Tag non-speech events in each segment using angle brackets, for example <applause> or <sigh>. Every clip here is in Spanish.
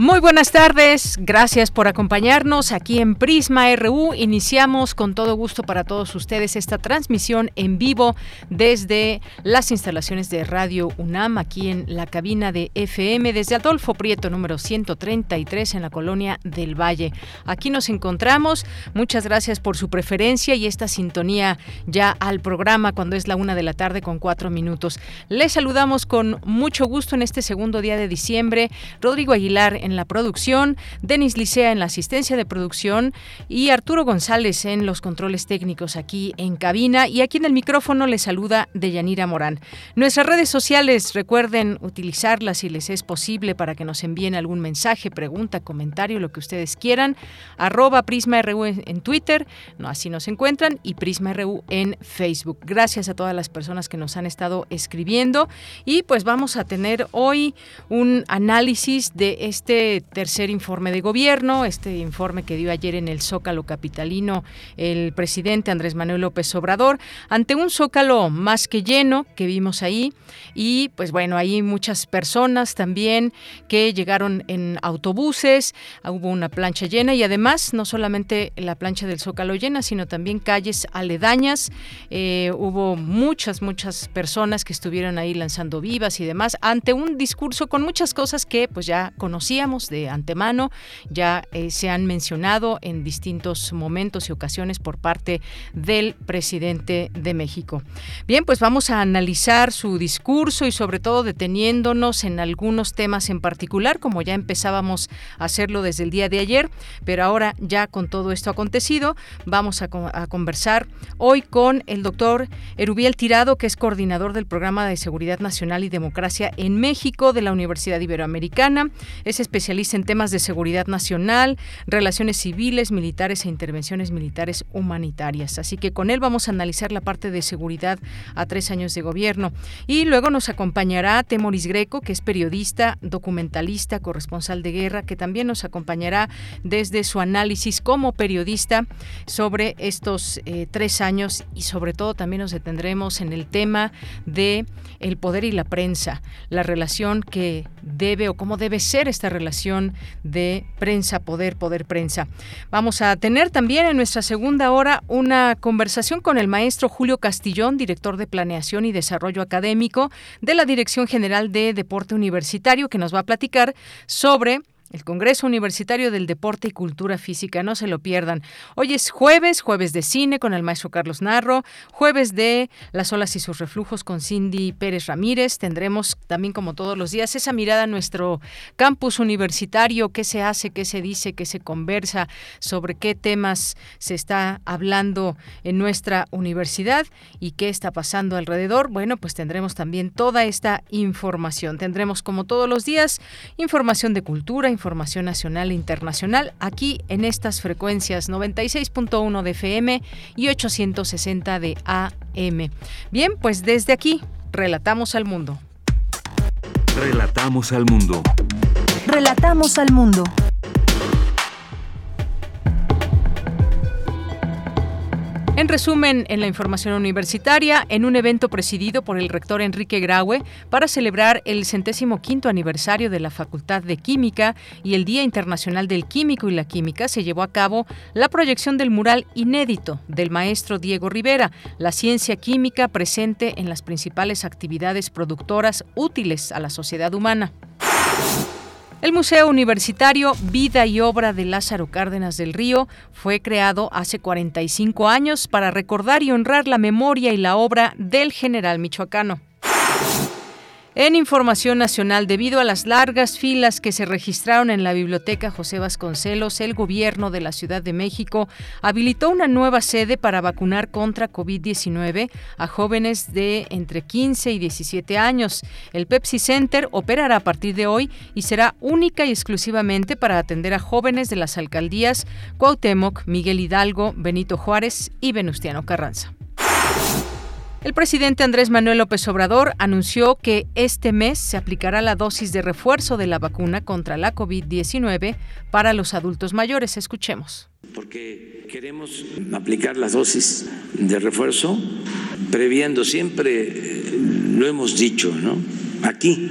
Muy buenas tardes, gracias por acompañarnos aquí en Prisma RU. Iniciamos con todo gusto para todos ustedes esta transmisión en vivo desde las instalaciones de Radio UNAM, aquí en la cabina de FM, desde Adolfo Prieto, número 133, en la colonia del Valle. Aquí nos encontramos. Muchas gracias por su preferencia y esta sintonía ya al programa cuando es la una de la tarde con cuatro minutos. Les saludamos con mucho gusto en este segundo día de diciembre. Rodrigo Aguilar en la producción, Denis Licea en la asistencia de producción y Arturo González en los controles técnicos aquí en cabina. Y aquí en el micrófono les saluda Deyanira Morán. Nuestras redes sociales, recuerden utilizarlas si les es posible para que nos envíen algún mensaje, pregunta, comentario, lo que ustedes quieran. Arroba Prisma RU en Twitter, no, así nos encuentran, y Prisma RU en Facebook. Gracias a todas las personas que nos han estado escribiendo. Y pues vamos a tener hoy un análisis de este tercer informe de gobierno, este informe que dio ayer en el Zócalo Capitalino el presidente Andrés Manuel López Obrador, ante un Zócalo más que lleno que vimos ahí y pues bueno, hay muchas personas también que llegaron en autobuses, hubo una plancha llena y además no solamente la plancha del Zócalo llena, sino también calles aledañas, eh, hubo muchas, muchas personas que estuvieron ahí lanzando vivas y demás ante un discurso con muchas cosas que pues ya conocíamos de antemano, ya eh, se han mencionado en distintos momentos y ocasiones por parte del presidente de México. Bien, pues vamos a analizar su discurso y sobre todo deteniéndonos en algunos temas en particular, como ya empezábamos a hacerlo desde el día de ayer, pero ahora ya con todo esto acontecido, vamos a, a conversar hoy con el doctor Erubiel Tirado, que es coordinador del Programa de Seguridad Nacional y Democracia en México de la Universidad Iberoamericana. Es especialista especialista en temas de seguridad nacional, relaciones civiles, militares e intervenciones militares humanitarias. Así que con él vamos a analizar la parte de seguridad a tres años de gobierno. Y luego nos acompañará Temoris Greco, que es periodista, documentalista, corresponsal de guerra, que también nos acompañará desde su análisis como periodista sobre estos eh, tres años y sobre todo también nos detendremos en el tema de el poder y la prensa, la relación que debe o cómo debe ser esta relación de prensa, poder, poder, prensa. Vamos a tener también en nuestra segunda hora una conversación con el maestro Julio Castillón, director de Planeación y Desarrollo Académico de la Dirección General de Deporte Universitario, que nos va a platicar sobre el Congreso Universitario del Deporte y Cultura Física, no se lo pierdan. Hoy es jueves, jueves de cine con el maestro Carlos Narro, jueves de Las olas y sus reflujos con Cindy Pérez Ramírez. Tendremos también, como todos los días, esa mirada a nuestro campus universitario, qué se hace, qué se dice, qué se conversa, sobre qué temas se está hablando en nuestra universidad y qué está pasando alrededor. Bueno, pues tendremos también toda esta información. Tendremos, como todos los días, información de cultura, información nacional e internacional aquí en estas frecuencias 96.1 de FM y 860 de AM. Bien, pues desde aquí, relatamos al mundo. Relatamos al mundo. Relatamos al mundo. En resumen, en la información universitaria, en un evento presidido por el rector Enrique Graue para celebrar el centésimo quinto aniversario de la Facultad de Química y el Día Internacional del Químico y la Química, se llevó a cabo la proyección del mural inédito del maestro Diego Rivera, la ciencia química presente en las principales actividades productoras útiles a la sociedad humana. El Museo Universitario Vida y Obra de Lázaro Cárdenas del Río fue creado hace 45 años para recordar y honrar la memoria y la obra del general michoacano. En información nacional, debido a las largas filas que se registraron en la biblioteca José Vasconcelos, el gobierno de la Ciudad de México habilitó una nueva sede para vacunar contra COVID-19 a jóvenes de entre 15 y 17 años. El Pepsi Center operará a partir de hoy y será única y exclusivamente para atender a jóvenes de las alcaldías Cuauhtémoc, Miguel Hidalgo, Benito Juárez y Venustiano Carranza. El presidente Andrés Manuel López Obrador anunció que este mes se aplicará la dosis de refuerzo de la vacuna contra la COVID-19 para los adultos mayores. Escuchemos. Porque queremos aplicar las dosis de refuerzo previendo, siempre eh, lo hemos dicho, ¿no? Aquí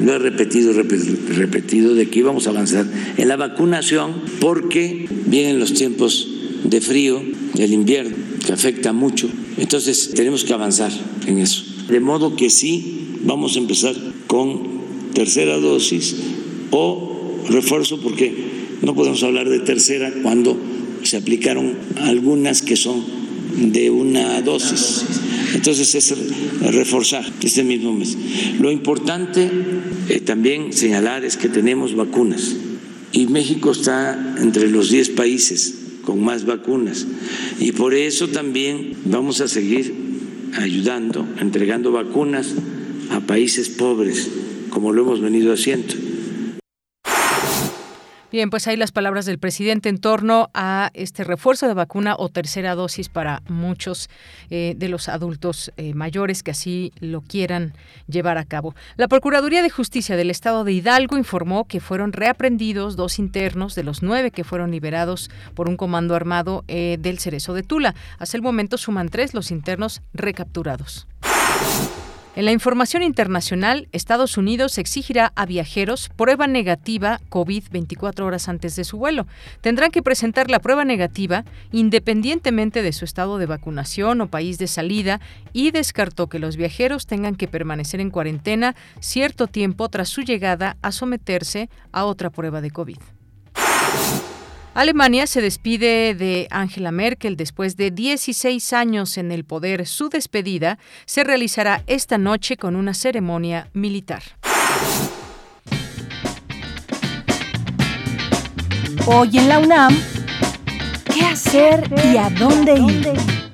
lo he repetido, repetido, de que íbamos a avanzar en la vacunación porque vienen los tiempos de frío, el invierno, que afecta mucho entonces tenemos que avanzar en eso. De modo que sí, vamos a empezar con tercera dosis o refuerzo porque no podemos hablar de tercera cuando se aplicaron algunas que son de una dosis. Entonces es reforzar este mismo mes. Lo importante eh, también señalar es que tenemos vacunas y México está entre los 10 países con más vacunas. Y por eso también vamos a seguir ayudando, entregando vacunas a países pobres, como lo hemos venido haciendo. Bien, pues ahí las palabras del presidente en torno a este refuerzo de vacuna o tercera dosis para muchos eh, de los adultos eh, mayores que así lo quieran llevar a cabo. La Procuraduría de Justicia del Estado de Hidalgo informó que fueron reaprendidos dos internos de los nueve que fueron liberados por un comando armado eh, del Cerezo de Tula. Hasta el momento suman tres los internos recapturados. En la información internacional, Estados Unidos exigirá a viajeros prueba negativa COVID 24 horas antes de su vuelo. Tendrán que presentar la prueba negativa independientemente de su estado de vacunación o país de salida y descartó que los viajeros tengan que permanecer en cuarentena cierto tiempo tras su llegada a someterse a otra prueba de COVID. Alemania se despide de Angela Merkel después de 16 años en el poder. Su despedida se realizará esta noche con una ceremonia militar. Hoy en la UNAM, ¿qué hacer y a dónde ir?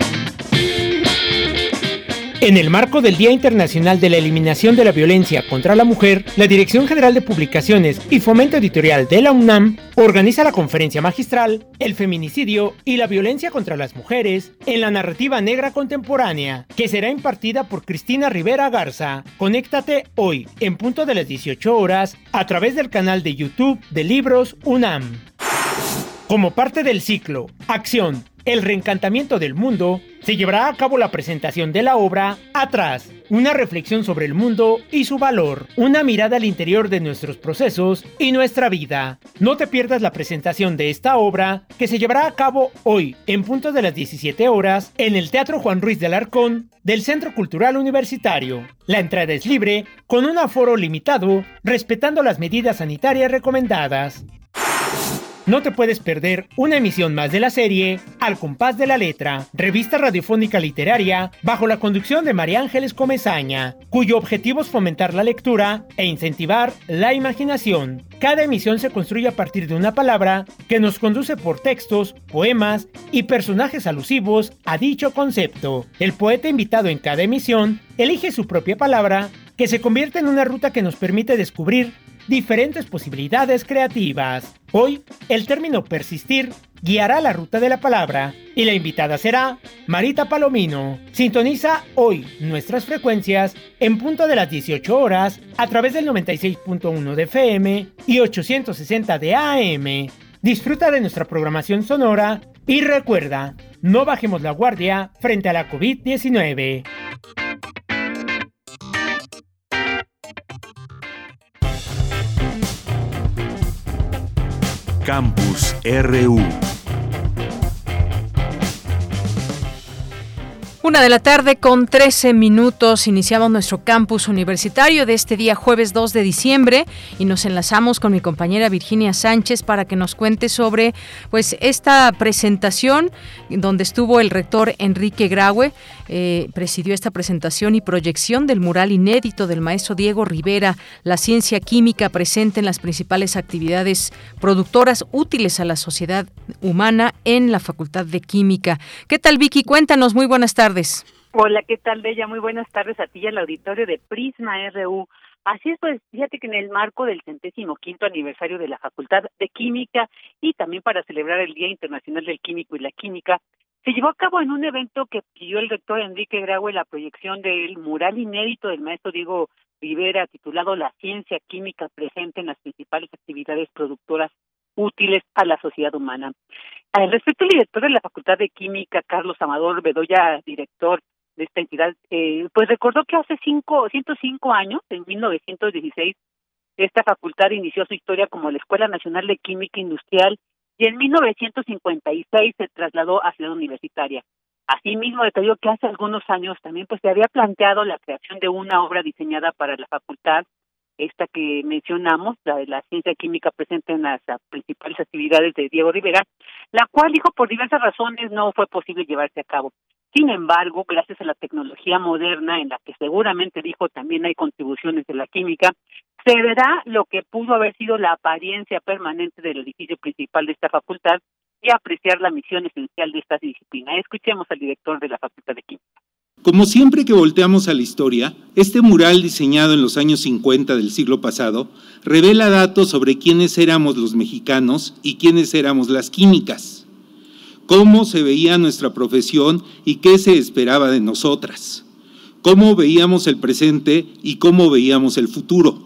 En el marco del Día Internacional de la Eliminación de la Violencia contra la Mujer, la Dirección General de Publicaciones y Fomento Editorial de la UNAM organiza la conferencia magistral El feminicidio y la violencia contra las mujeres en la narrativa negra contemporánea, que será impartida por Cristina Rivera Garza. Conéctate hoy, en punto de las 18 horas, a través del canal de YouTube de Libros UNAM. Como parte del ciclo Acción el reencantamiento del mundo, se llevará a cabo la presentación de la obra Atrás, una reflexión sobre el mundo y su valor, una mirada al interior de nuestros procesos y nuestra vida. No te pierdas la presentación de esta obra que se llevará a cabo hoy en punto de las 17 horas en el Teatro Juan Ruiz del Arcón del Centro Cultural Universitario. La entrada es libre con un aforo limitado, respetando las medidas sanitarias recomendadas. No te puedes perder una emisión más de la serie Al compás de la letra, revista radiofónica literaria bajo la conducción de María Ángeles Comezaña, cuyo objetivo es fomentar la lectura e incentivar la imaginación. Cada emisión se construye a partir de una palabra que nos conduce por textos, poemas y personajes alusivos a dicho concepto. El poeta invitado en cada emisión elige su propia palabra que se convierte en una ruta que nos permite descubrir diferentes posibilidades creativas. Hoy, el término persistir guiará la ruta de la palabra y la invitada será Marita Palomino. Sintoniza hoy nuestras frecuencias en punto de las 18 horas a través del 96.1 de FM y 860 de AM. Disfruta de nuestra programación sonora y recuerda, no bajemos la guardia frente a la COVID-19. Campus RU. Una de la tarde con 13 minutos iniciamos nuestro campus universitario de este día jueves 2 de diciembre y nos enlazamos con mi compañera Virginia Sánchez para que nos cuente sobre pues esta presentación donde estuvo el rector Enrique Graue, eh, presidió esta presentación y proyección del mural inédito del maestro Diego Rivera, la ciencia química presente en las principales actividades productoras útiles a la sociedad humana en la Facultad de Química. ¿Qué tal Vicky? Cuéntanos, muy buenas tardes. Hola, ¿qué tal, Bella? Muy buenas tardes a ti y al auditorio de Prisma RU. Así es, pues fíjate que en el marco del centésimo quinto aniversario de la Facultad de Química y también para celebrar el Día Internacional del Químico y la Química, se llevó a cabo en un evento que pidió el rector Enrique Graue la proyección del mural inédito del maestro Diego Rivera titulado La ciencia química presente en las principales actividades productoras útiles a la sociedad humana. Al respecto, el director de la Facultad de Química, Carlos Amador Bedoya, director de esta entidad, eh, pues recordó que hace cinco, 105 años, en 1916, esta facultad inició su historia como la Escuela Nacional de Química Industrial y en 1956 se trasladó a Ciudad Universitaria. Asimismo, detalló que hace algunos años también pues se había planteado la creación de una obra diseñada para la facultad esta que mencionamos, la de la ciencia química presente en las principales actividades de Diego Rivera, la cual dijo por diversas razones no fue posible llevarse a cabo. Sin embargo, gracias a la tecnología moderna, en la que seguramente dijo también hay contribuciones de la química, se verá lo que pudo haber sido la apariencia permanente del edificio principal de esta facultad y apreciar la misión esencial de esta disciplina. Escuchemos al director de la Facultad de Química. Como siempre que volteamos a la historia, este mural diseñado en los años 50 del siglo pasado revela datos sobre quiénes éramos los mexicanos y quiénes éramos las químicas, cómo se veía nuestra profesión y qué se esperaba de nosotras, cómo veíamos el presente y cómo veíamos el futuro.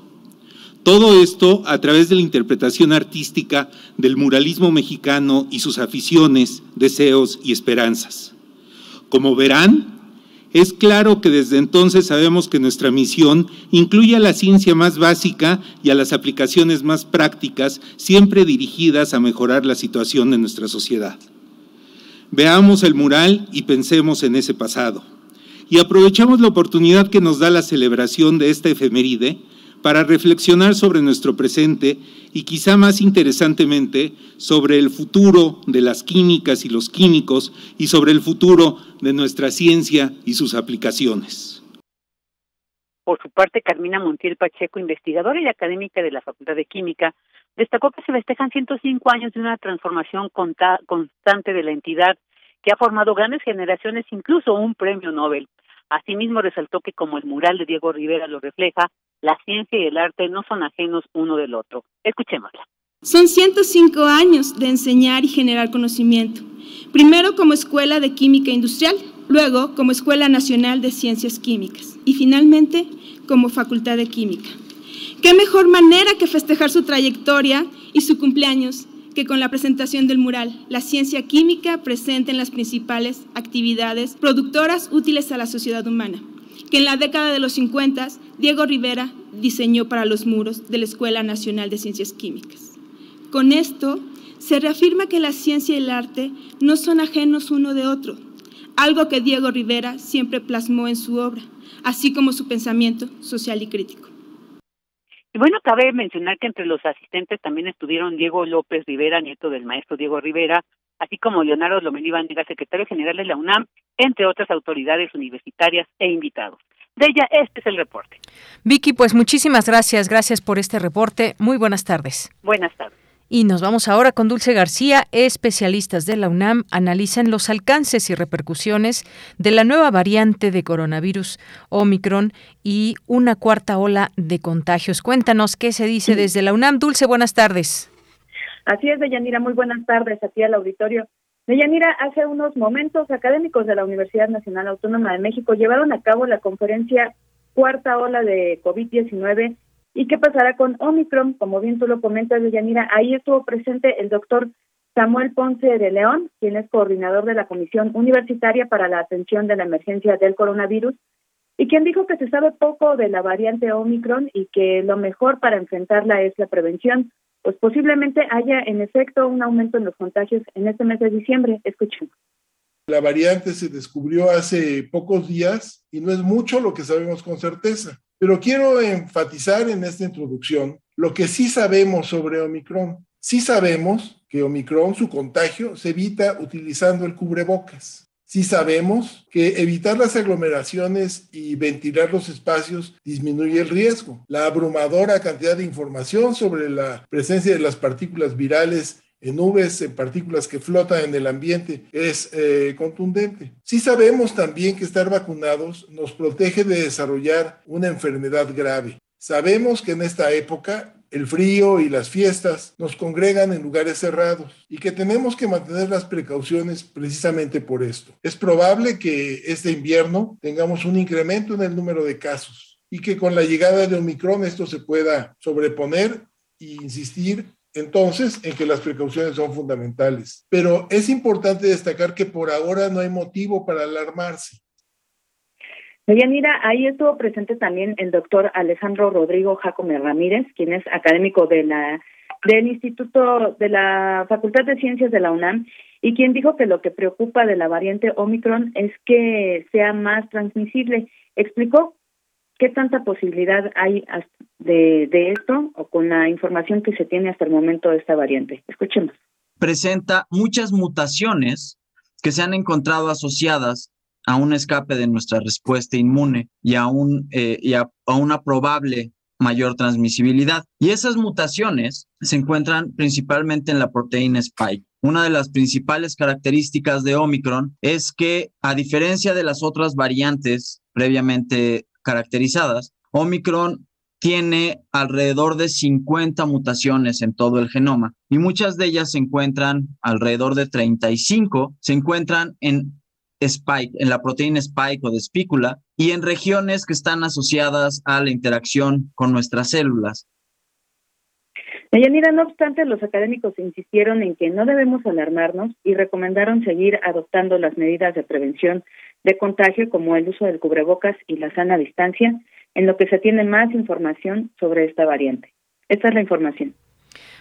Todo esto a través de la interpretación artística del muralismo mexicano y sus aficiones, deseos y esperanzas. Como verán, es claro que desde entonces sabemos que nuestra misión incluye a la ciencia más básica y a las aplicaciones más prácticas, siempre dirigidas a mejorar la situación de nuestra sociedad. Veamos el mural y pensemos en ese pasado. Y aprovechamos la oportunidad que nos da la celebración de esta efeméride para reflexionar sobre nuestro presente y quizá más interesantemente sobre el futuro de las químicas y los químicos y sobre el futuro de nuestra ciencia y sus aplicaciones. Por su parte, Carmina Montiel Pacheco, investigadora y académica de la Facultad de Química, destacó que se festejan 105 años de una transformación constante de la entidad que ha formado grandes generaciones, incluso un premio Nobel. Asimismo, resaltó que como el mural de Diego Rivera lo refleja, la ciencia y el arte no son ajenos uno del otro. Escuchémosla. Son 105 años de enseñar y generar conocimiento. Primero como Escuela de Química Industrial, luego como Escuela Nacional de Ciencias Químicas y finalmente como Facultad de Química. ¿Qué mejor manera que festejar su trayectoria y su cumpleaños que con la presentación del mural, la ciencia química presente en las principales actividades productoras útiles a la sociedad humana? Que en la década de los 50 Diego Rivera diseñó para los muros de la Escuela Nacional de Ciencias Químicas. Con esto se reafirma que la ciencia y el arte no son ajenos uno de otro, algo que Diego Rivera siempre plasmó en su obra, así como su pensamiento social y crítico. Y bueno, cabe mencionar que entre los asistentes también estuvieron Diego López Rivera, nieto del maestro Diego Rivera, así como Leonardo Lomelí Bandiga, secretario general de la UNAM, entre otras autoridades universitarias e invitados. De ella, este es el reporte. Vicky, pues muchísimas gracias, gracias por este reporte. Muy buenas tardes. Buenas tardes. Y nos vamos ahora con Dulce García. Especialistas de la UNAM analizan los alcances y repercusiones de la nueva variante de coronavirus Omicron y una cuarta ola de contagios. Cuéntanos qué se dice desde la UNAM. Dulce, buenas tardes. Así es, Deyanira, muy buenas tardes aquí al auditorio. Deyanira, hace unos momentos académicos de la Universidad Nacional Autónoma de México llevaron a cabo la conferencia Cuarta Ola de COVID-19 y qué pasará con Omicron, como bien tú lo comentas, Deyanira, ahí estuvo presente el doctor Samuel Ponce de León, quien es coordinador de la Comisión Universitaria para la Atención de la Emergencia del Coronavirus, y quien dijo que se sabe poco de la variante Omicron y que lo mejor para enfrentarla es la prevención pues posiblemente haya en efecto un aumento en los contagios en este mes de diciembre. Escuchemos. La variante se descubrió hace pocos días y no es mucho lo que sabemos con certeza. Pero quiero enfatizar en esta introducción lo que sí sabemos sobre Omicron. Sí sabemos que Omicron, su contagio, se evita utilizando el cubrebocas. Sí sabemos que evitar las aglomeraciones y ventilar los espacios disminuye el riesgo. La abrumadora cantidad de información sobre la presencia de las partículas virales en nubes, en partículas que flotan en el ambiente, es eh, contundente. Sí sabemos también que estar vacunados nos protege de desarrollar una enfermedad grave. Sabemos que en esta época el frío y las fiestas nos congregan en lugares cerrados y que tenemos que mantener las precauciones precisamente por esto. Es probable que este invierno tengamos un incremento en el número de casos y que con la llegada de Omicron esto se pueda sobreponer e insistir entonces en que las precauciones son fundamentales. Pero es importante destacar que por ahora no hay motivo para alarmarse. Yanira, ahí estuvo presente también el doctor Alejandro Rodrigo Jacome Ramírez, quien es académico de la del Instituto de la Facultad de Ciencias de la UNAM y quien dijo que lo que preocupa de la variante Omicron es que sea más transmisible. Explicó qué tanta posibilidad hay de esto o con la información que se tiene hasta el momento de esta variante. Escuchemos. Presenta muchas mutaciones que se han encontrado asociadas a un escape de nuestra respuesta inmune y a, un, eh, y a, una probable mayor transmisibilidad. Y esas mutaciones se encuentran principalmente en la proteína spike. Una de las principales características de Omicron es que, a diferencia de las otras variantes previamente caracterizadas, Omicron tiene alrededor de 50 mutaciones en todo el genoma y muchas de ellas se encuentran, alrededor de 35, se encuentran en spike, en la proteína spike o de espícula, y en regiones que están asociadas a la interacción con nuestras células. Deyanira, no obstante, los académicos insistieron en que no debemos alarmarnos y recomendaron seguir adoptando las medidas de prevención de contagio como el uso del cubrebocas y la sana distancia, en lo que se tiene más información sobre esta variante. Esta es la información.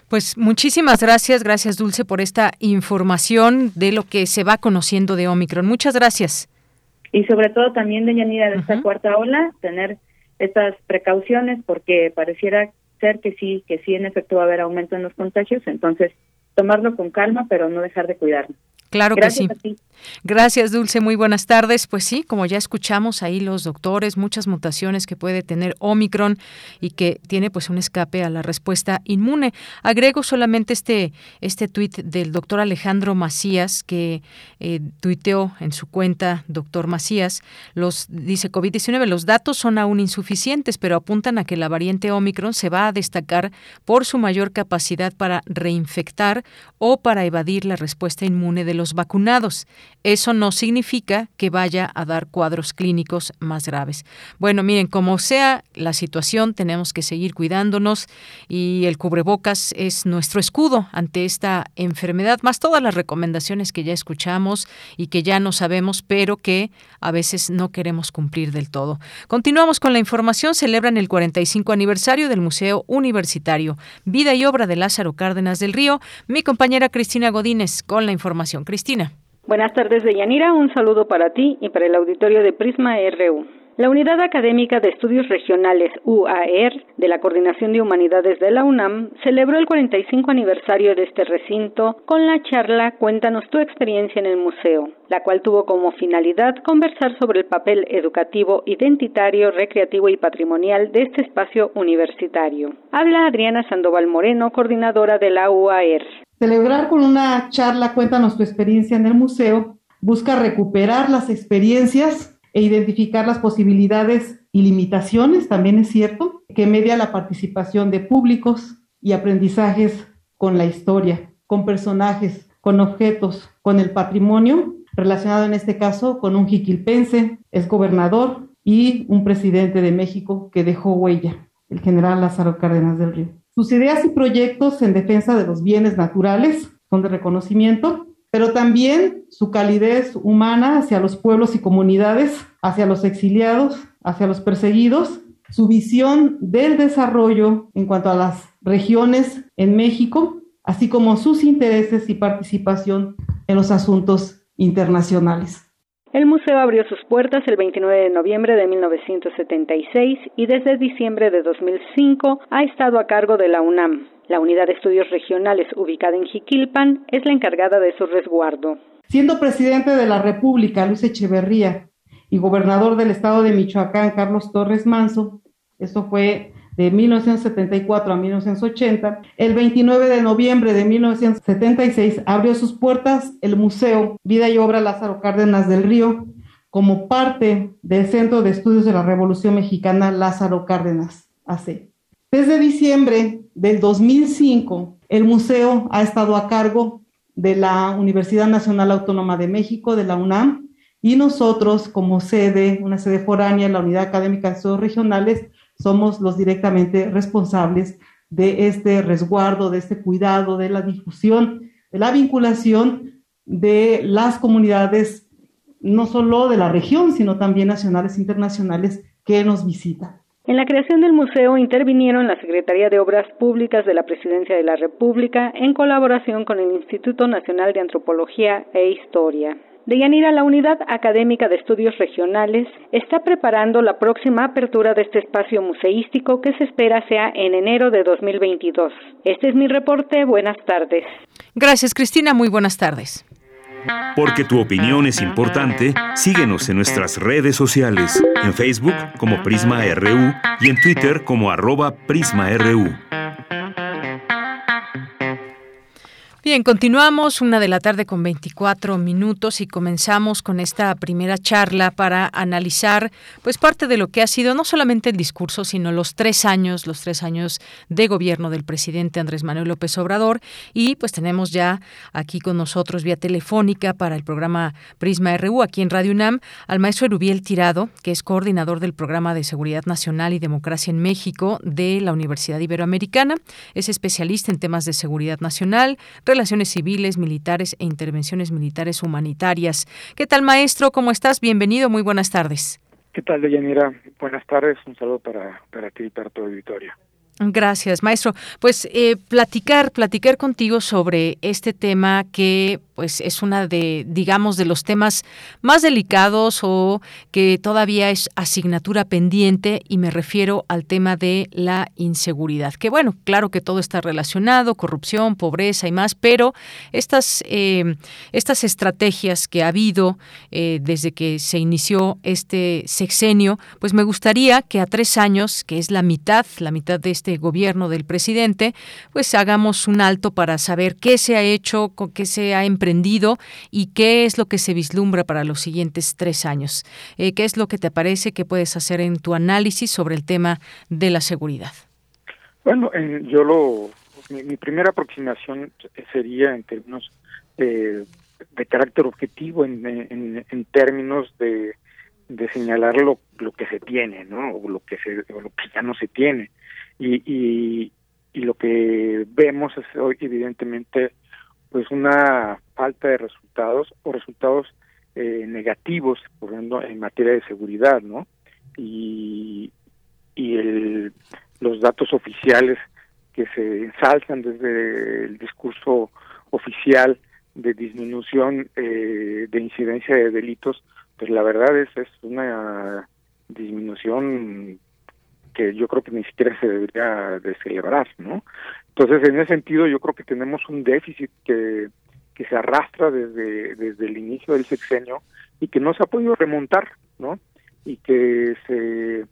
Pues muchísimas gracias, gracias Dulce por esta información de lo que se va conociendo de Omicron. Muchas gracias. Y sobre todo también de Yanira de esta cuarta ola, tener estas precauciones porque pareciera ser que sí, que sí en efecto va a haber aumento en los contagios, entonces tomarlo con calma, pero no dejar de cuidarnos. Claro que sí. Gracias, Dulce. Muy buenas tardes. Pues sí, como ya escuchamos ahí los doctores, muchas mutaciones que puede tener Omicron y que tiene pues un escape a la respuesta inmune. Agrego solamente este este tuit del doctor Alejandro Macías que eh, tuiteó en su cuenta, doctor Macías, los dice COVID-19, los datos son aún insuficientes, pero apuntan a que la variante Omicron se va a destacar por su mayor capacidad para reinfectar o para evadir la respuesta inmune de los vacunados. Eso no significa que vaya a dar cuadros clínicos más graves. Bueno, miren, como sea la situación, tenemos que seguir cuidándonos y el cubrebocas es nuestro escudo ante esta enfermedad, más todas las recomendaciones que ya escuchamos y que ya no sabemos, pero que a veces no queremos cumplir del todo. Continuamos con la información. Celebran el 45 aniversario del Museo Universitario, Vida y Obra de Lázaro Cárdenas del Río. Mi compañera Cristina Godínez con la información. Cristina. Buenas tardes, Deyanira. Un saludo para ti y para el auditorio de Prisma RU. La Unidad Académica de Estudios Regionales UAR de la Coordinación de Humanidades de la UNAM celebró el 45 aniversario de este recinto con la charla Cuéntanos tu experiencia en el museo, la cual tuvo como finalidad conversar sobre el papel educativo, identitario, recreativo y patrimonial de este espacio universitario. Habla Adriana Sandoval Moreno, coordinadora de la UAR. Celebrar con una charla Cuéntanos tu experiencia en el museo busca recuperar las experiencias e identificar las posibilidades y limitaciones, también es cierto, que media la participación de públicos y aprendizajes con la historia, con personajes, con objetos, con el patrimonio, relacionado en este caso con un jiquilpense, es gobernador y un presidente de México que dejó huella, el general Lázaro Cárdenas del Río. Sus ideas y proyectos en defensa de los bienes naturales son de reconocimiento, pero también su calidez humana hacia los pueblos y comunidades, hacia los exiliados, hacia los perseguidos, su visión del desarrollo en cuanto a las regiones en México, así como sus intereses y participación en los asuntos internacionales. El museo abrió sus puertas el 29 de noviembre de 1976 y desde diciembre de 2005 ha estado a cargo de la UNAM. La unidad de estudios regionales ubicada en Jiquilpan es la encargada de su resguardo. Siendo presidente de la República Luis Echeverría y gobernador del estado de Michoacán Carlos Torres Manso, esto fue de 1974 a 1980, el 29 de noviembre de 1976 abrió sus puertas el Museo Vida y Obra Lázaro Cárdenas del Río como parte del Centro de Estudios de la Revolución Mexicana Lázaro Cárdenas, AC. Desde diciembre del 2005, el museo ha estado a cargo de la Universidad Nacional Autónoma de México, de la UNAM, y nosotros como sede, una sede foránea, la Unidad Académica de Estudios Regionales, somos los directamente responsables de este resguardo, de este cuidado, de la difusión, de la vinculación de las comunidades, no solo de la región, sino también nacionales e internacionales que nos visitan. En la creación del museo intervinieron la Secretaría de Obras Públicas de la Presidencia de la República en colaboración con el Instituto Nacional de Antropología e Historia. Deyanira, la Unidad Académica de Estudios Regionales está preparando la próxima apertura de este espacio museístico que se espera sea en enero de 2022. Este es mi reporte. Buenas tardes. Gracias, Cristina. Muy buenas tardes. Porque tu opinión es importante, síguenos en nuestras redes sociales, en Facebook como Prisma RU y en Twitter como arroba PrismaRU. Bien, continuamos una de la tarde con 24 minutos y comenzamos con esta primera charla para analizar pues parte de lo que ha sido no solamente el discurso, sino los tres años, los tres años de gobierno del presidente Andrés Manuel López Obrador. Y pues tenemos ya aquí con nosotros vía telefónica para el programa Prisma RU aquí en Radio UNAM al maestro Erubiel Tirado, que es coordinador del programa de Seguridad Nacional y Democracia en México de la Universidad Iberoamericana, es especialista en temas de seguridad nacional, relaciones civiles, militares e intervenciones militares humanitarias. ¿Qué tal, maestro? ¿Cómo estás? Bienvenido, muy buenas tardes. ¿Qué tal, Deyanira? Buenas tardes, un saludo para, para ti y para el auditorio. Gracias, maestro. Pues eh, platicar, platicar contigo sobre este tema que pues es una de, digamos, de los temas más delicados o que todavía es asignatura pendiente y me refiero al tema de la inseguridad. Que bueno, claro que todo está relacionado, corrupción, pobreza y más, pero estas, eh, estas estrategias que ha habido eh, desde que se inició este sexenio, pues me gustaría que a tres años, que es la mitad, la mitad de este gobierno del presidente, pues hagamos un alto para saber qué se ha hecho, qué se ha emprendido y qué es lo que se vislumbra para los siguientes tres años. Eh, ¿Qué es lo que te parece que puedes hacer en tu análisis sobre el tema de la seguridad? Bueno, eh, yo lo, mi, primera aproximación sería en términos de, carácter objetivo, en, en, términos de, de señalar lo, lo que se tiene, ¿no? O lo que se, o lo que ya no se tiene. Y, y, lo que vemos es hoy evidentemente pues una falta de resultados o resultados eh, negativos, por ejemplo, en materia de seguridad, ¿no? Y, y el, los datos oficiales que se ensalzan desde el discurso oficial de disminución eh, de incidencia de delitos, pues la verdad es, es una disminución que yo creo que ni siquiera se debería de celebrar, ¿no? Entonces, en ese sentido, yo creo que tenemos un déficit que, que se arrastra desde, desde el inicio del sexenio y que no se ha podido remontar, ¿no? Y que se,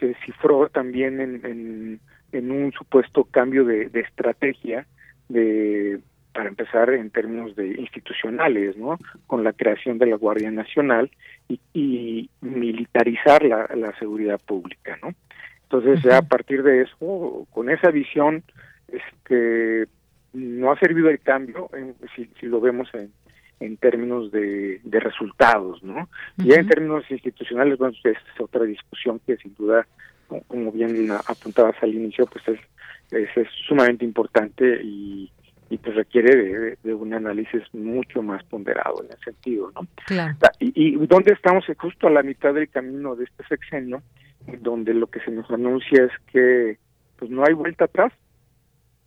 se cifró también en, en, en un supuesto cambio de, de estrategia de para empezar en términos de institucionales, ¿no? Con la creación de la Guardia Nacional y, y militarizar la, la seguridad pública, ¿no? Entonces, ya a partir de eso, con esa visión, este, no ha servido el cambio, si, si, lo vemos en, en términos de, de resultados, ¿no? Y en términos institucionales, bueno, es otra discusión que sin duda, como bien apuntabas al inicio, pues es, es, sumamente importante y, y pues requiere de, de, un análisis mucho más ponderado en ese sentido, ¿no? Claro. Y, y dónde estamos justo a la mitad del camino de este sexenio, donde lo que se nos anuncia es que pues no hay vuelta atrás,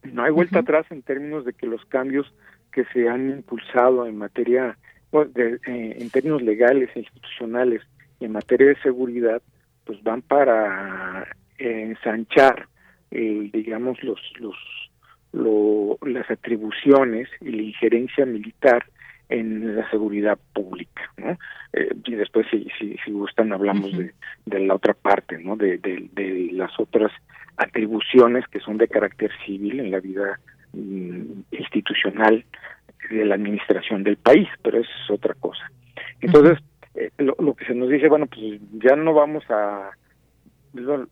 no hay vuelta atrás en términos de que los cambios que se han impulsado en materia pues, en términos legales e institucionales y en materia de seguridad, pues van para ensanchar, digamos, los, los las atribuciones y la injerencia militar en la seguridad pública, ¿no? Eh, y después, si, si, si gustan, hablamos de, de, la otra parte, ¿no? De, de, las otras atribuciones que son de carácter civil en la vida mm, institucional de la administración del país, pero eso es otra cosa. Entonces, eh, lo, lo, que se nos dice, bueno, pues ya no vamos a...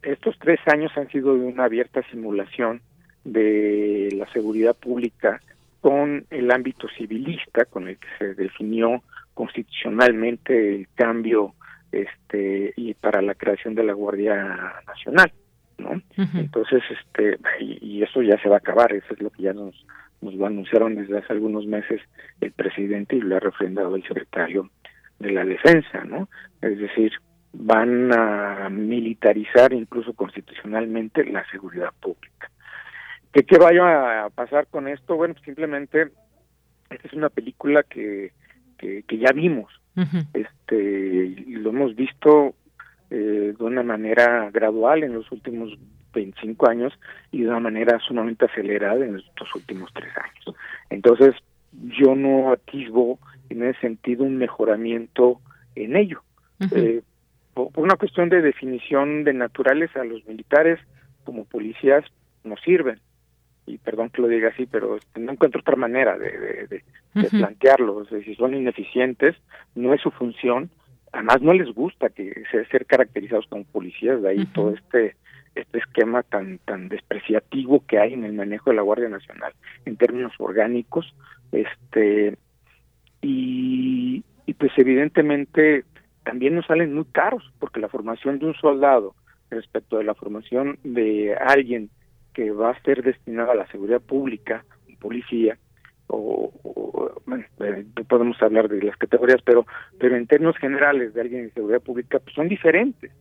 Estos tres años han sido de una abierta simulación de la seguridad pública con el ámbito civilista con el que se definió constitucionalmente el cambio este y para la creación de la Guardia Nacional, ¿no? Entonces, este y, eso ya se va a acabar, eso es lo que ya nos nos lo anunciaron desde hace algunos meses el presidente y lo ha refrendado el secretario de la Defensa, ¿no? Es decir, van a militarizar incluso constitucionalmente la seguridad pública. ¿Qué, ¿Qué vaya a pasar con esto? Bueno, simplemente esta es una película que, que, ya vimos. este Lo hemos visto eh, de una manera gradual en los últimos 25 años y de una manera sumamente acelerada en estos últimos tres años. Entonces, yo no atisbo en ese sentido un mejoramiento en ello. eh, por, una cuestión de definición de naturales a los militares como policías no sirven y perdón que lo diga así, pero no encuentro otra manera de, de, plantearlo. si son ineficientes, no es su función. Además, no les gusta que ser caracterizados como policías, de ahí todo este este esquema tan tan despreciativo que hay en el manejo de la Guardia Nacional en términos orgánicos este y, y pues evidentemente también nos salen muy caros porque la formación de un soldado respecto de la formación de alguien que va a ser destinada a la seguridad pública, policía, o, bueno, eh, podemos hablar de las categorías, pero pero en términos generales de alguien de seguridad pública pues son diferentes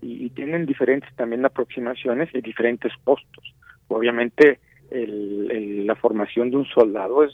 y, tienen diferentes también aproximaciones y diferentes costos. Obviamente el, la formación de un soldado es,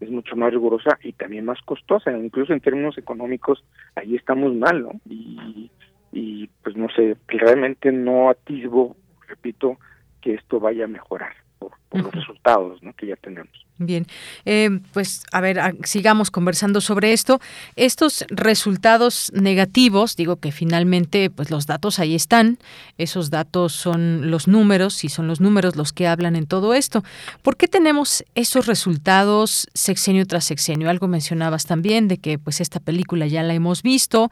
es, mucho más rigurosa y también más costosa, incluso en términos económicos ahí estamos mal, ¿no? Y, y pues no sé, realmente no atisbo, repito, que esto vaya a mejorar por, los resultados que ya tenemos. Bien, eh, pues a ver, sigamos conversando sobre esto. Estos resultados negativos, digo que finalmente, pues los datos ahí están. Esos datos son los números y son los números los que hablan en todo esto. ¿Por qué tenemos esos resultados sexenio tras sexenio? Algo mencionabas también de que, pues esta película ya la hemos visto.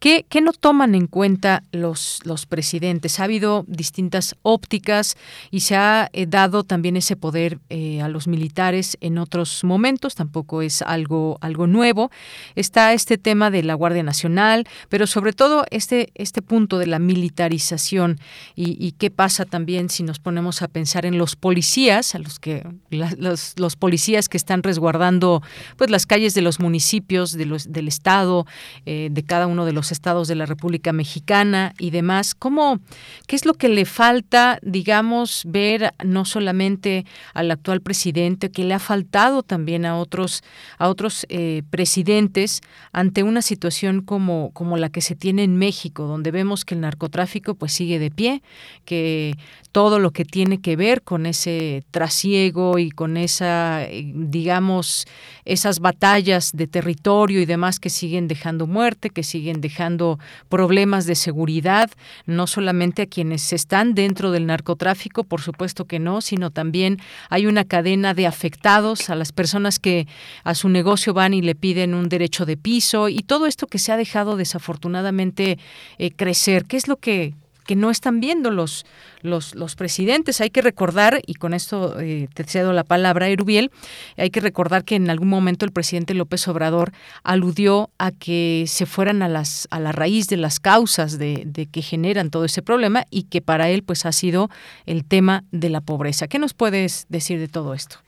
¿Qué, qué no toman en cuenta los los presidentes? Ha habido distintas ópticas y se ha eh, dado también ese poder eh, a los militares en otros momentos, tampoco es algo, algo nuevo. Está este tema de la Guardia Nacional, pero sobre todo este, este punto de la militarización y, qué pasa también si nos ponemos a pensar en los policías, a los que los, policías que están resguardando pues las calles de los municipios, de los, del estado, eh, de cada uno de los estados de la República Mexicana y demás. ¿Cómo, qué es lo que le falta, digamos, ver no solamente al actual presidente que ha faltado también a otros, a otros eh, presidentes ante una situación como, como la que se tiene en México, donde vemos que el narcotráfico pues sigue de pie, que todo lo que tiene que ver con ese trasiego y con esa, eh, digamos, esas batallas de territorio y demás que siguen dejando muerte, que siguen dejando problemas de seguridad, no solamente a quienes están dentro del narcotráfico, por supuesto que no, sino también hay una cadena de a las personas que a su negocio van y le piden un derecho de piso y todo esto que se ha dejado desafortunadamente eh, crecer. ¿Qué es lo que que no están viendo los, los, los presidentes. Hay que recordar, y con esto eh, te cedo la palabra, Erubiel, hay que recordar que en algún momento el presidente López Obrador aludió a que se fueran a, las, a la raíz de las causas de, de que generan todo ese problema y que para él pues ha sido el tema de la pobreza. ¿Qué nos puedes decir de todo esto?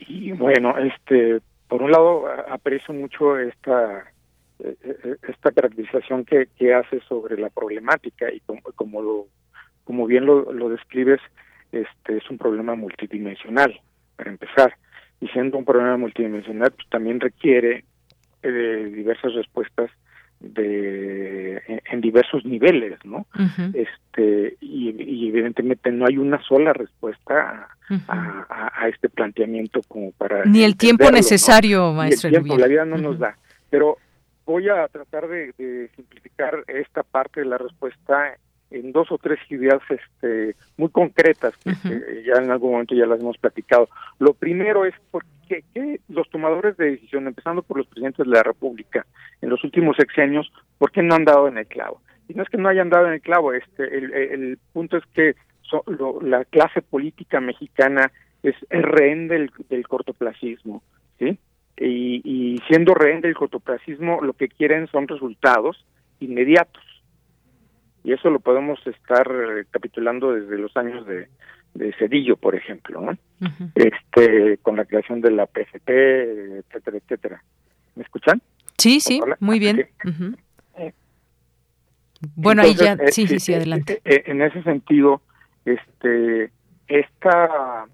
Y bueno, este, por un lado aprecio mucho esta eh, eh, esta caracterización que, que hace sobre la problemática y como, como lo como bien lo, lo describes este es un problema multidimensional para empezar. Y siendo un problema multidimensional pues también requiere eh, diversas respuestas de en, diversos niveles, ¿no? Este y, evidentemente no hay una sola respuesta a, este planteamiento como para ni el tiempo necesario, maestro. el tiempo, la vida no nos da. Pero voy a tratar de, simplificar esta parte de la respuesta en dos o tres ideas este, muy concretas que, ya en algún momento ya las hemos platicado. Lo primero es por qué, los tomadores de decisión, empezando por los presidentes de la República, en los últimos sexenios, ¿por qué no han dado en el clavo? Y no es que no hayan dado en el clavo, este, el, punto es que la clase política mexicana es, rehén del, cortoplacismo, ¿sí? y, siendo rehén del cortoplacismo lo que quieren son resultados inmediatos y eso lo podemos estar capitulando desde los años de, de Cedillo, por ejemplo, ¿no? este con la creación de la PFP, etcétera, etcétera. ¿Me escuchan? Sí, sí, muy bien. Eh, bueno, ahí ya, eh, sí, sí, sí, adelante. Eh, en ese sentido, este, esta,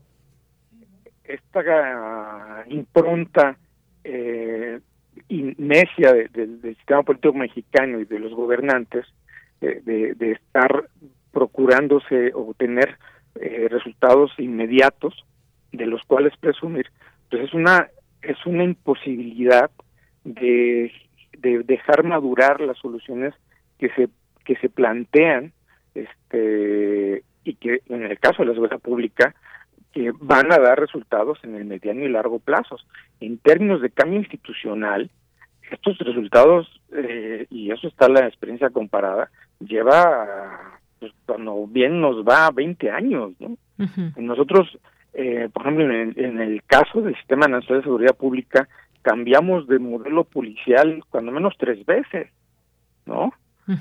esta impronta eh, necia del sistema político mexicano y de los gobernantes de, estar procurándose obtener eh, resultados inmediatos de los cuales presumir pues es una es una imposibilidad de, de dejar madurar las soluciones que se que se plantean este y que en el caso de la seguridad pública que van a dar resultados en el mediano y largo plazo. En términos de cambio institucional, estos resultados, eh, y eso está la experiencia comparada, lleva, pues, cuando bien nos va 20 años, ¿no? Nosotros, eh, por ejemplo, en el, caso del Sistema Nacional de Seguridad Pública, cambiamos de modelo policial cuando menos tres veces, ¿no?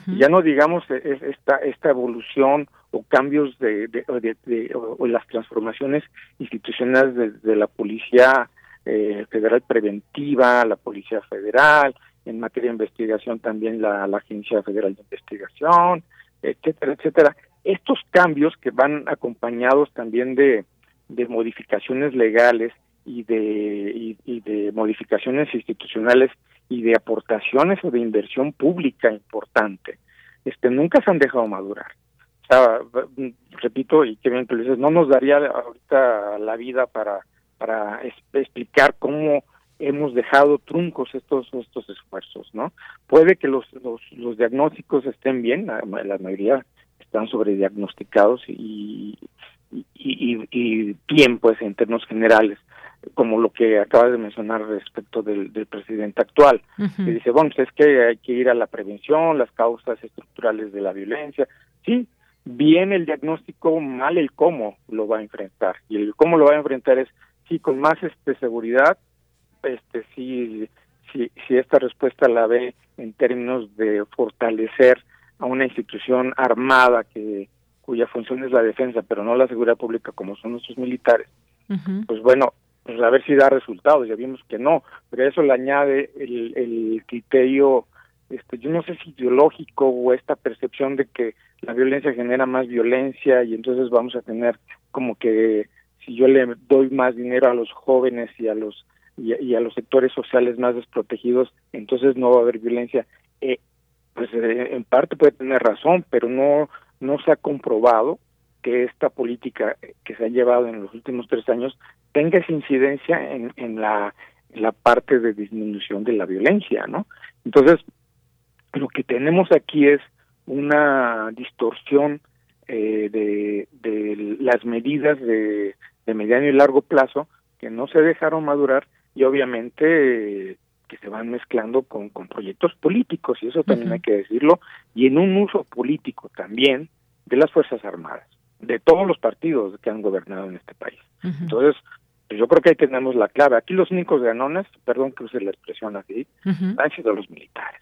Ya no digamos e, esta esta evolución o cambios de, de, o, las transformaciones institucionales de, la policía eh, federal preventiva, la policía federal, en materia de investigación también la, Agencia Federal de Investigación, etcétera, etcétera. Estos cambios que van acompañados también de, de modificaciones legales y de, y de modificaciones institucionales y de aportaciones o de inversión pública importante, este nunca se han dejado madurar. O sea, repito, y que bien que dices, no nos daría ahorita la vida para, para explicar cómo hemos dejado truncos estos estos esfuerzos, ¿no? Puede que los los, los diagnósticos estén bien, la, mayoría están sobrediagnosticados y, y, y, y bien, pues, en términos generales como lo que acabas de mencionar respecto del, del presidente actual, que dice, bueno, pues es que hay que ir a la prevención, las causas estructurales de la violencia. Sí, bien el diagnóstico, mal el cómo lo va a enfrentar. Y el cómo lo va a enfrentar es, sí, con más este seguridad, este sí, si, si esta respuesta la ve en términos de fortalecer a una institución armada que cuya función es la defensa, pero no la seguridad pública como son nuestros militares, pues bueno, pues a ver si da resultados, ya vimos que no, pero eso le añade el, el criterio, este, yo no sé si ideológico o esta percepción de que la violencia genera más violencia y entonces vamos a tener como que si yo le doy más dinero a los jóvenes y a los y, a los sectores sociales más desprotegidos, entonces no va a haber violencia. Eh, pues eh, en parte puede tener razón, pero no no se ha comprobado que esta política que se ha llevado en los últimos tres años tenga esa incidencia en, en, la, la parte de disminución de la violencia, ¿no? Entonces, lo que tenemos aquí es una distorsión eh, de, de las medidas de, de mediano y largo plazo que no se dejaron madurar y obviamente que se van mezclando con, con proyectos políticos, y eso también hay que decirlo, y en un uso político también de las Fuerzas Armadas de todos los partidos que han gobernado en este país. Entonces, pues yo creo que ahí tenemos la clave. Aquí los únicos ganones, perdón que use la expresión así, han sido los militares.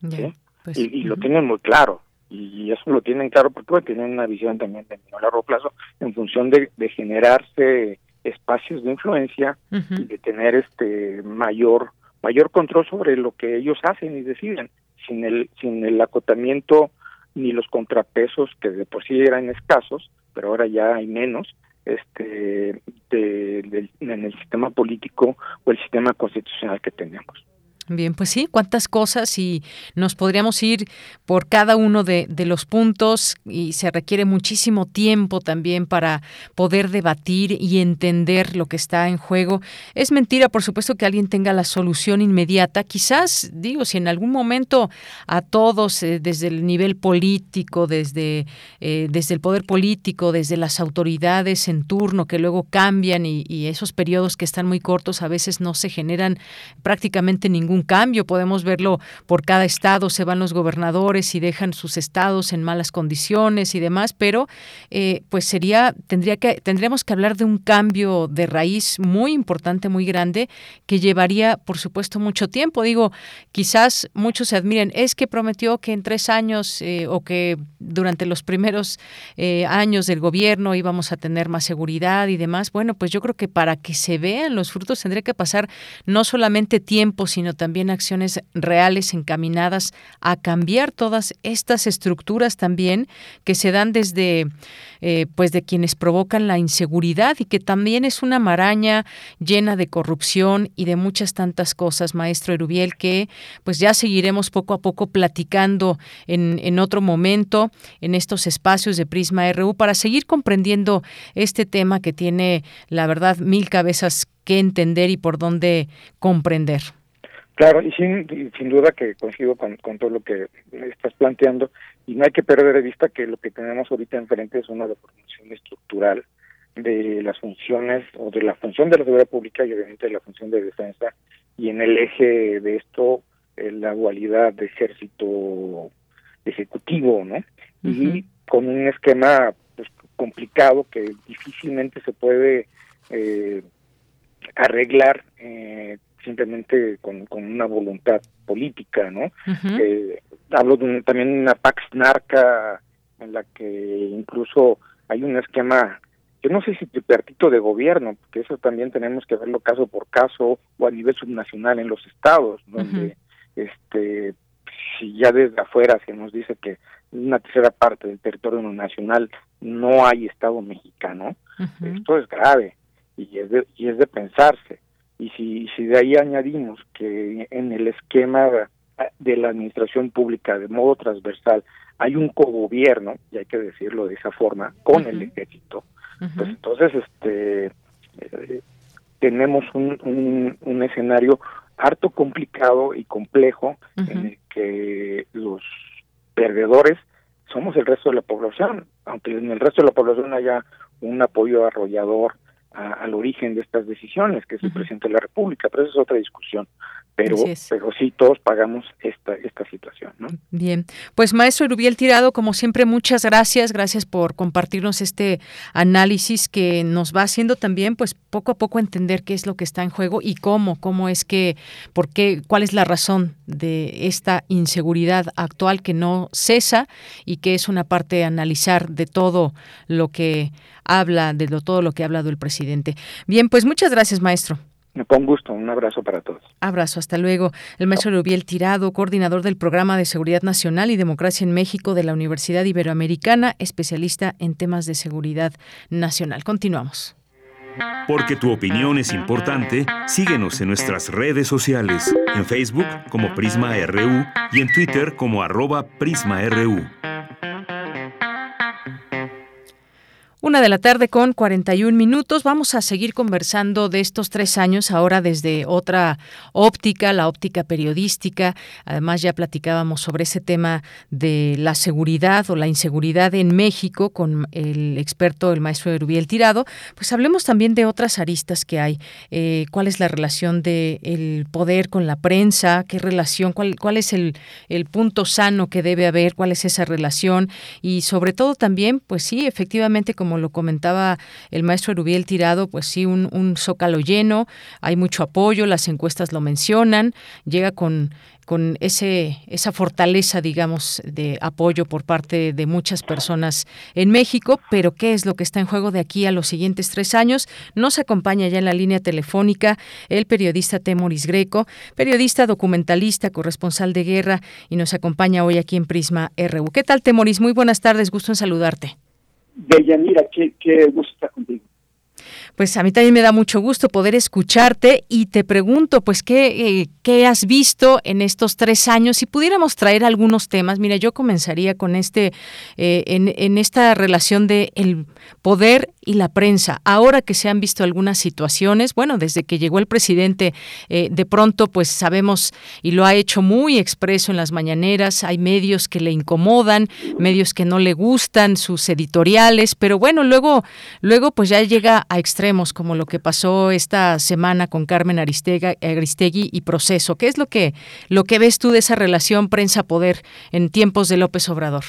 Pues, y, lo tienen muy claro. Y eso lo tienen claro porque tienen una visión también de largo plazo en función de, generarse espacios de influencia y de tener este mayor mayor control sobre lo que ellos hacen y deciden sin el sin el acotamiento ni los contrapesos que de por sí eran escasos, pero ahora ya hay menos, este de, en el sistema político o el sistema constitucional que tenemos. Bien, pues sí, cuántas cosas y nos podríamos ir por cada uno de, los puntos y se requiere muchísimo tiempo también para poder debatir y entender lo que está en juego. Es mentira, por supuesto, que alguien tenga la solución inmediata. Quizás, digo, si en algún momento a todos, eh, desde el nivel político, desde, eh, desde el poder político, desde las autoridades en turno que luego cambian y, y esos periodos que están muy cortos, a veces no se generan prácticamente ningún un cambio. Podemos verlo por cada estado, se van los gobernadores y dejan sus estados en malas condiciones y demás, pero eh, pues sería, tendría que, tendríamos que hablar de un cambio de raíz muy importante, muy grande, que llevaría, por supuesto, mucho tiempo. Digo, quizás muchos se admiren, es que prometió que en tres años eh, o que durante los primeros eh, años del gobierno íbamos a tener más seguridad y demás. Bueno, pues yo creo que para que se vean los frutos tendría que pasar no solamente tiempo, sino también también acciones reales encaminadas a cambiar todas estas estructuras también que se dan desde eh, pues de quienes provocan la inseguridad y que también es una maraña llena de corrupción y de muchas tantas cosas, maestro Erubiel, que pues ya seguiremos poco a poco platicando en, en otro momento en estos espacios de Prisma RU para seguir comprendiendo este tema que tiene, la verdad, mil cabezas que entender y por dónde comprender. Claro, y sin, sin duda que coincido con, con todo lo que estás planteando, y no hay que perder de vista que lo que tenemos ahorita enfrente es una deformación estructural de las funciones, o de la función de la seguridad pública y obviamente de la función de defensa, y en el eje de esto, eh, la dualidad de ejército ejecutivo, ¿no? Y con un esquema pues, complicado que difícilmente se puede eh, arreglar eh, simplemente con, con una voluntad política, ¿no? Eh, hablo de también de una Pax Narca en la que incluso hay un esquema, yo no sé si tripartito de gobierno, porque eso también tenemos que verlo caso por caso o a nivel subnacional en los estados, donde este si ya desde afuera se nos dice que una tercera parte del territorio nacional no hay estado mexicano, esto es grave y es de, y es de pensarse y si, si de ahí añadimos que en el esquema de la administración pública de modo transversal hay un cogobierno, y hay que decirlo de esa forma, con el ejército, pues entonces este eh, tenemos un, un, escenario harto complicado y complejo en el que los perdedores somos el resto de la población, aunque en el resto de la población haya un apoyo arrollador al origen de estas decisiones, que es el presidente de la República, pero esa es otra discusión. Pero, pero sí, todos pagamos esta, esta situación. ¿no? Bien, pues maestro Rubiel Tirado, como siempre, muchas gracias, gracias por compartirnos este análisis que nos va haciendo también, pues poco a poco entender qué es lo que está en juego y cómo, cómo es que, por qué, cuál es la razón de esta inseguridad actual que no cesa y que es una parte a analizar de todo lo que habla, de todo lo que ha hablado el presidente. Bien, pues muchas gracias, maestro. Con gusto, un abrazo para todos. Abrazo, hasta luego. El maestro Rubiel Tirado, coordinador del Programa de Seguridad Nacional y Democracia en México de la Universidad Iberoamericana, especialista en temas de seguridad nacional. Continuamos. Porque tu opinión es importante, síguenos en nuestras redes sociales, en Facebook como Prisma RU y en Twitter como arroba PrismaRU. Una de la tarde con 41 minutos. Vamos a seguir conversando de estos tres años, ahora desde otra óptica, la óptica periodística. Además, ya platicábamos sobre ese tema de la seguridad o la inseguridad en México con el experto, el maestro Erubiel Tirado. Pues hablemos también de otras aristas que hay. Eh, ¿Cuál es la relación del poder con la prensa? ¿Qué relación? ¿Cuál, cuál es el, el punto sano que debe haber? ¿Cuál es esa relación? Y sobre todo también, pues sí, efectivamente, como lo comentaba el maestro Erubiel Tirado, pues sí, un, un zócalo lleno, hay mucho apoyo, las encuestas lo mencionan, llega con con ese, esa fortaleza, digamos, de apoyo por parte de muchas personas en México, pero ¿qué es lo que está en juego de aquí a los siguientes tres años? Nos acompaña ya en la línea telefónica el periodista Temoris Greco, periodista, documentalista, corresponsal de guerra, y nos acompaña hoy aquí en Prisma RU. ¿Qué tal, Temoris? Muy buenas tardes, gusto en saludarte. Deyanira, qué, qué gusto contigo. Pues a mí también me da mucho gusto poder escucharte y te pregunto, pues, ¿qué, eh, qué has visto en estos tres años? Si pudiéramos traer algunos temas, mira, yo comenzaría con este, eh, en, en, esta relación de el poder y la prensa. Ahora que se han visto algunas situaciones, bueno, desde que llegó el presidente, eh, de pronto, pues sabemos y lo ha hecho muy expreso en las mañaneras. Hay medios que le incomodan, medios que no le gustan, sus editoriales, pero bueno, luego, luego, pues ya llega a extremos como lo que pasó esta semana con Carmen Aristegui y Proceso. ¿Qué es lo que, lo que ves tú de esa relación prensa-poder en tiempos de López Obrador?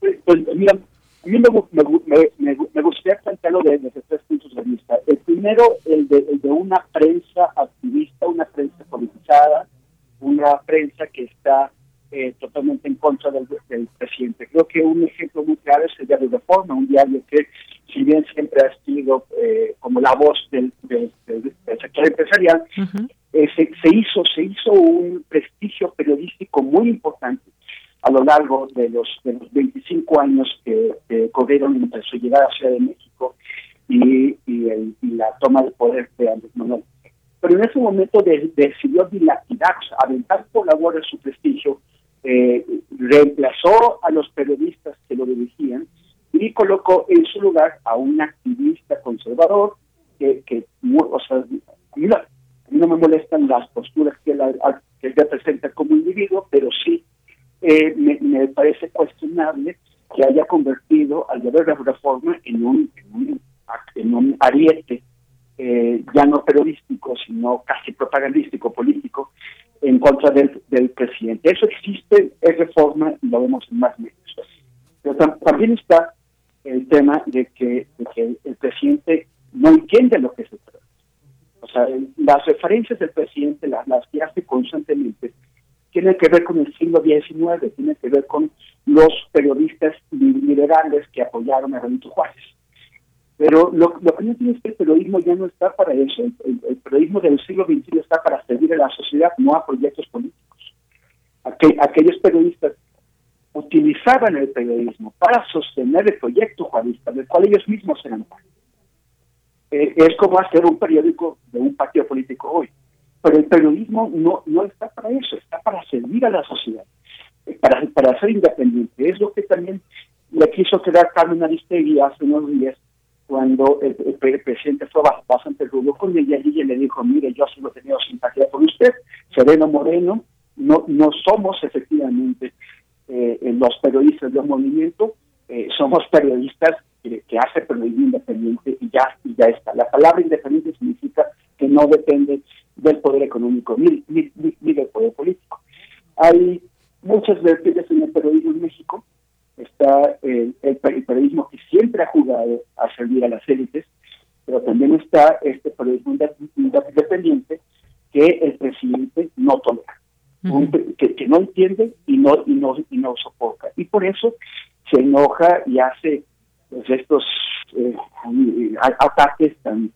Pues, pues mira, a mí me, gustaría plantearlo desde tres puntos de vista. El primero, el de, el de una prensa activista, una prensa politizada, una prensa que está eh, totalmente en contra del, presidente. Creo que un ejemplo muy claro es el diario Reforma, un diario que, si bien siempre ha sido eh, como la voz del, sector empresarial, eh, se, hizo se hizo un prestigio periodístico muy importante a lo largo de los, de los 25 años que, corrieron entre su llegada a Ciudad de México y, y, la toma de poder de Andrés Manuel. Pero en ese momento decidió dilapidar, aventar por la borda su prestigio eh, reemplazó a los periodistas que lo dirigían y colocó en su lugar a un activista conservador que, que o sea, a mí, no, me molestan las posturas que él, que representa como individuo, pero sí eh, me, parece cuestionable que haya convertido al deber de reforma en un, en un, ariete eh, ya no periodístico, sino casi propagandístico, político, en contra del, del presidente. Eso existe, es reforma y lo vemos en más medios. Pero también está el tema de que, el presidente no entiende lo que se trata. O sea, las referencias del presidente, las, las que hace constantemente, tienen que ver con el siglo XIX, tienen que ver con los periodistas liberales que apoyaron a Benito Juárez. Pero lo, lo que no tiene es que el periodismo ya no está para eso. El, periodismo del siglo XXI está para servir a la sociedad, no a proyectos políticos. aquellos periodistas utilizaban el periodismo para sostener el proyecto juanista, del cual ellos mismos eran parte. Eh, es como hacer un periódico de un partido político hoy. Pero el periodismo no, no está para eso, está para servir a la sociedad, eh, para, para ser independiente. Es lo que también le quiso quedar Carmen Aristegui hace unos días cuando el, presidente fue bastante rudo con ella y ella le dijo, mire, yo solo he tenido simpatía por usted, Sereno Moreno, no, no somos efectivamente eh, los periodistas del movimiento, eh, somos periodistas que, que hacen periodismo independiente y ya, y ya está. La palabra independiente significa que no depende del poder económico ni, ni, ni del poder político. Hay muchas vertientes en el periodismo en México, está el, el, periodismo que siempre ha jugado a servir a las élites, pero también está este periodismo independiente que el presidente no tolera, que, no entiende y no, y no y no soporta. Y por eso se enoja y hace pues, estos eh, ataques tan...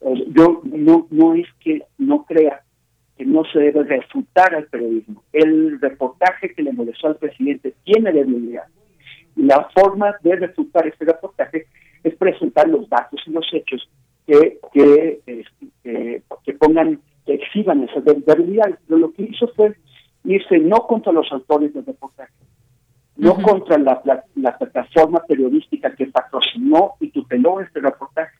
Eh, yo no, no es que no crea que no se debe refutar al periodismo. El reportaje que le molestó al presidente tiene debilidad la forma de refutar este reportaje es presentar los datos y los hechos que, que, este, que pongan, que exhiban esas debilidades. Pero lo que hizo fue irse no contra los autores del reportaje, no contra la, la, plataforma periodística que patrocinó y tuteló este reportaje,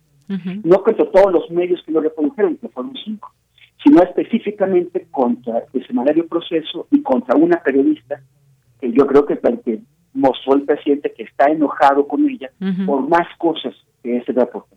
no contra todos los medios que lo reprodujeron, que fueron cinco, sino específicamente contra el semanario proceso y contra una periodista que yo creo que, que mostró el presidente que está enojado con ella por más cosas que ese reporte.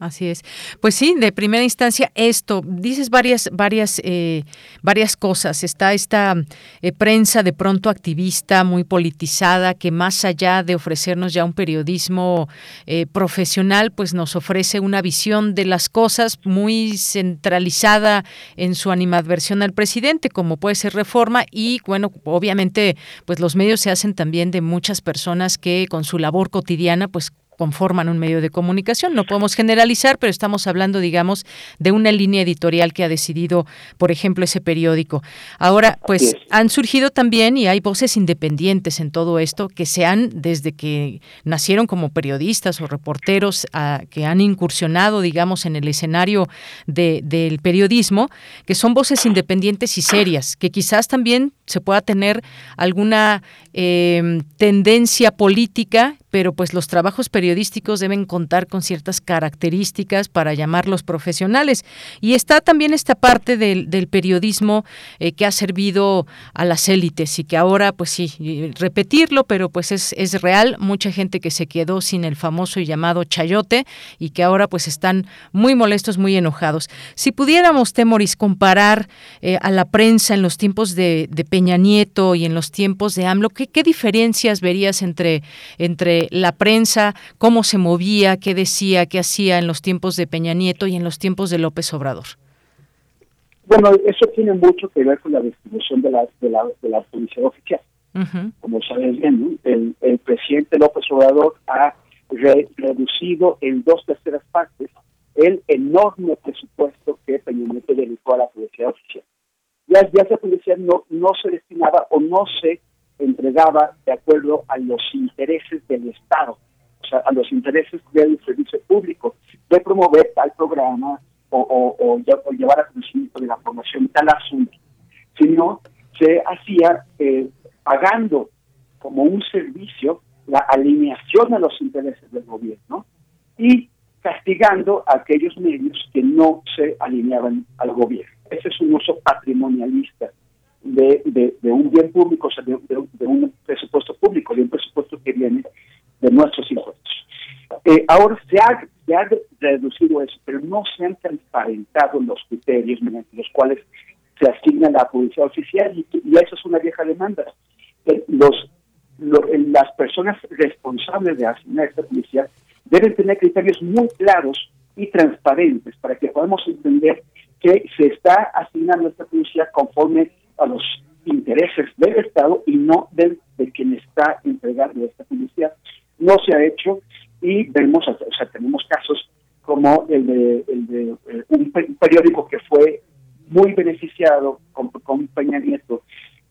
Así es. Pues sí, de primera instancia esto, dices varias, varias, eh, varias cosas. Está esta eh, prensa de pronto activista, muy politizada, que más allá de ofrecernos ya un periodismo eh, profesional, pues nos ofrece una visión de las cosas muy centralizada en su animadversión al presidente, como puede ser reforma, y bueno, obviamente, pues los medios se hacen también de muchas personas que con su labor cotidiana, pues conforman un medio de comunicación. No podemos generalizar, pero estamos hablando, digamos, de una línea editorial que ha decidido, por ejemplo, ese periódico. Ahora, pues han surgido también y hay voces independientes en todo esto que se han, desde que nacieron como periodistas o reporteros, que han incursionado, digamos, en el escenario del periodismo, que son voces independientes y serias, que quizás también se pueda tener alguna eh, tendencia política pero pues los trabajos periodísticos deben contar con ciertas características para llamarlos profesionales. Y está también esta parte del, periodismo eh, que ha servido a las élites y que ahora, pues sí, repetirlo, pero pues es, es real. Mucha gente que se quedó sin el famoso y llamado chayote y que ahora pues están muy molestos, muy enojados. Si pudiéramos, Temoris, comparar eh, a la prensa en los tiempos de, Peña Nieto y en los tiempos de AMLO, ¿qué, qué diferencias verías entre, entre la prensa, cómo se movía, qué decía, qué hacía en los tiempos de Peña Nieto y en los tiempos de López Obrador? Bueno, eso tiene mucho que ver con la distribución de la, de la, de la publicidad oficial. Como sabes bien, el, el, presidente López Obrador ha reducido en dos terceras partes el enorme presupuesto que Peña Nieto dedicó a la publicidad oficial. Ya, ya esa publicidad no, no se destinaba o no se entregaba de acuerdo a los intereses del Estado, o sea, a los intereses del servicio público, de promover tal programa o, llevar a conocimiento de la formación tal asunto, sino se hacía eh, pagando como un servicio la alineación a los intereses del gobierno y castigando a aquellos medios que no se alineaban al gobierno. Ese es un uso patrimonialista de, de, un bien público, o sea, de, un presupuesto público, de un presupuesto que viene de nuestros impuestos. Eh, ahora se ha, se ha reducido eso, pero no se han transparentado los criterios mediante los cuales se asigna la publicidad oficial y, eso es una vieja demanda. Eh, los, las personas responsables de asignar esta publicidad deben tener criterios muy claros y transparentes para que podamos entender que se está asignando esta publicidad conforme a los intereses del Estado y no del, de quien está entregando esta publicidad. No se ha hecho y vemos, o sea, tenemos casos como el de, el de eh, un, periódico que fue muy beneficiado con, con Peña Nieto,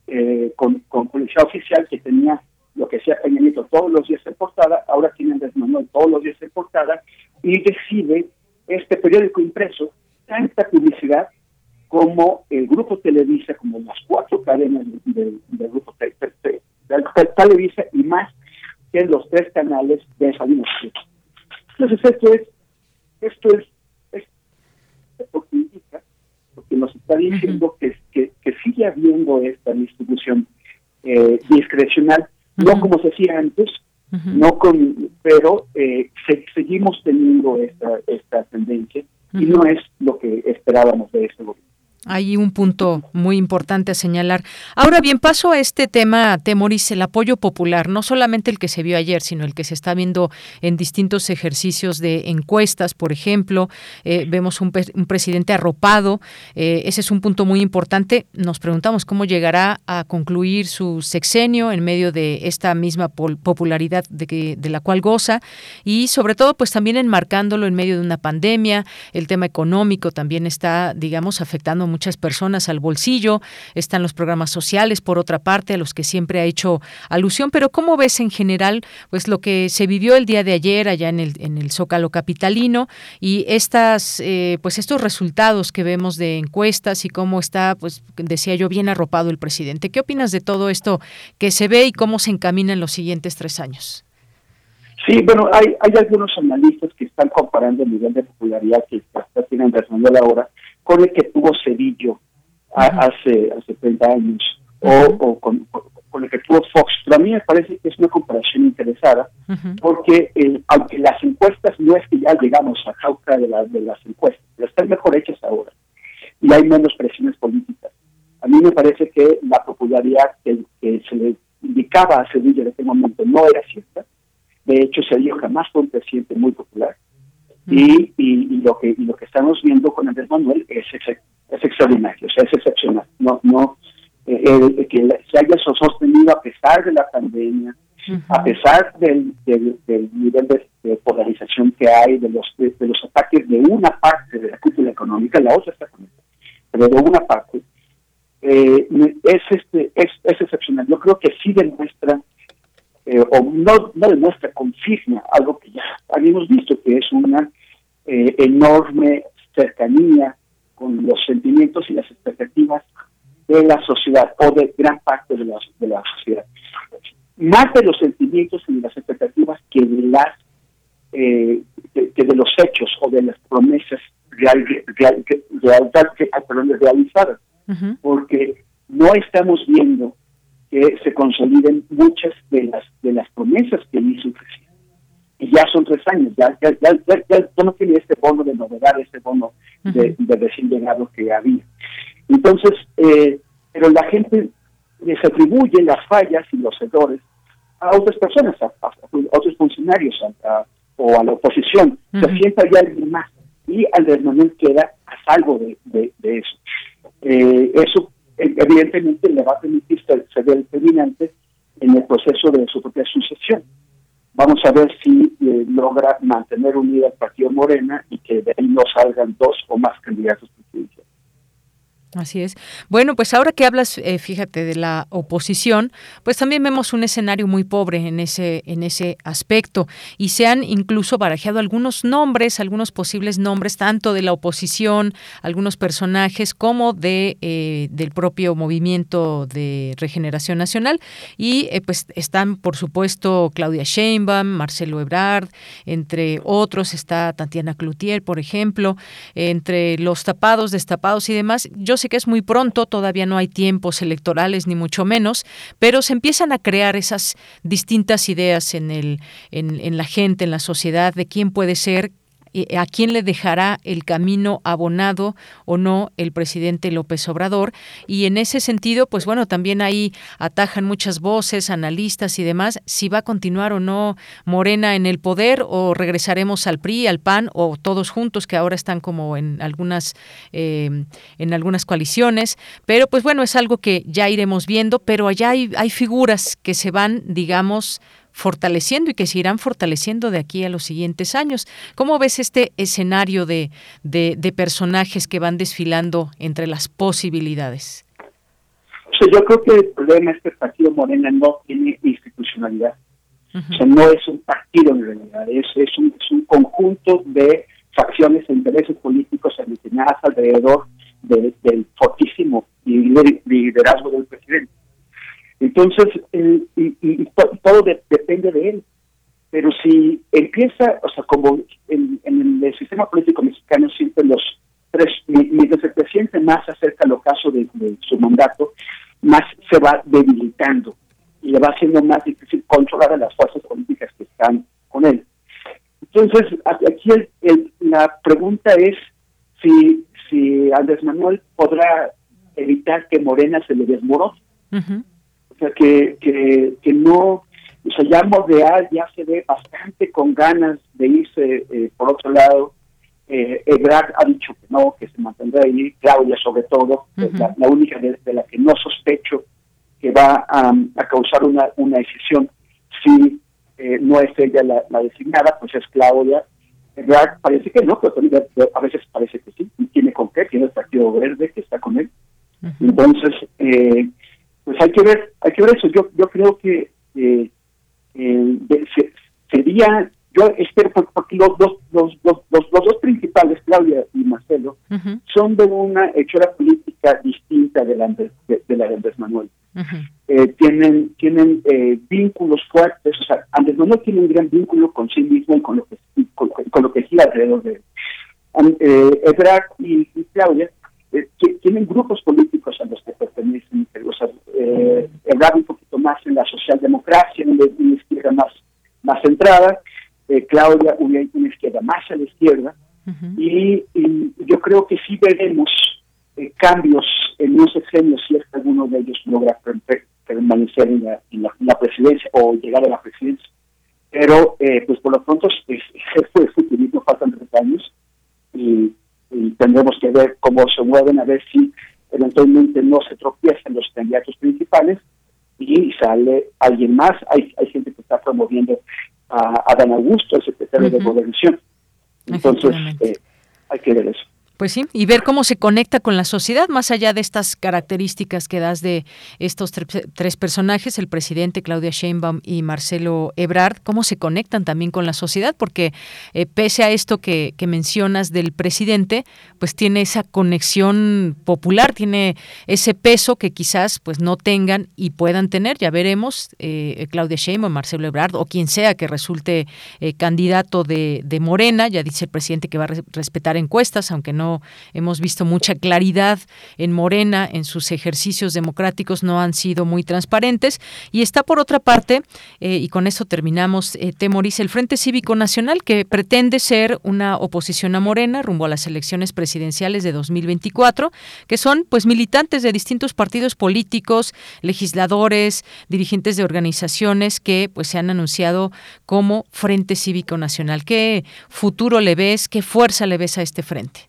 eh, con, con publicidad oficial que tenía lo que sea Peña Nieto todos los días en portada, ahora tienen Desmanuel todos los días en portada y decide este periódico impreso tanta publicidad como el grupo Televisa, como las cuatro cadenas del, grupo Televisa y más que los tres canales de esa dinastía. Entonces esto es, esto es, esto indica, porque nos está diciendo que, que, sigue habiendo esta distribución eh, discrecional, no como se hacía antes, no con, pero eh, seguimos teniendo esta, esta tendencia y no es lo que esperábamos de este gobierno. Hay un punto muy importante a señalar. Ahora bien, paso a este tema, Temoris, el apoyo popular, no solamente el que se vio ayer, sino el que se está viendo en distintos ejercicios de encuestas, por ejemplo. Eh, vemos un, presidente arropado. Eh, ese es un punto muy importante. Nos preguntamos cómo llegará a concluir su sexenio en medio de esta misma popularidad de, de la cual goza y sobre todo, pues también enmarcándolo en medio de una pandemia. El tema económico también está, digamos, afectando muchas personas al bolsillo, están los programas sociales, por otra parte, a los que siempre ha hecho alusión, pero ¿cómo ves en general pues lo que se vivió el día de ayer allá en el, en el Zócalo Capitalino y estas, eh, pues estos resultados que vemos de encuestas y cómo está, pues decía yo, bien arropado el presidente? ¿Qué opinas de todo esto que se ve y cómo se encamina en los siguientes tres años? Sí, bueno, hay, algunos analistas que están comparando el nivel de popularidad que está teniendo la ahora con el que tuvo Cedillo hace, hace 30 años o, con, el que tuvo Fox. Pero a mí me parece que es una comparación interesada porque eh, aunque las encuestas no es que ya llegamos a causa de, de las encuestas, pero están mejor hechas ahora y hay menos presiones políticas. A mí me parece que la popularidad que, se le indicaba a Cedillo en ese momento no era cierta. De hecho, Cedillo jamás fue un presidente muy popular y, y, lo que y lo que estamos viendo con Andrés Manuel es, es extraordinario, o sea, es excepcional. No, no, eh, que se haya sostenido a pesar de la pandemia, a pesar del, del, nivel de, polarización que hay, de los, de, los ataques de una parte de la cúpula económica, la otra está con pero de una parte, eh, es, este, es, es, excepcional. Yo creo que sí demuestra, eh, o no, no demuestra, confirma algo que ya habíamos visto, que es una eh, enorme cercanía con los sentimientos y las expectativas de la sociedad o de gran parte de la, de la sociedad. Más de los sentimientos y las expectativas que de las que, de los hechos o de las promesas real, real, real, realizadas porque no estamos viendo que se consoliden muchas de las de las promesas que hizo Y ya son tres años, ya, ya, ya, ya, no tiene este bono de novedad, este bono de, de recién llegado que había. Entonces, eh, pero la gente les atribuye las fallas y los errores a otras personas, a, otros funcionarios o a la oposición. Se sienta ya alguien más y Andrés Manuel queda a salvo de, de eso. Eh, eso evidentemente le va a permitir ser, determinante en el proceso de su propia sucesión. Vamos a ver si eh, logra mantener unida el partido Morena y que de ahí no salgan dos o más candidatos presidenciales. Así es. Bueno, pues ahora que hablas, eh, fíjate, de la oposición, pues también vemos un escenario muy pobre en ese, en ese aspecto y se han incluso barajeado algunos nombres, algunos posibles nombres, tanto de la oposición, algunos personajes, como de eh, del propio movimiento de regeneración nacional y eh, pues están, por supuesto, Claudia Sheinbaum, Marcelo Ebrard, entre otros está Tatiana Cloutier, por ejemplo, entre los tapados, destapados y demás. Yo sé que es muy pronto, todavía no hay tiempos electorales ni mucho menos, pero se empiezan a crear esas distintas ideas en, el, en, en la gente, en la sociedad, de quién puede ser, a quién le dejará el camino abonado o no el presidente López Obrador. Y en ese sentido, pues bueno, también ahí atajan muchas voces, analistas y demás, si va a continuar o no Morena en el poder o regresaremos al PRI, al PAN o todos juntos que ahora están como en algunas, eh, en algunas coaliciones. Pero pues bueno, es algo que ya iremos viendo, pero allá hay, hay figuras que se van, digamos, fortaleciendo y que se irán fortaleciendo de aquí a los siguientes años. ¿Cómo ves este escenario de, de, personajes que van desfilando entre las posibilidades? yo creo que el problema es que el Partido Morena no tiene institucionalidad. O sea, no es un partido en realidad, es, es, un, es un conjunto de facciones e intereses políticos aglutinadas alrededor del fortísimo liderazgo del presidente. Entonces, y, todo depende de él. Pero si empieza, o sea, como en, el sistema político mexicano siempre los tres, mientras el presidente más acerca al ocaso de, su mandato, más se va debilitando y le va haciendo más difícil controlar a las fuerzas políticas que están con él. Entonces, aquí la pregunta es si, si Andrés Manuel podrá evitar que Morena se le desmorone o sea, que, que, que no, o sea, ya Morreal ya se ve bastante con ganas de irse eh, por otro lado. Eh, Ebrard ha dicho que no, que se mantendrá ahí, Claudia sobre todo, la, única de, la que no sospecho que va a, causar una, una decisión si eh, no es ella la, designada, pues es Claudia. Ebrard parece que no, pero a veces parece que sí, y tiene con qué, tiene el Partido Verde que está con él. Entonces, eh, pues hay que ver, hay que ver eso. Yo, yo creo que eh, eh, sería, yo espero, porque los dos, los, los, los, dos principales, Claudia y Marcelo, son de una hechura política distinta de la de, la de Andrés Manuel. eh, tienen tienen eh, vínculos fuertes, o sea, Andrés Manuel tiene un gran vínculo con sí mismo y con lo que, con, lo que gira alrededor de él. Ebrard y Claudia eh, tienen grupos políticos a los que pertenecen, o sea, eh, un poquito más en la socialdemocracia, en una izquierda más, más centrada, eh, Claudia una, una, izquierda más a la izquierda, y, yo creo que sí veremos eh, cambios en un sexenio si es que alguno de ellos logra permanecer en la, en la, presidencia o llegar a la presidencia. Pero, eh, pues por lo pronto, es, es, es futurismo, faltan tres años, y y tendremos que ver cómo se mueven, a ver si eventualmente no se tropiezan los candidatos principales y sale alguien más. Hay, hay gente que está promoviendo a Adán Augusto, el secretario de Gobernación. Entonces, eh, hay que ver eso. Pues sí, y ver cómo se conecta con la sociedad, más allá de estas características que das de estos tres personajes, el presidente Claudia Sheinbaum y Marcelo Ebrard, cómo se conectan también con la sociedad, porque eh, pese a esto que, mencionas del presidente, pues tiene esa conexión popular, tiene ese peso que quizás pues no tengan y puedan tener, ya veremos, eh, Claudia Sheinbaum, Marcelo Ebrard o quien sea que resulte eh, candidato de, de Morena, ya dice el presidente que va a respetar encuestas, aunque no hemos visto mucha claridad en Morena, en sus ejercicios democráticos no han sido muy transparentes. Y está por otra parte, eh, y con eso terminamos, eh, Temoris, el Frente Cívico Nacional, que pretende ser una oposición a Morena rumbo a las elecciones presidenciales de 2024, que son pues militantes de distintos partidos políticos, legisladores, dirigentes de organizaciones que pues se han anunciado como Frente Cívico Nacional. ¿Qué futuro le ves, qué fuerza le ves a este frente?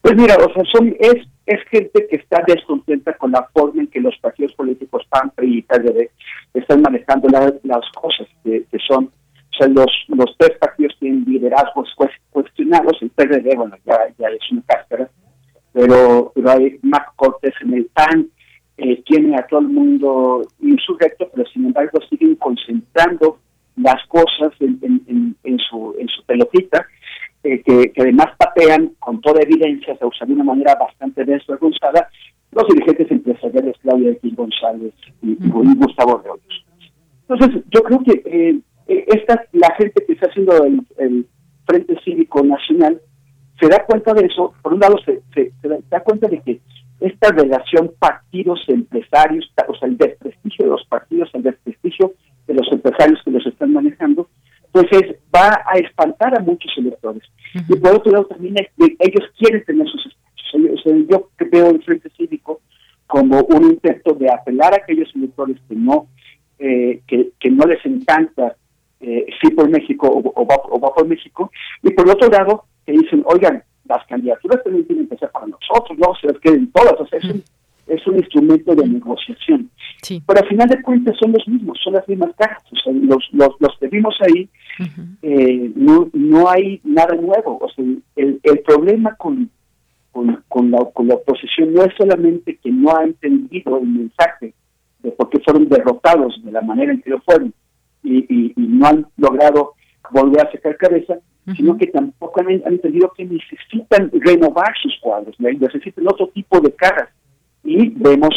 Pues mira, o sea, son, es, es gente que está descontenta con la forma en que los partidos políticos PAN, PRI y PRD están manejando las cosas, que, son, o sea, los, los tres partidos tienen liderazgos cuestionados, el PRD, bueno, ya, ya es una cáscara, pero, pero hay Mac Cortés en el PAN, eh, tiene a todo el mundo insurrecto, pero sin embargo siguen concentrando las cosas en, en su, en su pelotita eh, que, además patean con toda evidencia, o sea, de una manera bastante desvergonzada, los dirigentes empresariales Claudia X González y, Gustavo Reollos. Entonces, yo creo que eh, eh, esta, la gente que está haciendo el, Frente Cívico Nacional se da cuenta de eso, por un lado se, se, da cuenta de que esta relación partidos-empresarios, o sea, el desprestigio de los partidos, el desprestigio de los empresarios que los están manejando, pues es, va a espantar a muchos electores. Y por otro lado también ellos quieren tener sus espacios. yo veo el Frente Cívico como un intento de apelar a aquellos electores que no eh, que, que, no les encanta eh, sí por México o, va, por México, y por otro lado que dicen, oigan, las candidaturas también tienen que ser para nosotros, no se las queden todas, o sea, es un, es un instrumento de negociación. Pero al final de cuentas son los mismos, son las mismas cajas, o sea, los, los, los que vimos ahí eh, no, no hay nada nuevo. O sea, el, el problema con, con, la, con la oposición no es solamente que no ha entendido el mensaje de por qué fueron derrotados de la manera en que lo fueron y, y, no han logrado volver a sacar cabeza, sino que tampoco han, entendido que necesitan renovar sus cuadros, necesitan otro tipo de caras. Y vemos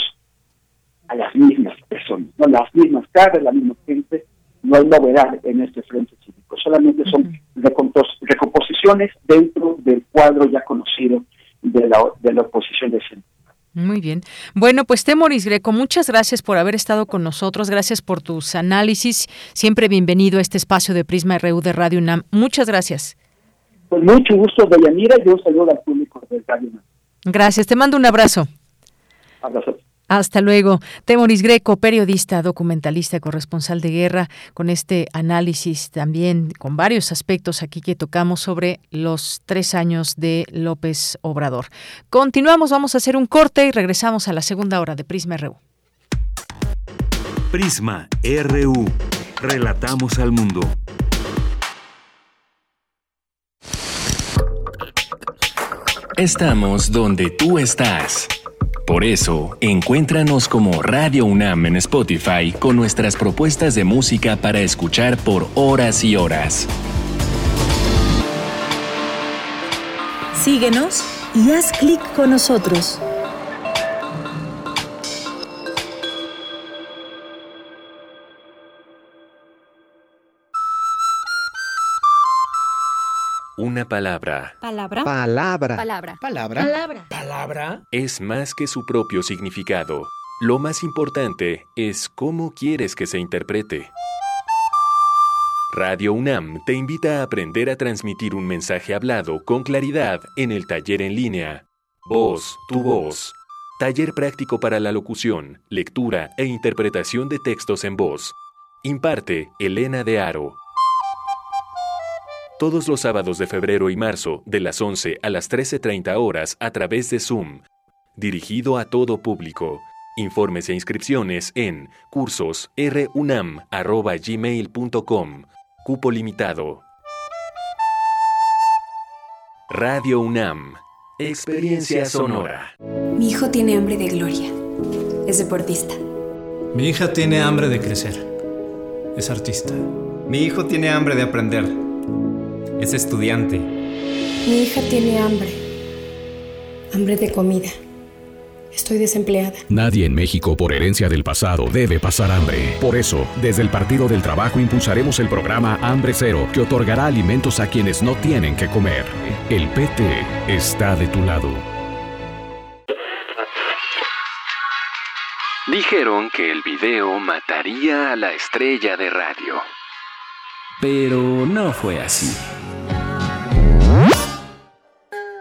a las mismas personas, ¿no? las mismas caras, la misma gente, no hay novedad en este frente cívico, solamente son recomposiciones dentro del cuadro ya conocido de la, de la oposición de centro. Muy bien. Bueno, pues Temoris Greco, muchas gracias por haber estado con nosotros, gracias por tus análisis. Siempre bienvenido a este espacio de Prisma RU de Radio UNAM. Muchas gracias. Pues mucho gusto, Deyanira, yo saludo al público de Radio UNAM. Gracias, te mando un abrazo. Abrazo. Hasta luego. Temoris Greco, periodista, documentalista, corresponsal de guerra, con este análisis también con varios aspectos aquí que tocamos sobre los tres años de López Obrador. Continuamos, vamos a hacer un corte y regresamos a la segunda hora de Prisma RU. Prisma RU. Relatamos al mundo. Estamos donde tú estás por eso, encuéntranos como Radio UNAM en Spotify con nuestras propuestas de música para escuchar por horas y horas. Síguenos y haz clic con nosotros. Una palabra. Palabra. Palabra. Palabra. Palabra. Palabra. Palabra. Es más que su propio significado. Lo más importante es cómo quieres que se interprete. Radio UNAM te invita a aprender a transmitir un mensaje hablado con claridad en el taller en línea. Voz, tu voz. Taller práctico para la locución, lectura e interpretación de textos en voz. Imparte Elena de Aro todos los sábados de febrero y marzo, de las 11 a las 13.30 horas a través de Zoom. Dirigido a todo público. Informes e inscripciones en cursosrunam.gmail.com cupo limitado. Radio UNAM, experiencia sonora. Mi hijo tiene hambre de gloria. Es deportista. Mi hija tiene hambre de crecer. Es artista. Mi hijo tiene hambre de aprender. Es estudiante. Mi hija tiene hambre. Hambre de comida. Estoy desempleada. Nadie en México por herencia del pasado debe pasar hambre. Por eso, desde el Partido del Trabajo impulsaremos el programa Hambre Cero, que otorgará alimentos a quienes no tienen que comer. El PT está de tu lado. Dijeron que el video mataría a la estrella de radio. Pero no fue así.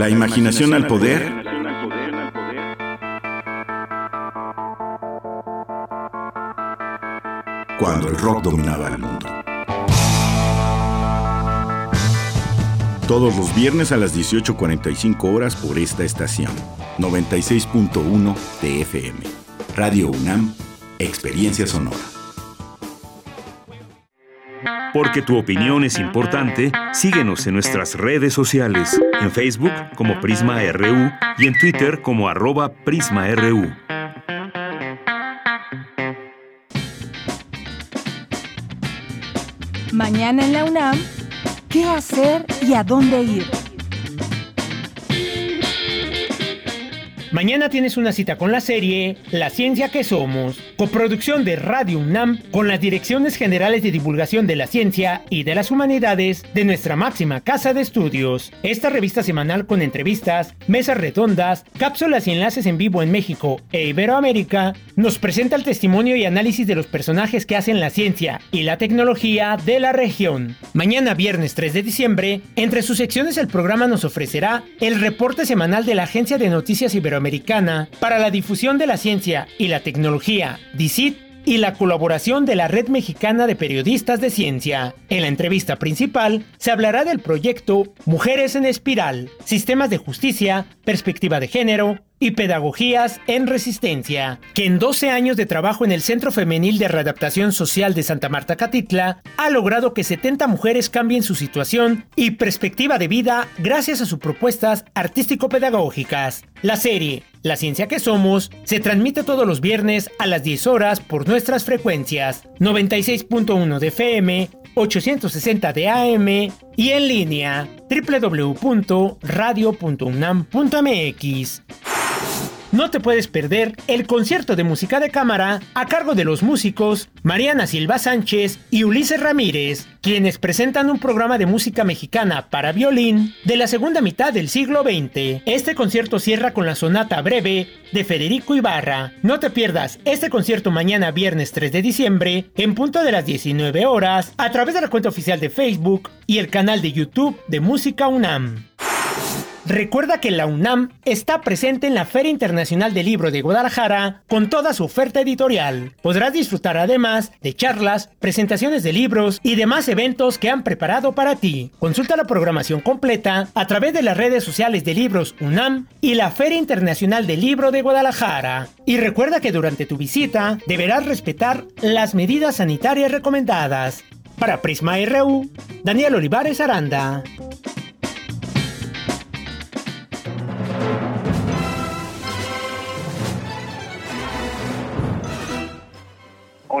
La imaginación al poder. Cuando el rock dominaba el mundo. Todos los viernes a las 18.45 horas por esta estación. 96.1 TFM. Radio UNAM, Experiencia Sonora. Porque tu opinión es importante, síguenos en nuestras redes sociales, en Facebook como Prisma RU y en Twitter como arroba PrismaRU. Mañana en la UNAM, ¿qué hacer y a dónde ir? Mañana tienes una cita con la serie La Ciencia que Somos, coproducción de Radio UNAM con las direcciones generales de divulgación de la ciencia y de las humanidades de nuestra máxima casa de estudios. Esta revista semanal con entrevistas, mesas redondas, cápsulas y enlaces en vivo en México e Iberoamérica nos presenta el testimonio y análisis de los personajes que hacen la ciencia y la tecnología de la región. Mañana viernes 3 de diciembre, entre sus secciones el programa nos ofrecerá el reporte semanal de la Agencia de Noticias Iberoamericana para la difusión de la ciencia y la tecnología, DICIT, y la colaboración de la Red Mexicana de Periodistas de Ciencia. En la entrevista principal se hablará del proyecto Mujeres en Espiral, Sistemas de Justicia, Perspectiva de Género, y Pedagogías en Resistencia, que en 12 años de trabajo en el Centro Femenil de Readaptación Social de Santa Marta Catitla, ha logrado que 70 mujeres cambien su situación y perspectiva de vida gracias a sus propuestas artístico-pedagógicas. La serie La Ciencia que Somos se transmite todos los viernes a las 10 horas por nuestras frecuencias 96.1 de FM, 860 de AM y en línea www.radio.unam.mx. No te puedes perder el concierto de música de cámara a cargo de los músicos Mariana Silva Sánchez y Ulises Ramírez, quienes presentan un programa de música mexicana para violín de la segunda mitad del siglo XX. Este concierto cierra con la sonata breve de Federico Ibarra. No te pierdas este concierto mañana viernes 3 de diciembre en punto de las 19 horas a través de la cuenta oficial de Facebook y el canal de YouTube de Música UNAM. Recuerda que la UNAM está presente en la Feria Internacional del Libro de Guadalajara con toda su oferta editorial. Podrás disfrutar además de charlas, presentaciones de libros y demás eventos que han preparado para ti. Consulta la programación completa a través de las redes sociales de Libros UNAM y la Feria Internacional del Libro de Guadalajara. Y recuerda que durante tu visita deberás respetar las medidas sanitarias recomendadas. Para Prisma RU, Daniel Olivares Aranda.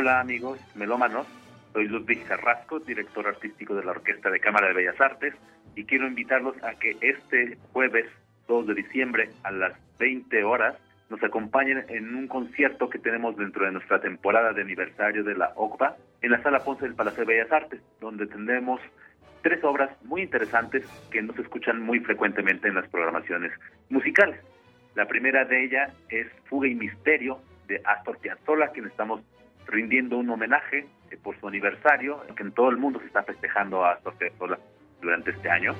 Hola amigos melómanos, soy Ludwig Carrasco, director artístico de la Orquesta de Cámara de Bellas Artes y quiero invitarlos a que este jueves 2 de diciembre a las 20 horas nos acompañen en un concierto que tenemos dentro de nuestra temporada de aniversario de la OCPA en la Sala Ponce del Palacio de Bellas Artes, donde tendremos tres obras muy interesantes que no se escuchan muy frecuentemente en las programaciones musicales. La primera de ellas es Fuga y Misterio de Astor Piazzolla, quien estamos rindiendo un homenaje eh, por su aniversario, que en todo el mundo se está festejando a Astor Piazzolla durante este año.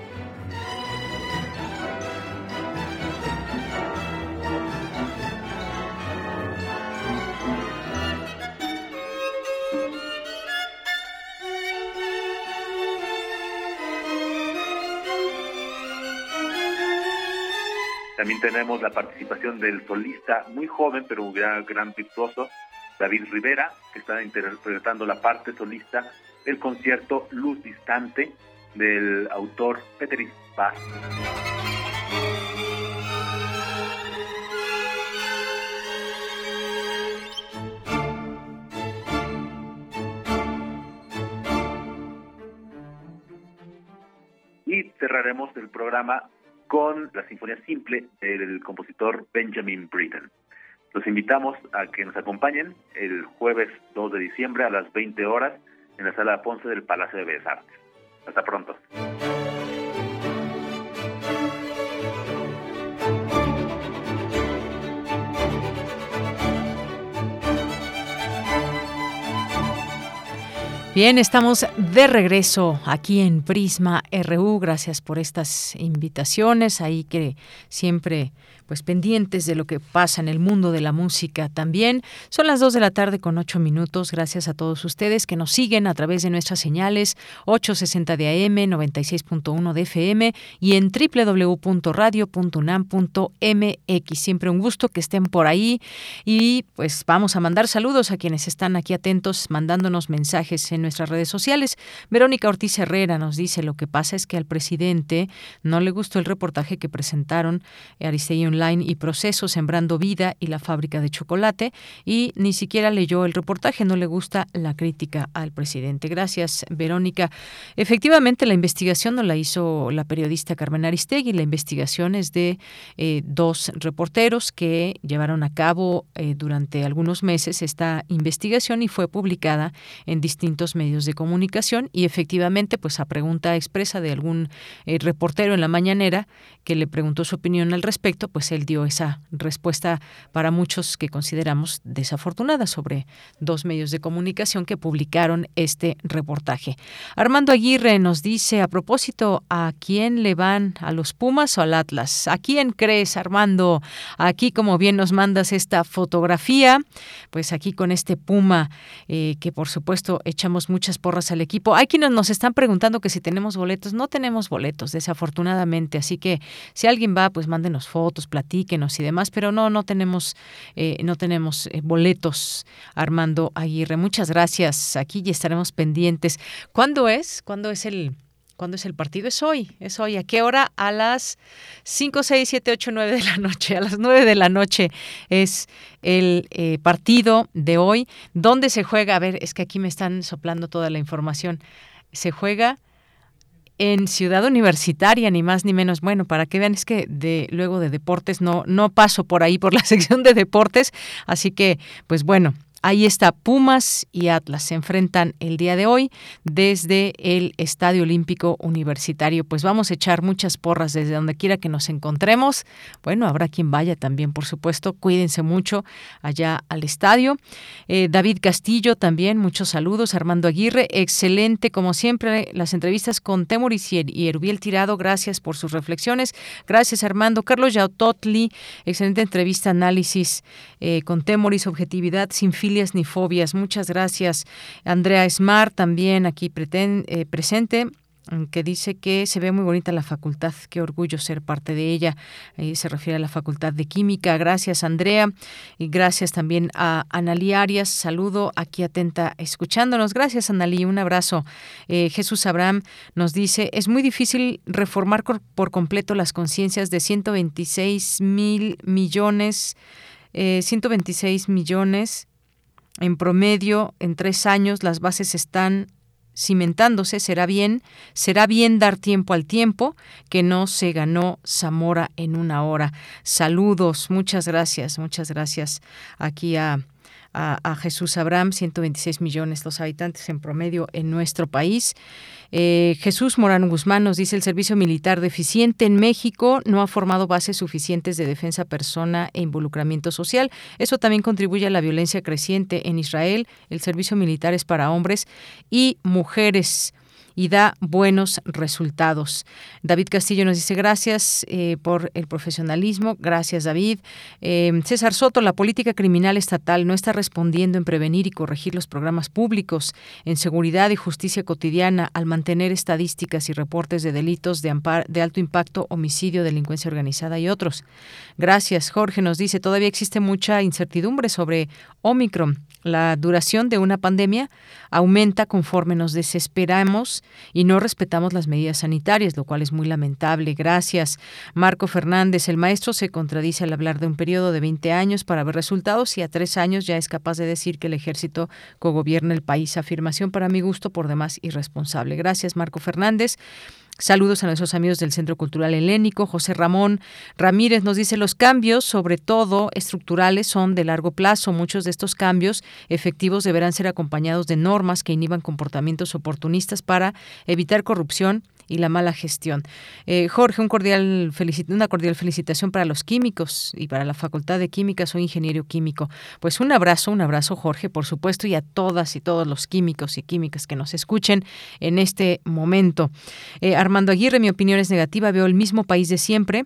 También tenemos la participación del solista muy joven, pero un gran, gran virtuoso, David Rivera, que está interpretando la parte solista del concierto Luz Distante del autor Peter Paz. Y cerraremos el programa con la Sinfonía Simple del compositor Benjamin Britten. Los invitamos a que nos acompañen el jueves 2 de diciembre a las 20 horas en la Sala Ponce del Palacio de Bellas Artes. Hasta pronto. Bien, estamos de regreso aquí en Prisma RU. Gracias por estas invitaciones. Ahí que siempre pues pendientes de lo que pasa en el mundo de la música también. Son las 2 de la tarde con 8 minutos. Gracias a todos ustedes que nos siguen a través de nuestras señales 860 de AM, 96.1 de FM y en www.radio.unam.mx. Siempre un gusto que estén por ahí y pues vamos a mandar saludos a quienes están aquí atentos mandándonos mensajes en nuestras redes sociales. Verónica Ortiz Herrera nos dice lo que pasa es que al presidente no le gustó el reportaje que presentaron Aristegui y Proceso, Sembrando Vida y la Fábrica de Chocolate, y ni siquiera leyó el reportaje, no le gusta la crítica al presidente. Gracias, Verónica. Efectivamente, la investigación no la hizo la periodista Carmen Aristegui, la investigación es de eh, dos reporteros que llevaron a cabo eh, durante algunos meses esta investigación y fue publicada en distintos medios de comunicación y efectivamente, pues a pregunta expresa de algún eh, reportero en la mañanera que le preguntó su opinión al respecto, pues él dio esa respuesta para muchos que consideramos desafortunada sobre dos medios de comunicación que publicaron este reportaje. Armando Aguirre nos dice a propósito, ¿a quién le van? ¿A los Pumas o al Atlas? ¿A quién crees, Armando? Aquí, como bien nos mandas esta fotografía, pues aquí con este Puma, eh, que por supuesto echamos muchas porras al equipo. Hay quienes nos están preguntando que si tenemos boletos. No tenemos boletos, desafortunadamente. Así que si alguien va, pues mándenos fotos, platíquenos y demás, pero no, no tenemos, eh, no tenemos eh, boletos, Armando Aguirre. Muchas gracias. Aquí ya estaremos pendientes. ¿Cuándo es? ¿Cuándo es el ¿Cuándo es el partido? Es hoy, es hoy. ¿A qué hora? A las 5, 6, 7, 8, 9 de la noche. A las 9 de la noche es el eh, partido de hoy. ¿Dónde se juega? A ver, es que aquí me están soplando toda la información. Se juega en Ciudad Universitaria, ni más ni menos. Bueno, para que vean, es que de luego de deportes no, no paso por ahí por la <laughs> sección de deportes, así que, pues bueno, Ahí está Pumas y Atlas se enfrentan el día de hoy desde el Estadio Olímpico Universitario. Pues vamos a echar muchas porras desde donde quiera que nos encontremos. Bueno, habrá quien vaya también, por supuesto. Cuídense mucho allá al estadio. Eh, David Castillo también, muchos saludos. Armando Aguirre, excelente como siempre las entrevistas con Temoris y Erubiel Tirado. Gracias por sus reflexiones. Gracias Armando. Carlos Yautotli, excelente entrevista, análisis eh, con Temoris, objetividad sin fin ni fobias. Muchas gracias. Andrea Smart también aquí eh, presente mm, que dice que se ve muy bonita la facultad, qué orgullo ser parte de ella. se refiere a la Facultad de Química. Gracias, Andrea. Y gracias también a Analí Arias. Saludo aquí atenta escuchándonos. Gracias, Analí. Un abrazo. Eh, Jesús Abraham nos dice, es muy difícil reformar por completo las conciencias de 126 mil millones, 126 eh, millones en promedio, en tres años, las bases están cimentándose, será bien, será bien dar tiempo al tiempo, que no se ganó Zamora en una hora. Saludos, muchas gracias, muchas gracias aquí a a, Jesús Abraham, 126 millones los habitantes en promedio en nuestro país. Eh, Jesús Morán Guzmán nos dice el servicio militar deficiente en México no ha formado bases suficientes de defensa persona e involucramiento social. Eso también contribuye a la violencia creciente en Israel. El servicio militar es para hombres y mujeres y da buenos resultados. David Castillo nos dice gracias eh, por el profesionalismo. Gracias, David. Eh, César Soto, la política criminal estatal no está respondiendo en prevenir y corregir los programas públicos en seguridad y justicia cotidiana al mantener estadísticas y reportes de delitos de, de alto impacto, homicidio, delincuencia organizada y otros. Gracias, Jorge. Nos dice todavía existe mucha incertidumbre sobre Omicron. La duración de una pandemia aumenta conforme nos desesperamos y no respetamos las medidas sanitarias, lo cual es muy lamentable. Gracias. Marco Fernández, el maestro se contradice al hablar de un periodo de 20 años para ver resultados y a tres años ya es capaz de decir que el ejército cogobierna el país. Afirmación para mi gusto por demás irresponsable. Gracias, Marco Fernández. Saludos a nuestros amigos del Centro Cultural Helénico. José Ramón Ramírez nos dice los cambios, sobre todo estructurales, son de largo plazo. Muchos de estos cambios efectivos deberán ser acompañados de normas que inhiban comportamientos oportunistas para evitar corrupción y la mala gestión. Eh, Jorge, un cordial una cordial felicitación para los químicos y para la Facultad de Química. Soy ingeniero químico. Pues un abrazo, un abrazo, Jorge, por supuesto, y a todas y todos los químicos y químicas que nos escuchen en este momento. Eh, Armando Aguirre, mi opinión es negativa. Veo el mismo país de siempre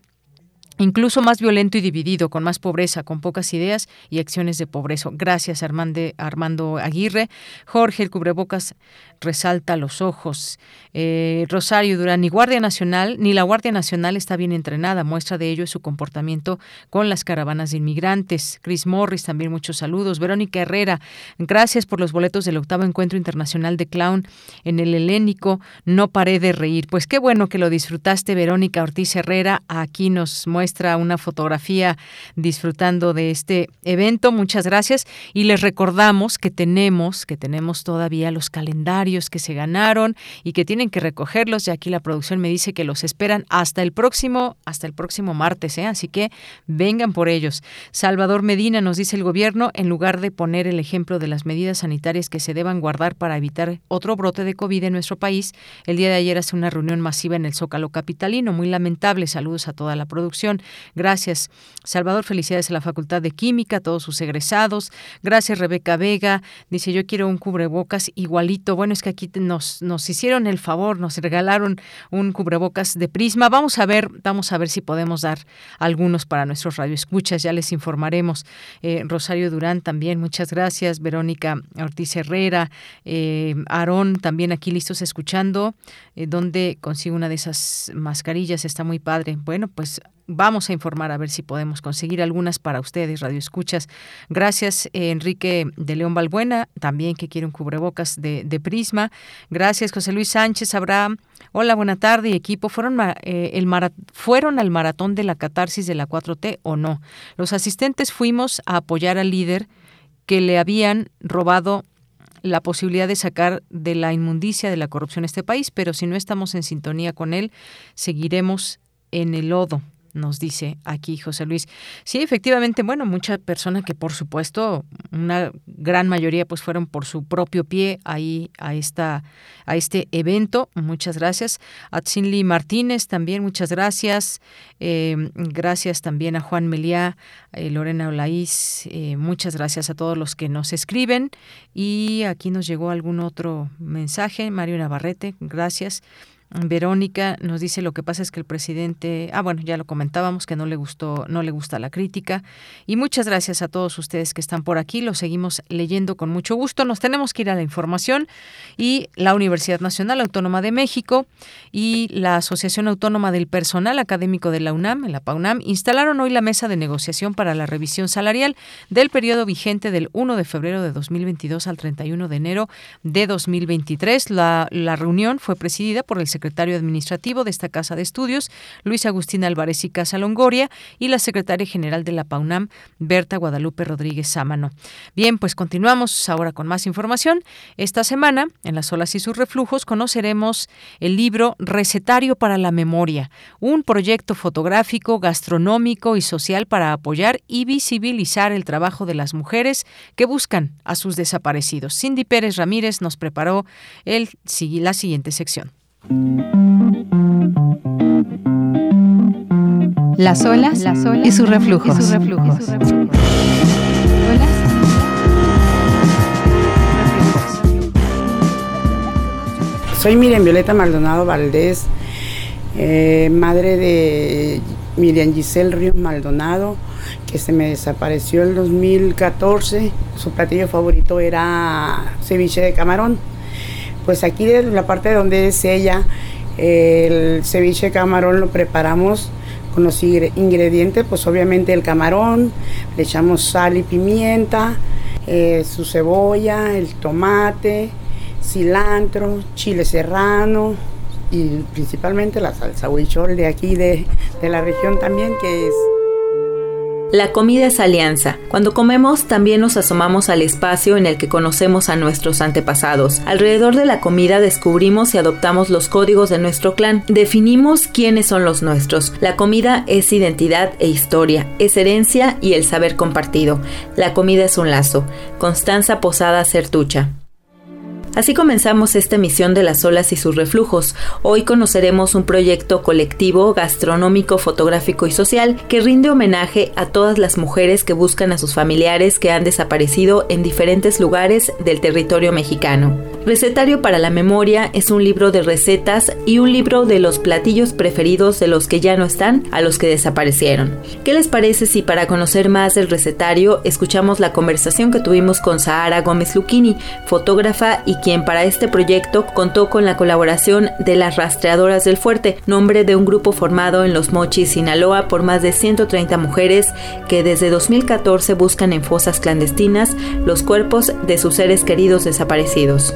incluso más violento y dividido, con más pobreza, con pocas ideas y acciones de pobreza. Gracias, Armando Aguirre. Jorge, el cubrebocas resalta los ojos. Eh, Rosario Durán, ni Guardia Nacional, ni la Guardia Nacional está bien entrenada. Muestra de ello es su comportamiento con las caravanas de inmigrantes. Chris Morris, también muchos saludos. Verónica Herrera, gracias por los boletos del octavo encuentro internacional de clown en el helénico. No paré de reír. Pues qué bueno que lo disfrutaste, Verónica Ortiz Herrera. Aquí nos muestra una fotografía disfrutando de este evento. Muchas gracias y les recordamos que tenemos que tenemos todavía los calendarios que se ganaron y que tienen que recogerlos. Y aquí la producción me dice que los esperan hasta el próximo hasta el próximo martes, ¿eh? así que vengan por ellos. Salvador Medina nos dice el gobierno en lugar de poner el ejemplo de las medidas sanitarias que se deban guardar para evitar otro brote de COVID en nuestro país, el día de ayer hace una reunión masiva en el Zócalo capitalino, muy lamentable. Saludos a toda la producción. Gracias, Salvador. Felicidades a la Facultad de Química, a todos sus egresados. Gracias, Rebeca Vega. Dice, yo quiero un cubrebocas igualito. Bueno, es que aquí nos, nos hicieron el favor, nos regalaron un cubrebocas de prisma. Vamos a ver, vamos a ver si podemos dar algunos para nuestros radioescuchas. Ya les informaremos. Eh, Rosario Durán también, muchas gracias. Verónica Ortiz Herrera, eh, Aarón también aquí listos escuchando. Eh, donde consigo una de esas mascarillas? Está muy padre. Bueno, pues vamos a informar a ver si podemos conseguir algunas para ustedes, Radio Escuchas. Gracias, eh, Enrique de León Balbuena, también que quiere un cubrebocas de, Prisma. Gracias, José Luis Sánchez Abraham. Hola, buena tarde, equipo. ¿Fueron, eh, el ¿Fueron al maratón de la catarsis de la 4T o no? Los asistentes fuimos a apoyar al líder que le habían robado la posibilidad de sacar de la inmundicia de la corrupción este país, pero si no estamos en sintonía con él, seguiremos en el lodo nos dice aquí José Luis. Sí, efectivamente, bueno, mucha persona que por supuesto, una gran mayoría pues fueron por su propio pie ahí a esta a este evento. Muchas gracias. A Tsinli Martínez también, muchas gracias. Eh, gracias también a Juan Meliá, eh, Lorena Olaís, eh, muchas gracias a todos los que nos escriben. Y aquí nos llegó algún otro mensaje. Mario Navarrete, gracias. Verónica nos dice lo que pasa es que el presidente, ah bueno, ya lo comentábamos que no le gustó, no le gusta la crítica y muchas gracias a todos ustedes que están por aquí, lo seguimos leyendo con mucho gusto. Nos tenemos que ir a la información y la Universidad Nacional Autónoma de México y la Asociación Autónoma del Personal Académico de la UNAM, la PAUNAM, instalaron hoy la mesa de negociación para la revisión salarial del periodo vigente del 1 de febrero de 2022 al 31 de enero de 2023. La, la reunión fue presidida por el secretario secretario administrativo de esta casa de estudios, Luis Agustín Álvarez y Casa Longoria, y la secretaria general de la PAUNAM, Berta Guadalupe Rodríguez Sámano. Bien, pues continuamos ahora con más información. Esta semana, en Las olas y sus reflujos, conoceremos el libro Recetario para la Memoria, un proyecto fotográfico, gastronómico y social para apoyar y visibilizar el trabajo de las mujeres que buscan a sus desaparecidos. Cindy Pérez Ramírez nos preparó el, la siguiente sección. Las olas, Las olas y sus reflujos. Y sus reflujos. Soy Miriam Violeta Maldonado Valdés, eh, madre de Miriam Giselle Ríos Maldonado, que se me desapareció el 2014. Su platillo favorito era ceviche de camarón. Pues aquí de la parte donde es ella, el ceviche camarón lo preparamos con los ingredientes, pues obviamente el camarón, le echamos sal y pimienta, eh, su cebolla, el tomate, cilantro, chile serrano y principalmente la salsa huichol de aquí de, de la región también que es la comida es alianza. Cuando comemos también nos asomamos al espacio en el que conocemos a nuestros antepasados. Alrededor de la comida descubrimos y adoptamos los códigos de nuestro clan. Definimos quiénes son los nuestros. La comida es identidad e historia, es herencia y el saber compartido. La comida es un lazo. Constanza Posada Certucha. Así comenzamos esta emisión de las olas y sus reflujos. Hoy conoceremos un proyecto colectivo, gastronómico, fotográfico y social que rinde homenaje a todas las mujeres que buscan a sus familiares que han desaparecido en diferentes lugares del territorio mexicano. Recetario para la Memoria es un libro de recetas y un libro de los platillos preferidos de los que ya no están a los que desaparecieron. ¿Qué les parece si para conocer más del recetario escuchamos la conversación que tuvimos con Sahara Gómez Luquini, fotógrafa y quien para este proyecto contó con la colaboración de las Rastreadoras del Fuerte, nombre de un grupo formado en Los Mochis, Sinaloa, por más de 130 mujeres que desde 2014 buscan en fosas clandestinas los cuerpos de sus seres queridos desaparecidos.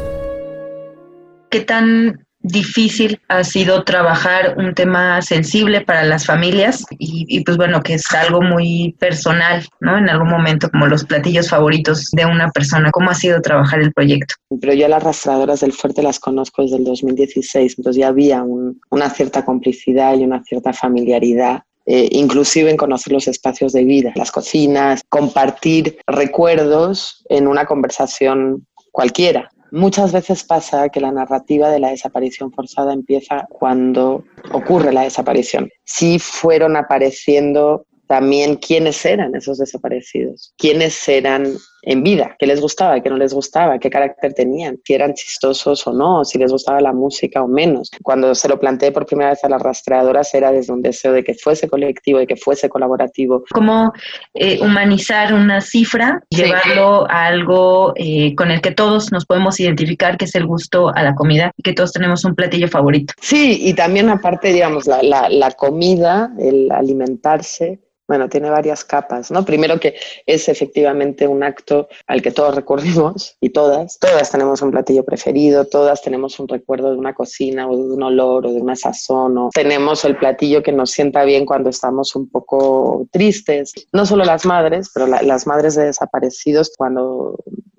¿Qué tan difícil ha sido trabajar un tema sensible para las familias y, pues bueno, que es algo muy personal, ¿no? En algún momento como los platillos favoritos de una persona. ¿Cómo ha sido trabajar el proyecto? Pero yo las arrastradoras del fuerte las conozco desde el 2016, entonces ya había una cierta complicidad y una cierta familiaridad eh, inclusive en conocer los espacios de vida, las cocinas, compartir recuerdos en una conversación cualquiera. Muchas veces pasa que la narrativa de la desaparición forzada empieza cuando ocurre la desaparición. Si fueron apareciendo también quiénes eran esos desaparecidos, quiénes eran en vida, qué les gustaba, qué no les gustaba, qué carácter tenían, si eran chistosos o no, si les gustaba la música o menos. Cuando se lo planteé por primera vez a las rastreadoras era desde un deseo de que fuese colectivo, de que fuese colaborativo. ¿Cómo eh, humanizar una cifra, llevarlo a algo eh, con el que todos nos podemos identificar, que es el gusto a la comida y que todos tenemos un platillo favorito? Sí, y también aparte, digamos, la, la, la comida, el alimentarse, bueno, tiene varias capas, ¿no? Primero que es efectivamente un acto al que todos recurrimos y todas, todas tenemos un platillo preferido, todas tenemos un recuerdo de una cocina o de un olor o de una sazón o tenemos el platillo que nos sienta bien cuando estamos un poco tristes. No solo las madres, pero las madres de desaparecidos cuando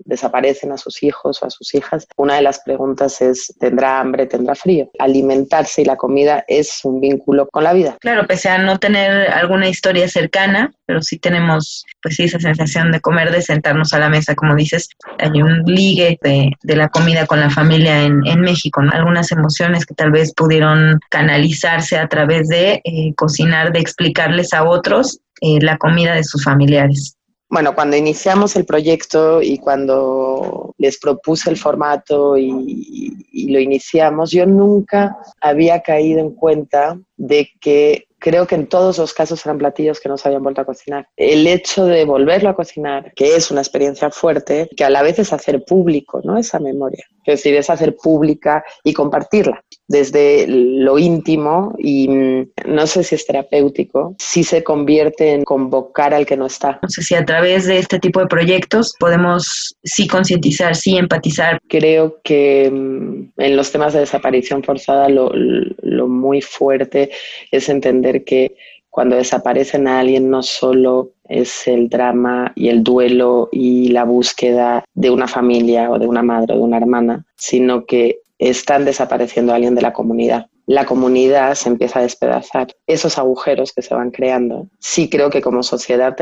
desaparecen a sus hijos o a sus hijas, una de las preguntas es, ¿tendrá hambre, tendrá frío? Alimentarse y la comida es un vínculo con la vida. Claro, pese a no tener alguna historia cercana, pero sí tenemos pues sí esa sensación de comer, de sentarnos a la mesa, como dices, hay un ligue de, la comida con la familia en, México, algunas emociones que tal vez pudieron canalizarse a través de eh, cocinar, de explicarles a otros eh, la comida de sus familiares. Bueno, cuando iniciamos el proyecto y cuando les propuse el formato y, lo iniciamos, yo nunca había caído en cuenta de que creo que en todos los casos eran platillos que no se habían vuelto a cocinar. El hecho de volverlo a cocinar, que es una experiencia fuerte, que a la vez es hacer público ¿no? esa memoria, es decir, es hacer pública y compartirla desde lo íntimo y mm, no sé si es terapéutico, si se convierte en convocar al que no está. No sé si a través de este tipo de proyectos podemos sí concientizar, sí empatizar. Creo que mm, en los temas de desaparición forzada lo, lo muy fuerte es entender que cuando desaparecen a alguien no solo es el drama y el duelo y la búsqueda de una familia o de una madre o de una hermana, sino que están desapareciendo a alguien de la comunidad. La comunidad se empieza a despedazar. Esos agujeros que se van creando, sí creo que como sociedad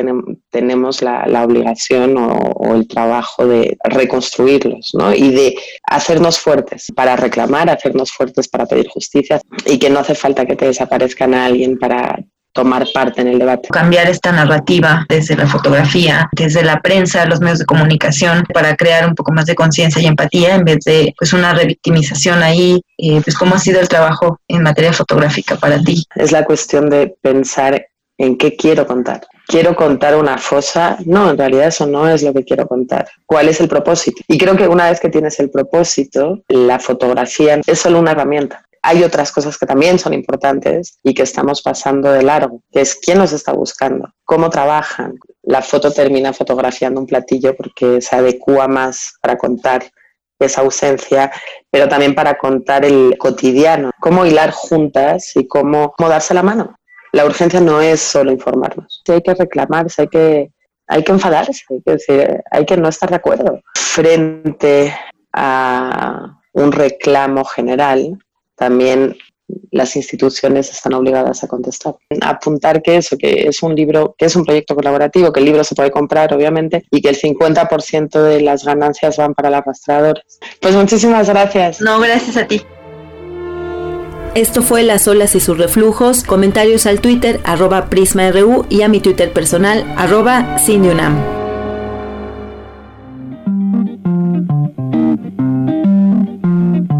tenemos la, obligación o, el trabajo de reconstruirlos ¿no? y de hacernos fuertes para reclamar, hacernos fuertes para pedir justicia y que no hace falta que te desaparezcan a alguien para, tomar parte en el debate. Cambiar esta narrativa desde la fotografía, desde la prensa, los medios de comunicación, para crear un poco más de conciencia y empatía en vez de pues una revictimización ahí. Eh, pues cómo ha sido el trabajo en materia fotográfica para ti. Es la cuestión de pensar en qué quiero contar. ¿Quiero contar una fosa? No, en realidad eso no es lo que quiero contar. ¿Cuál es el propósito? Y creo que una vez que tienes el propósito, la fotografía es solo una herramienta hay otras cosas que también son importantes y que estamos pasando de largo, es quién nos está buscando, cómo trabajan. La foto termina fotografiando un platillo porque se adecua más para contar esa ausencia, pero también para contar el cotidiano, cómo hilar juntas y cómo, darse la mano. La urgencia no es solo informarnos, hay que reclamar, hay que, hay que enfadarse, hay que, decir, hay que no estar de acuerdo frente a un reclamo general también las instituciones están obligadas a contestar. Apuntar que eso, que es un libro, que es un proyecto colaborativo, que el libro se puede comprar, obviamente, y que el 50% de las ganancias van para las arrastradores. Pues muchísimas gracias. No, gracias a ti. Esto fue Las olas y sus reflujos. Comentarios al Twitter, arroba PrismaRU y a mi Twitter personal, arroba Cindyunam.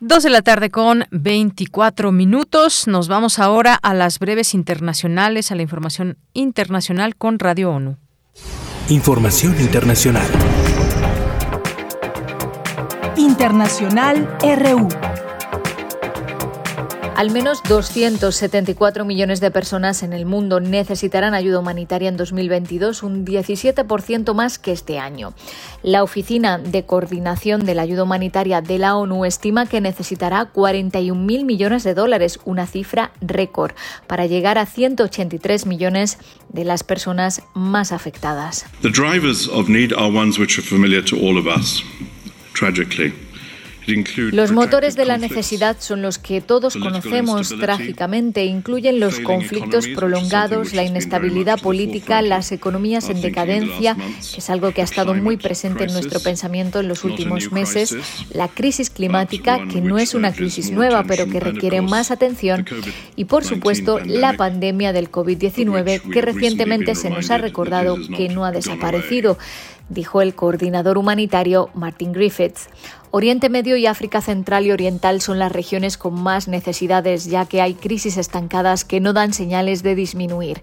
Dos de la tarde con 24 minutos. Nos vamos ahora a las breves internacionales, a la información internacional con Radio ONU. Información internacional. Internacional RU. Al menos 274 millones de personas en el mundo necesitarán ayuda humanitaria en 2022, un 17% más que este año. La Oficina de Coordinación de la Ayuda Humanitaria de la ONU estima que necesitará 41.000 millones de dólares, una cifra récord, para llegar a 183 millones de las personas más afectadas. The drivers of need are ones which are familiar to all of us. Tragically. Los motores de la necesidad son los que todos conocemos trágicamente. Incluyen los conflictos prolongados, la inestabilidad política, las economías en decadencia, que es algo que ha estado muy presente en nuestro pensamiento en los últimos meses, la crisis climática, que no es una crisis nueva, pero que requiere más atención, y por supuesto la pandemia del COVID-19, que recientemente se nos ha recordado que no ha desaparecido dijo el coordinador humanitario Martin Griffiths. Oriente Medio y África Central y Oriental son las regiones con más necesidades, ya que hay crisis estancadas que no dan señales de disminuir.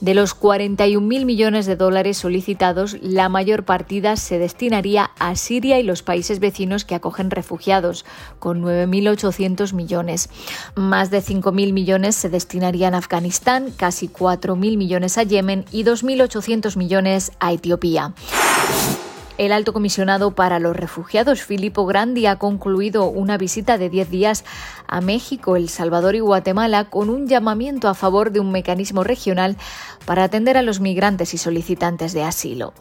De los 41.000 millones de dólares solicitados, la mayor partida se destinaría a Siria y los países vecinos que acogen refugiados, con 9.800 millones. Más de 5.000 millones se destinarían a Afganistán, casi 4.000 millones a Yemen y 2.800 millones a Etiopía. El alto comisionado para los refugiados, Filippo Grandi, ha concluido una visita de 10 días a México, El Salvador y Guatemala con un llamamiento a favor de un mecanismo regional para atender a los migrantes y solicitantes de asilo.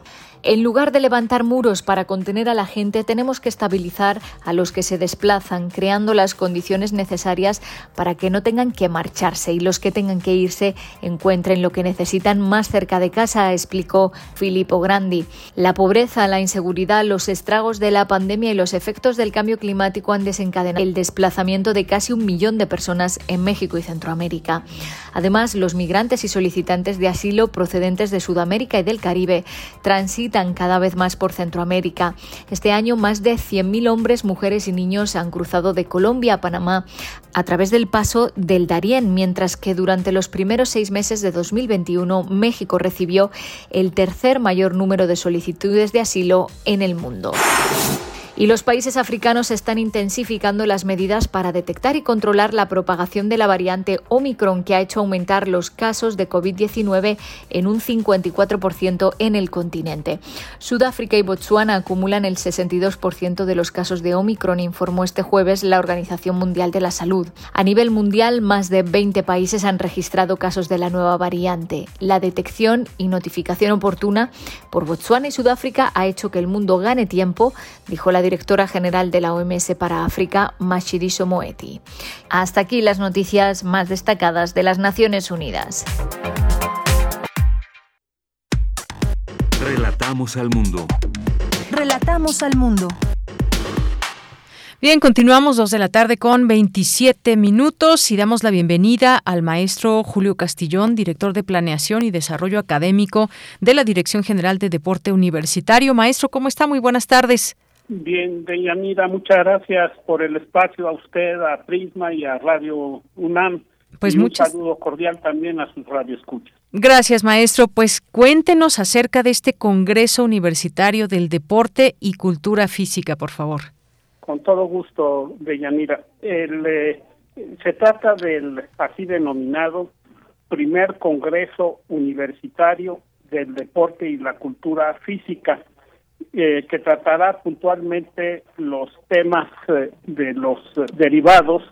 En lugar de levantar muros para contener a la gente, tenemos que estabilizar a los que se desplazan, creando las condiciones necesarias para que no tengan que marcharse y los que tengan que irse encuentren lo que necesitan más cerca de casa, explicó Filippo Grandi. La pobreza, la inseguridad, los estragos de la pandemia y los efectos del cambio climático han desencadenado el desplazamiento de casi un millón de personas en México y Centroamérica. Además, los migrantes y solicitantes de asilo procedentes de Sudamérica y del Caribe transitan cada vez más por Centroamérica. Este año más de 100.000 hombres, mujeres y niños han cruzado de Colombia a Panamá a través del paso del Darién, mientras que durante los primeros seis meses de 2021 México recibió el tercer mayor número de solicitudes de asilo en el mundo. Y los países africanos están intensificando las medidas para detectar y controlar la propagación de la variante Omicron que ha hecho aumentar los casos de COVID-19 en un 54% en el continente. Sudáfrica y Botsuana acumulan el 62% de los casos de Omicron, informó este jueves la Organización Mundial de la Salud. A nivel mundial, más de 20 países han registrado casos de la nueva variante. La detección y notificación oportuna por Botsuana y Sudáfrica ha hecho que el mundo gane tiempo, dijo la directora general de la OMS para África, Mashidiso Moeti. Hasta aquí las noticias más destacadas de las Naciones Unidas. Relatamos al mundo. Relatamos al mundo. Bien, continuamos dos de la tarde con 27 minutos y damos la bienvenida al maestro Julio Castillón, director de Planeación y Desarrollo Académico de la Dirección General de Deporte Universitario. Maestro, ¿cómo está? Muy buenas tardes. Bien, Deyanira, muchas gracias por el espacio a usted, a Prisma y a Radio UNAM. Pues y un saludo cordial también a sus radioescuchas. Gracias, maestro. Pues cuéntenos acerca de este Congreso Universitario del Deporte y Cultura Física, por favor. Con todo gusto, Deyanira. El, eh, se trata del así denominado primer Congreso Universitario del Deporte y la Cultura Física eh, que tratará puntualmente los temas eh, de los eh, derivados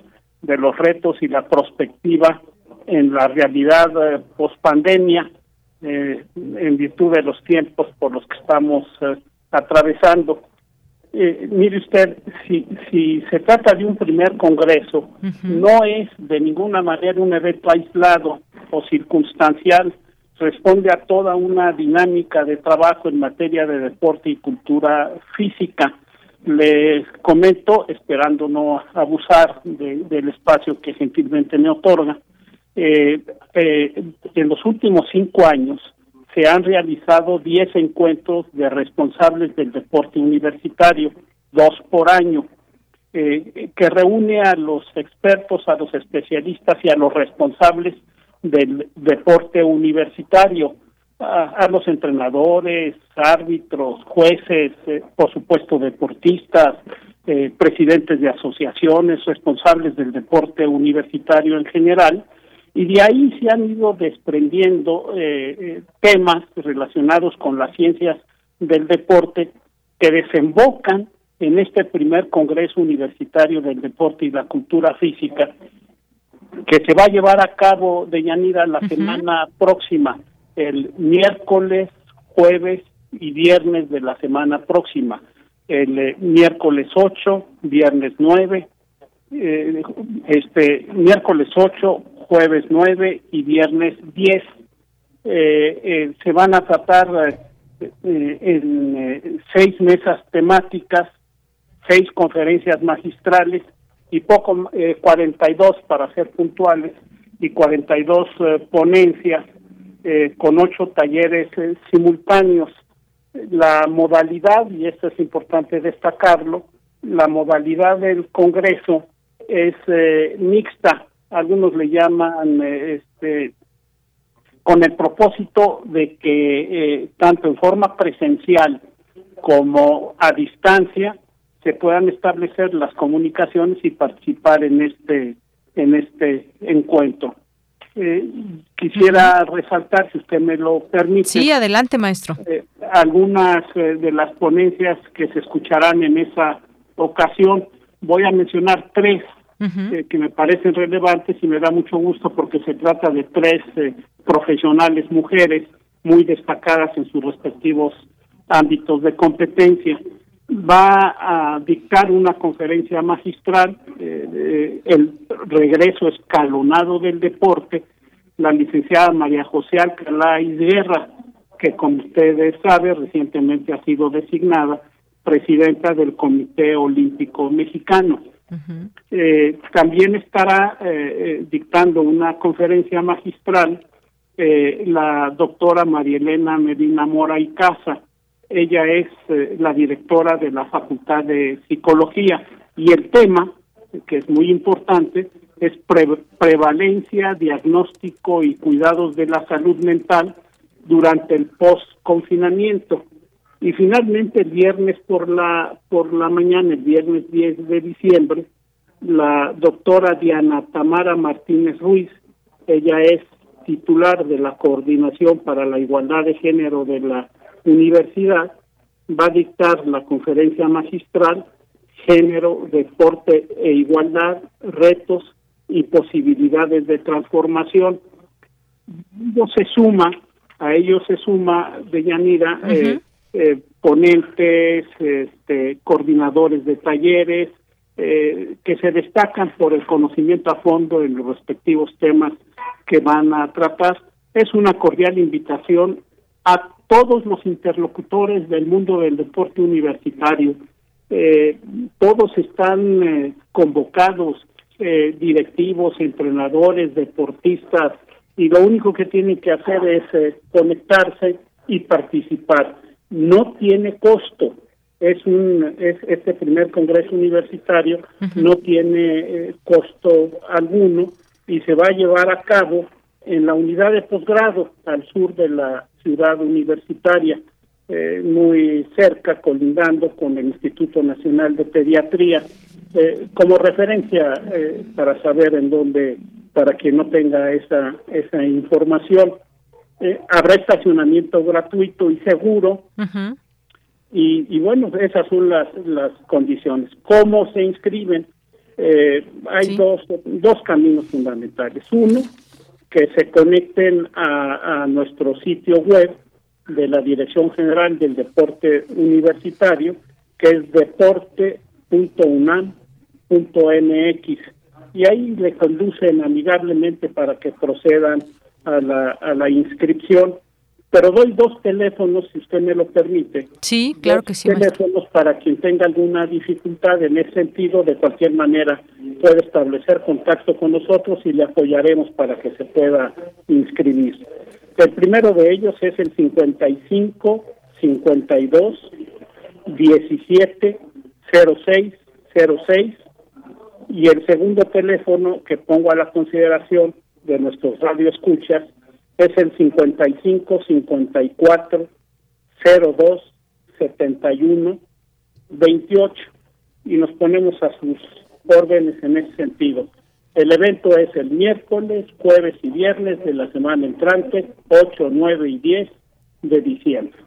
de los retos y la perspectiva en la realidad post-pandemia en virtud de los tiempos por los que estamos atravesando. mire usted, si, si se trata de un primer congreso, no es de ninguna manera un evento aislado o circunstancial, responde a toda una dinámica de trabajo en materia de deporte y cultura física. Les comento, esperando no abusar del espacio que gentilmente me otorga, eh, eh, en los últimos cinco años se han realizado diez encuentros de responsables del deporte universitario, dos por año, eh, que reúne a los expertos, a los especialistas y a los responsables del deporte universitario, a, los entrenadores, árbitros, jueces, eh, por supuesto deportistas, eh, presidentes de asociaciones, responsables del deporte universitario en general, y de ahí se han ido desprendiendo eh, temas relacionados con las ciencias del deporte que desembocan en este primer Congreso Universitario del Deporte y la Cultura Física que se va a llevar a cabo de Yanira la semana próxima, el miércoles, jueves y viernes de la semana próxima. El eh, miércoles 8, viernes 9, eh, este miércoles 8, jueves 9 y viernes 10. Eh, se van a tratar en seis mesas temáticas, seis conferencias magistrales y poco, eh, 42 para ser puntuales, y 42 eh, ponencias eh, con ocho talleres eh, simultáneos. La modalidad, y esto es importante destacarlo, la modalidad del Congreso es mixta, algunos le llaman este, con el propósito de que tanto en forma presencial como a distancia se puedan establecer las comunicaciones y participar en este en este encuentro. Eh, quisiera resaltar, si usted me lo permite. Sí, adelante, maestro. Eh, algunas eh, de las ponencias que se escucharán en esa ocasión. Voy a mencionar tres que me parecen relevantes y me da mucho gusto porque se trata de tres profesionales mujeres muy destacadas en sus respectivos ámbitos de competencia. Va a dictar una conferencia magistral, eh, el regreso escalonado del deporte, la licenciada María José Alcalá Guerra, que como ustedes saben recientemente ha sido designada presidenta del Comité Olímpico Mexicano. eh, también estará eh, eh, dictando una conferencia magistral eh, la doctora María Elena Medina Mora y Casa. Ella es eh, la directora de la Facultad de Psicología y el tema, que es muy importante, es prevalencia, diagnóstico y cuidados de la salud mental durante el post-confinamiento. Y finalmente el viernes por la por la mañana, el viernes 10 de diciembre, la doctora Diana Tamara Martínez Ruiz, ella es titular de la Coordinación para la Igualdad de Género de la universidad, va a dictar la conferencia magistral Género, Deporte e Igualdad, Retos y Posibilidades de Transformación. No se suma, a ello se suma de Yanira, eh, eh, ponentes, este, coordinadores de talleres, eh, que se destacan por el conocimiento a fondo en los respectivos temas que van a tratar. Es una cordial invitación a todos los interlocutores del mundo del deporte universitario. Eh, todos están eh, convocados, eh, directivos, entrenadores, deportistas, y lo único que tienen que hacer es conectarse y participar. No tiene costo. Es un es este primer congreso universitario no tiene costo alguno y se va a llevar a cabo en la unidad de posgrado al sur de la ciudad universitaria, eh, muy cerca, colindando con el Instituto Nacional de Pediatría, eh, como referencia eh, para saber en dónde, para que no tenga esa, esa información. habrá estacionamiento gratuito y seguro. y, y bueno, esas son las, las condiciones. ¿Cómo se inscriben? hay dos, dos caminos fundamentales. Uno, que se conecten a, nuestro sitio web de la Dirección General del Deporte Universitario, que es deporte.unam.mx, y ahí le conducen amigablemente para que procedan a la, a la inscripción pero doy dos teléfonos, si usted me lo permite. Sí, claro que sí. Teléfonos para quien tenga alguna dificultad en ese sentido, de cualquier manera puede establecer contacto con nosotros y le apoyaremos para que se pueda inscribir. El primero de ellos es el 55 52 17 06 06 y el segundo teléfono que pongo a la consideración de nuestros radioescuchas es el 55 54 02 71 28 y nos ponemos a sus órdenes en ese sentido. El evento es el miércoles, jueves y viernes de la semana entrante, 8, 9 y 10 de diciembre.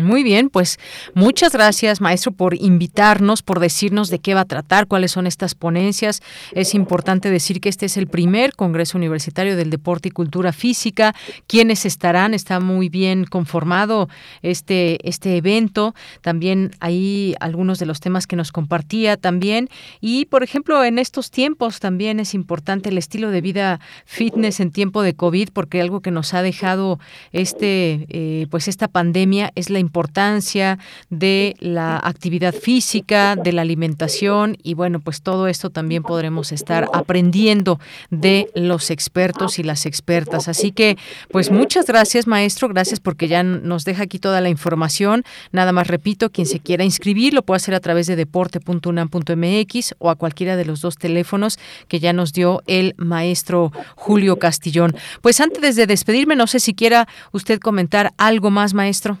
Muy bien, pues muchas gracias, maestro, por invitarnos, por decirnos de qué va a tratar, cuáles son estas ponencias. Es importante decir que este es el primer Congreso Universitario del Deporte y Cultura Física. ¿Quiénes estarán? Está muy bien conformado este, este evento. También hay algunos de los temas que nos compartía también. Y, por ejemplo, en estos tiempos también es importante el estilo de vida fitness en tiempo de COVID, porque algo que nos ha dejado este, eh, pues esta pandemia es la importancia de la actividad física, de la alimentación y bueno, pues todo esto también podremos estar aprendiendo de los expertos y las expertas. Así que pues muchas gracias maestro, gracias porque ya nos deja aquí toda la información. Nada más repito, quien se quiera inscribir lo puede hacer a través de deporte.unam.mx o a cualquiera de los dos teléfonos que ya nos dio el maestro Julio Castillón. Pues antes de despedirme, no sé si quiera usted comentar algo más, maestro.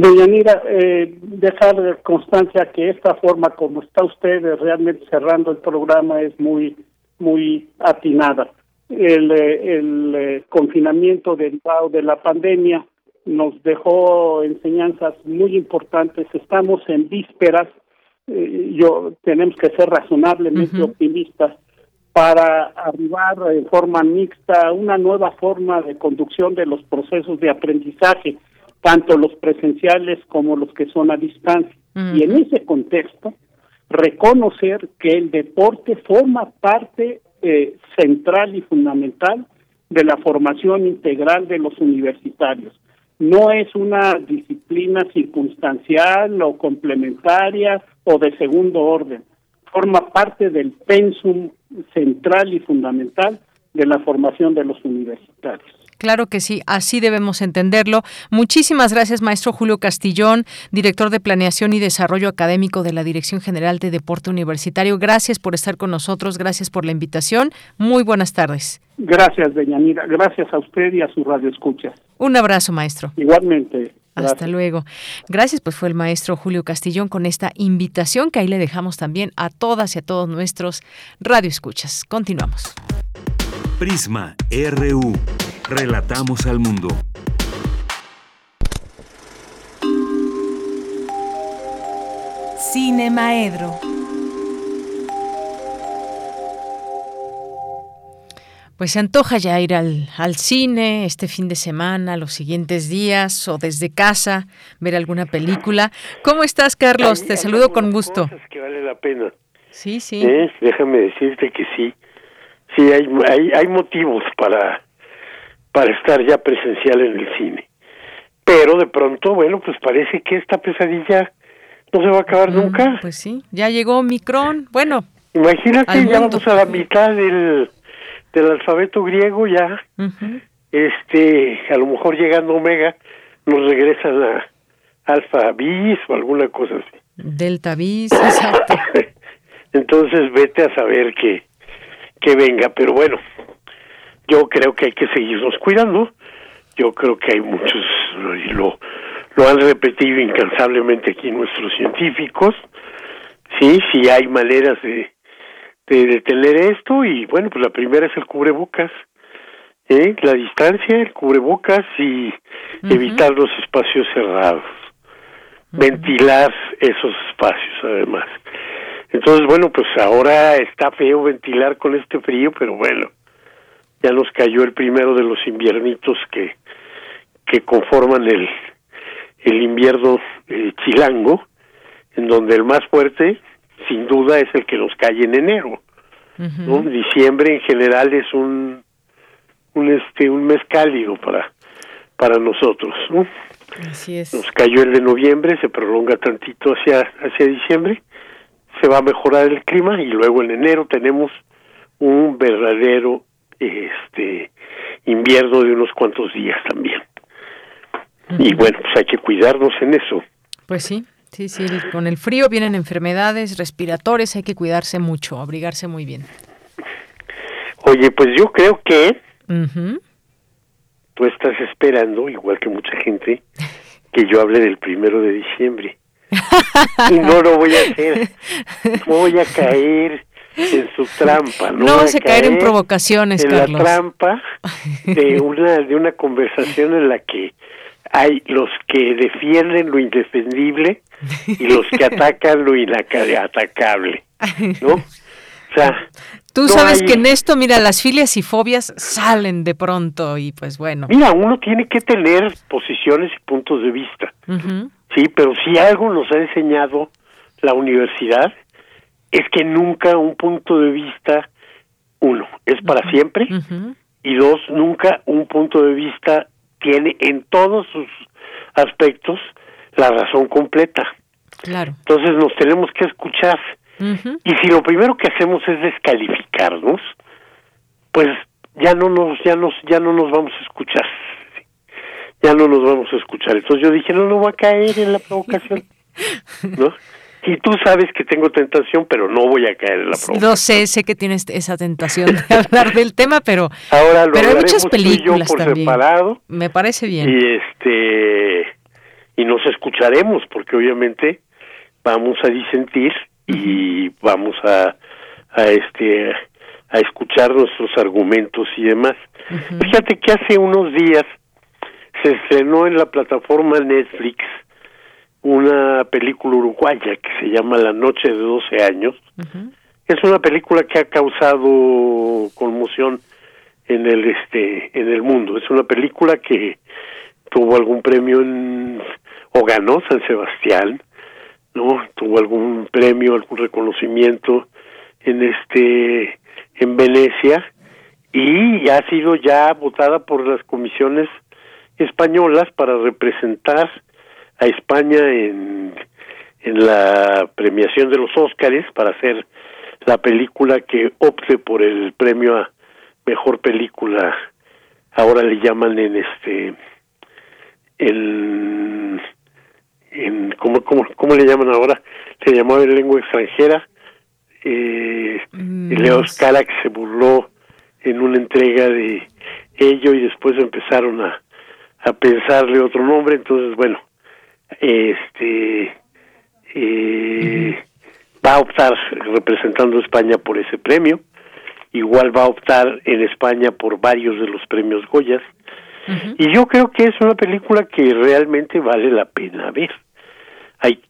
Deyanira, eh, dejar constancia que esta forma como está usted realmente cerrando el programa es muy, muy atinada. el, el confinamiento derivado de la pandemia nos dejó enseñanzas muy importantes. Estamos en vísperas, yo tenemos que ser razonablemente optimistas para arribar en forma mixta una nueva forma de conducción de los procesos de aprendizaje, tanto los presenciales como los que son a distancia. Y en ese contexto, reconocer que el deporte forma parte eh, central y fundamental de la formación integral de los universitarios. No es una disciplina circunstancial o complementaria o de segundo orden. Forma parte del pensum central y fundamental de la formación de los universitarios. Claro que sí, así debemos entenderlo. Muchísimas gracias, maestro Julio Castillón, director de Planeación y Desarrollo Académico de la Dirección General de Deporte Universitario. Gracias por estar con nosotros, gracias por la invitación. Muy buenas tardes. Gracias, Deñanira. Gracias a usted y a su radio escucha. Un abrazo, maestro. Igualmente. Hasta luego. Gracias, pues fue el maestro Julio Castillón con esta invitación que ahí le dejamos también a todas y a todos nuestros radioescuchas. Continuamos. Prisma RU. Relatamos al mundo. Cine Maedro. Pues se antoja ya ir al, al, cine este fin de semana, los siguientes días o desde casa, ver alguna película. ¿Cómo estás, Carlos? Te saludo con gusto. que vale la pena. Sí, sí. ¿Eh? Déjame decirte que sí. Sí, hay, hay, hay motivos para, para estar ya presencial en el cine. Pero de pronto, bueno, pues parece que esta pesadilla no se va a acabar nunca. Pues sí, ya llegó Micron. Bueno, imagínate, ya vamos a la mitad del del alfabeto griego ya, este, a lo mejor llegando Omega, nos regresan a alfa bis o alguna cosa así. Delta bis, exacto. <laughs> Entonces vete a saber que, que venga, pero bueno, yo creo que hay que seguirnos cuidando, yo creo que hay muchos, lo, lo han repetido incansablemente aquí nuestros científicos, sí, sí hay maneras de de detener esto y bueno, pues la primera es el cubrebocas, ¿eh? la distancia, el cubrebocas y evitar los espacios cerrados, ventilar esos espacios además. Entonces, bueno, pues ahora está feo ventilar con este frío, pero bueno, ya nos cayó el primero de los inviernitos que, que conforman el, el invierno eh, chilango, en donde el más fuerte sin duda es el que nos cae en enero. ¿no? Diciembre en general es un un este un mes cálido para para nosotros, ¿no? Así es. Nos cayó el de noviembre, se prolonga tantito hacia hacia diciembre, se va a mejorar el clima y luego en enero tenemos un verdadero este invierno de unos cuantos días también. Y bueno, pues hay que cuidarnos en eso. Pues sí, Sí, sí, con el frío vienen enfermedades respiratorias, hay que cuidarse mucho, abrigarse muy bien. Oye, pues yo creo que tú estás esperando, igual que mucha gente, que yo hable del primero de diciembre. <laughs> y no lo voy a hacer. <laughs> Voy a caer en su trampa. No, no vas a caer, en provocaciones, en Carlos. la trampa de <laughs> una de una conversación en la que hay los que defienden lo indefendible y los que <laughs> atacan lo inatacable, ¿no? <laughs> O sea, Tú sabes que en esto, mira, las filias y fobias salen de pronto y pues bueno. Mira, uno tiene que tener posiciones y puntos de vista, sí, pero si algo nos ha enseñado la universidad es que nunca un punto de vista, uno, es para siempre y dos, nunca un punto de vista tiene en todos sus aspectos la razón completa. Claro. Entonces nos tenemos que escuchar. Y si lo primero que hacemos es descalificarnos, pues ya no nos ya nos ya no nos vamos a escuchar. Ya no nos vamos a escuchar. Entonces yo dije, no no voy a caer en la provocación. <laughs> ¿No? Y tú sabes que tengo tentación, pero no voy a caer en la provocación. No sé, sé que tienes esa tentación de <laughs> hablar del tema, pero ahora lo pero hay muchas películas por también. separado. Me parece bien. Y este y nos escucharemos porque obviamente vamos a disentir y vamos a a este a escuchar nuestros argumentos y demás. Fíjate que hace unos días se estrenó en la plataforma Netflix una película uruguaya que se llama La Noche de 12 años. Es una película que ha causado conmoción en el este en el mundo. Es una película que tuvo algún premio en, o ganó San Sebastián, ¿no? Tuvo algún premio, algún reconocimiento en este en Venecia y ha sido ya votada por las comisiones españolas para representar a España en, en la premiación de los Óscares para hacer la película que opte por el premio a mejor película. Ahora le llaman en este en en cómo cómo cómo le llaman ahora se llamaba en lengua extranjera eh, mm, Leo Scala que se burló en una entrega de ello y después empezaron a, a pensarle otro nombre. Entonces bueno este eh, va a optar representando a España por ese premio. Igual va a optar en España por varios de los premios Goyas y yo creo que es una película que realmente vale la pena ver. Hay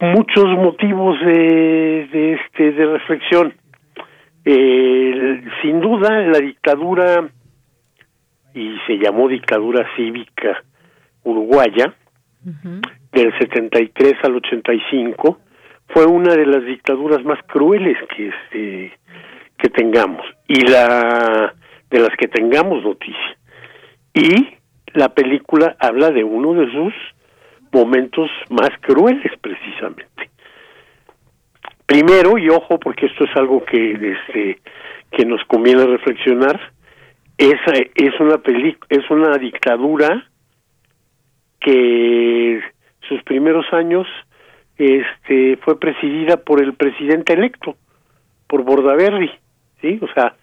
muchos motivos de, de este de reflexión. Eh, sin duda la dictadura y se llamó dictadura cívica uruguaya del 73 al 85 fue una de las dictaduras más crueles que este que tengamos y la de las que tengamos noticia. Y la película habla de uno de sus momentos más crueles precisamente. Primero y ojo porque esto es algo que este que nos conviene reflexionar esa es una es una dictadura que sus primeros años este fue presidida por el presidente electo por Bordaberry sí o sea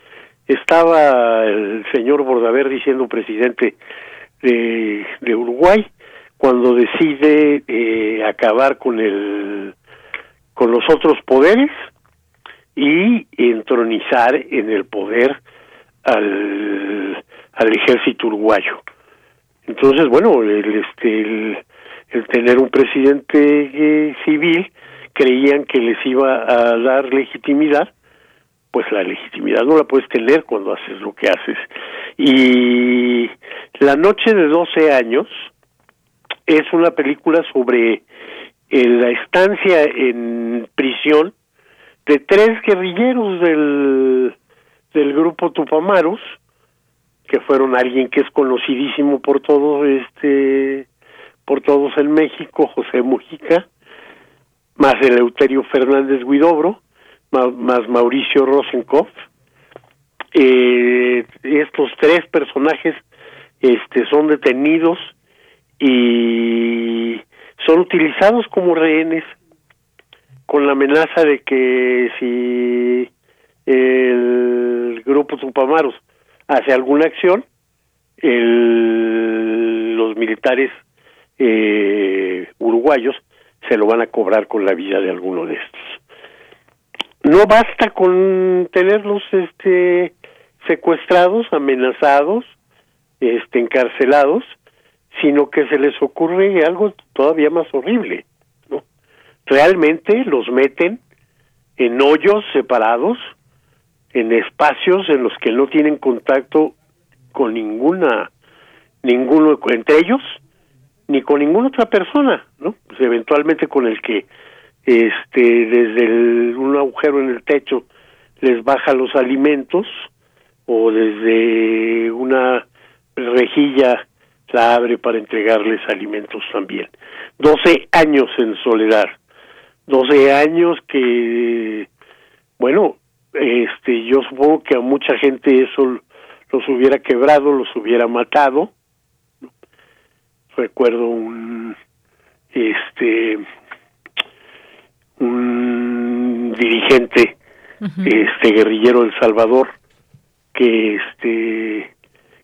estaba el señor Bordaberry siendo presidente de, Uruguay cuando decide eh, acabar con el con los otros poderes y entronizar en el poder al, al ejército uruguayo. Entonces, bueno, el, este, el, tener un presidente eh, civil creían que les iba a dar legitimidad, pues la legitimidad no la puedes tener cuando haces lo que haces. Y La Noche de 12 años es una película sobre eh, la estancia en prisión de tres guerrilleros del del grupo Tupamaros, que fueron alguien que es conocidísimo por todos este por todos en México, José Mujica, más Eleuterio Fernández Guidobro, más, Mauricio Rosenkopf. Eh, estos tres personajes este son detenidos y son utilizados como rehenes con la amenaza de que si el grupo Tupamaros hace alguna acción, el, los militares eh, uruguayos se lo van a cobrar con la vida de alguno de estos. No basta con tenerlos este secuestrados, amenazados, este encarcelados, sino que se les ocurre algo todavía más horrible, ¿no? Realmente los meten en hoyos separados en espacios en los que no tienen contacto con ninguna ninguno entre ellos ni con ninguna otra persona no pues eventualmente con el que este desde un agujero en el techo les baja los alimentos o desde una rejilla la abre para entregarles alimentos también. Doce años en soledad. Doce años que, bueno, este yo supongo que a mucha gente eso los hubiera quebrado, los hubiera matado. Recuerdo un este un dirigente este guerrillero del Salvador que este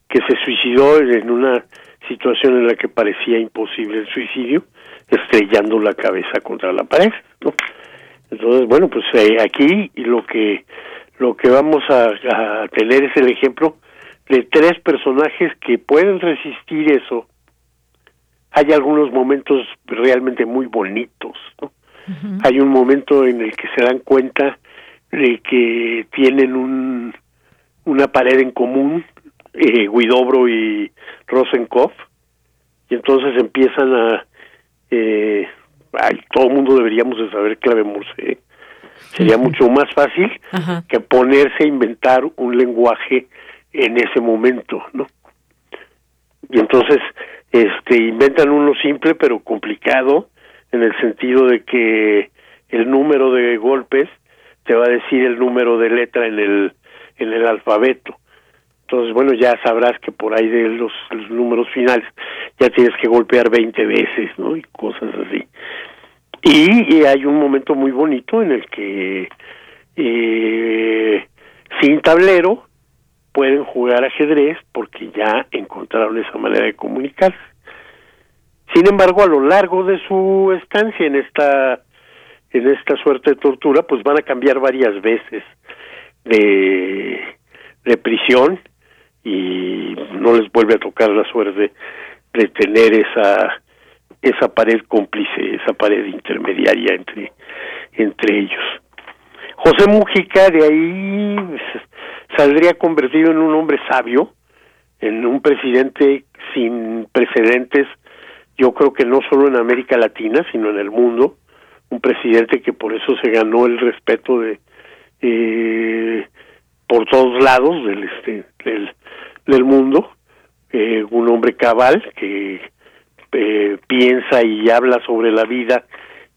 que se suicidó en una situación en la que parecía imposible el suicidio, estrellando la cabeza contra la pared, ¿no? Entonces, bueno, pues eh, aquí lo que lo que vamos a, tener es el ejemplo de tres personajes que pueden resistir eso. Hay algunos momentos realmente muy bonitos, ¿no? Hay un momento en el que se dan cuenta de que tienen un, una pared en común, eh, Guidobro y Rosenkopf, y entonces empiezan a... Eh, ay, todo el mundo deberíamos de saber clave Morse. Sería mucho más fácil que ponerse a inventar un lenguaje en ese momento, ¿no? Y entonces, este, inventan uno simple pero complicado, en el sentido de que el número de golpes te va a decir el número de letra en el en el alfabeto. Entonces, bueno, ya sabrás que por ahí de los, números finales ya tienes que golpear 20 veces, ¿no? Y cosas así. Y, hay un momento muy bonito en el que eh, sin tablero pueden jugar ajedrez porque ya encontraron esa manera de comunicarse. Sin embargo, a lo largo de su estancia en esta en esta suerte de tortura, pues van a cambiar varias veces de, de prisión y no les vuelve a tocar la suerte de tener esa esa pared cómplice, esa pared intermediaria entre entre ellos. José Mujica de ahí saldría convertido en un hombre sabio, en un presidente sin precedentes yo creo que no solo en América Latina, sino en el mundo, un presidente que por eso se ganó el respeto de eh, por todos lados del este del, del mundo, eh, un hombre cabal que eh, piensa y habla sobre la vida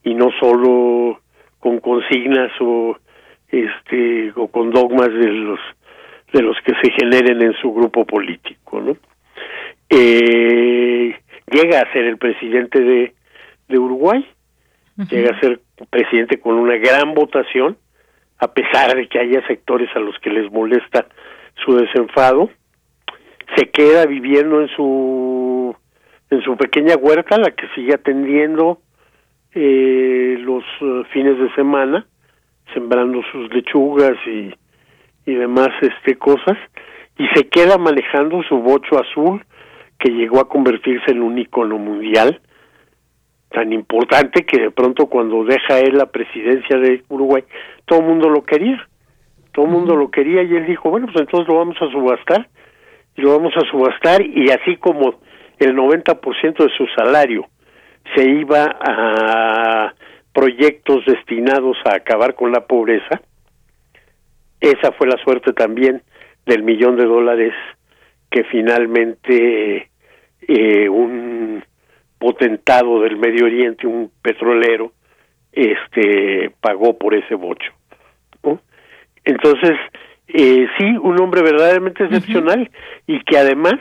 y no solo con consignas o este o con dogmas de los de los que se generen en su grupo político, ¿no? Eh, llega a ser el presidente de, de Uruguay, llega a ser presidente con una gran votación, a pesar de que haya sectores a los que les molesta su desenfado, se queda viviendo en su en su pequeña huerta, la que sigue atendiendo eh, los eh, fines de semana, sembrando sus lechugas y, y demás este cosas, y se queda manejando su bocho azul que llegó a convertirse en un icono mundial tan importante que de pronto cuando deja él la presidencia de Uruguay, todo el mundo lo quería, todo el mundo lo quería y él dijo, bueno, pues entonces lo vamos a subastar, y lo vamos a subastar y así como el 90% de su salario se iba a proyectos destinados a acabar con la pobreza, esa fue la suerte también del millón de dólares que finalmente eh, un potentado del Medio Oriente, un petrolero, este pagó por ese bocho. Entonces, eh, sí, un hombre verdaderamente excepcional y que además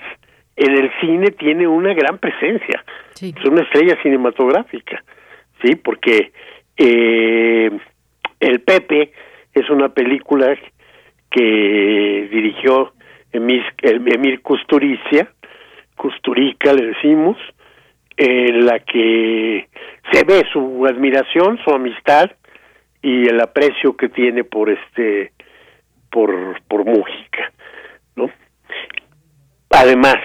en el cine tiene una gran presencia. Es una estrella cinematográfica, sí, porque eh, El Pepe es una película que dirigió Emir, Emir Kusturica, Custurica le decimos, en la que se ve su admiración, su amistad y el aprecio que tiene por este por por Mújica, ¿no? Además,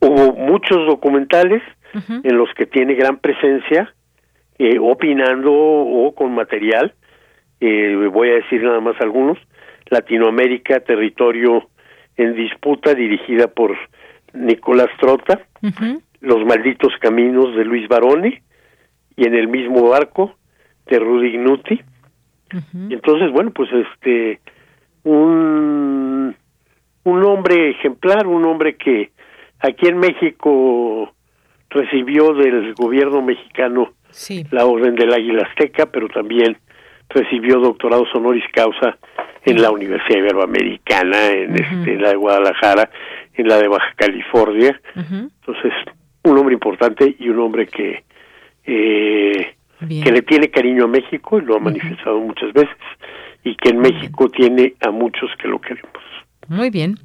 hubo muchos documentales en los que tiene gran presencia, eh, opinando o con material. Eh, voy a decir nada más algunos. Latinoamérica, territorio en disputa, dirigida por Nicolás Trota, Los malditos caminos de Luis Barone y en el mismo barco de Rudy Gnuti. Entonces, bueno, pues este un un hombre ejemplar, un hombre que aquí en México recibió del gobierno mexicano la Orden del Águila Azteca, pero también recibió doctorados honoris causa en la Universidad Iberoamericana, en, este, en la de Guadalajara, en la de Baja California. Entonces, un hombre importante y un hombre que eh, que le tiene cariño a México y lo ha manifestado muchas veces y que en México tiene a muchos que lo queremos. Muy bien.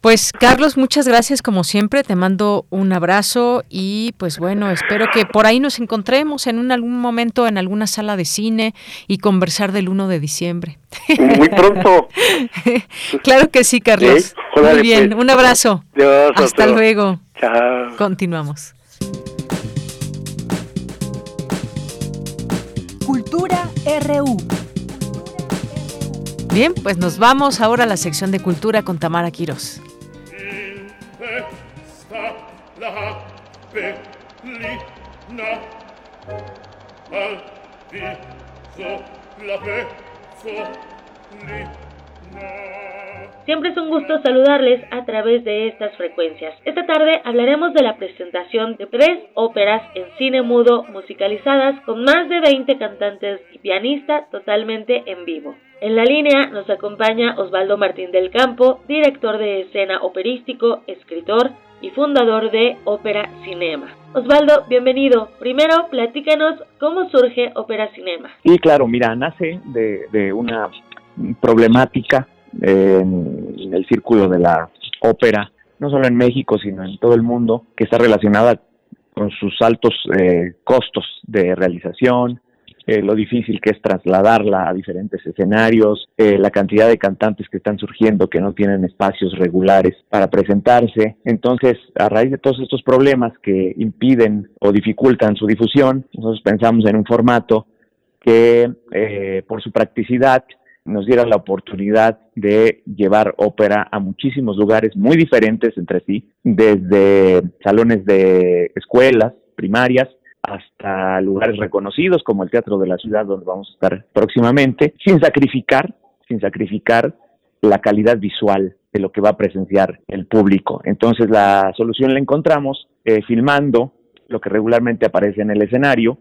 Pues Carlos, muchas gracias como siempre. Te mando un abrazo y pues bueno, espero que por ahí nos encontremos en un, algún momento en alguna sala de cine y conversar del 1 de diciembre. Muy pronto. <laughs> claro que sí, Carlos. Muy bien, pues. un abrazo. Hasta luego. Chao. Continuamos. Cultura RU. Bien, pues nos vamos ahora a la sección de cultura con Tamara Quiros. Siempre es un gusto saludarles a través de estas frecuencias. Esta tarde hablaremos de la presentación de tres óperas en cine mudo musicalizadas con más de 20 cantantes y pianistas totalmente en vivo. En la línea nos acompaña Osvaldo Martín del Campo, director de escena operístico, escritor y fundador de Ópera Cinema. Osvaldo, bienvenido. Primero, platícanos cómo surge Ópera Cinema. Sí, claro, mira, nace de, de una problemática en el círculo de la ópera, no solo en México, sino en todo el mundo, que está relacionada con sus altos eh, costos de realización, eh, lo difícil que es trasladarla a diferentes escenarios, eh, la cantidad de cantantes que están surgiendo que no tienen espacios regulares para presentarse. Entonces, a raíz de todos estos problemas que impiden o dificultan su difusión, nosotros pensamos en un formato que por su practicidad nos diera la oportunidad de llevar ópera a muchísimos lugares muy diferentes entre sí, desde salones de escuelas primarias hasta lugares reconocidos como el Teatro de la Ciudad donde vamos a estar próximamente, sin sacrificar, sin sacrificar la calidad visual de lo que va a presenciar el público. Entonces la solución la encontramos eh, filmando lo que regularmente aparece en el escenario,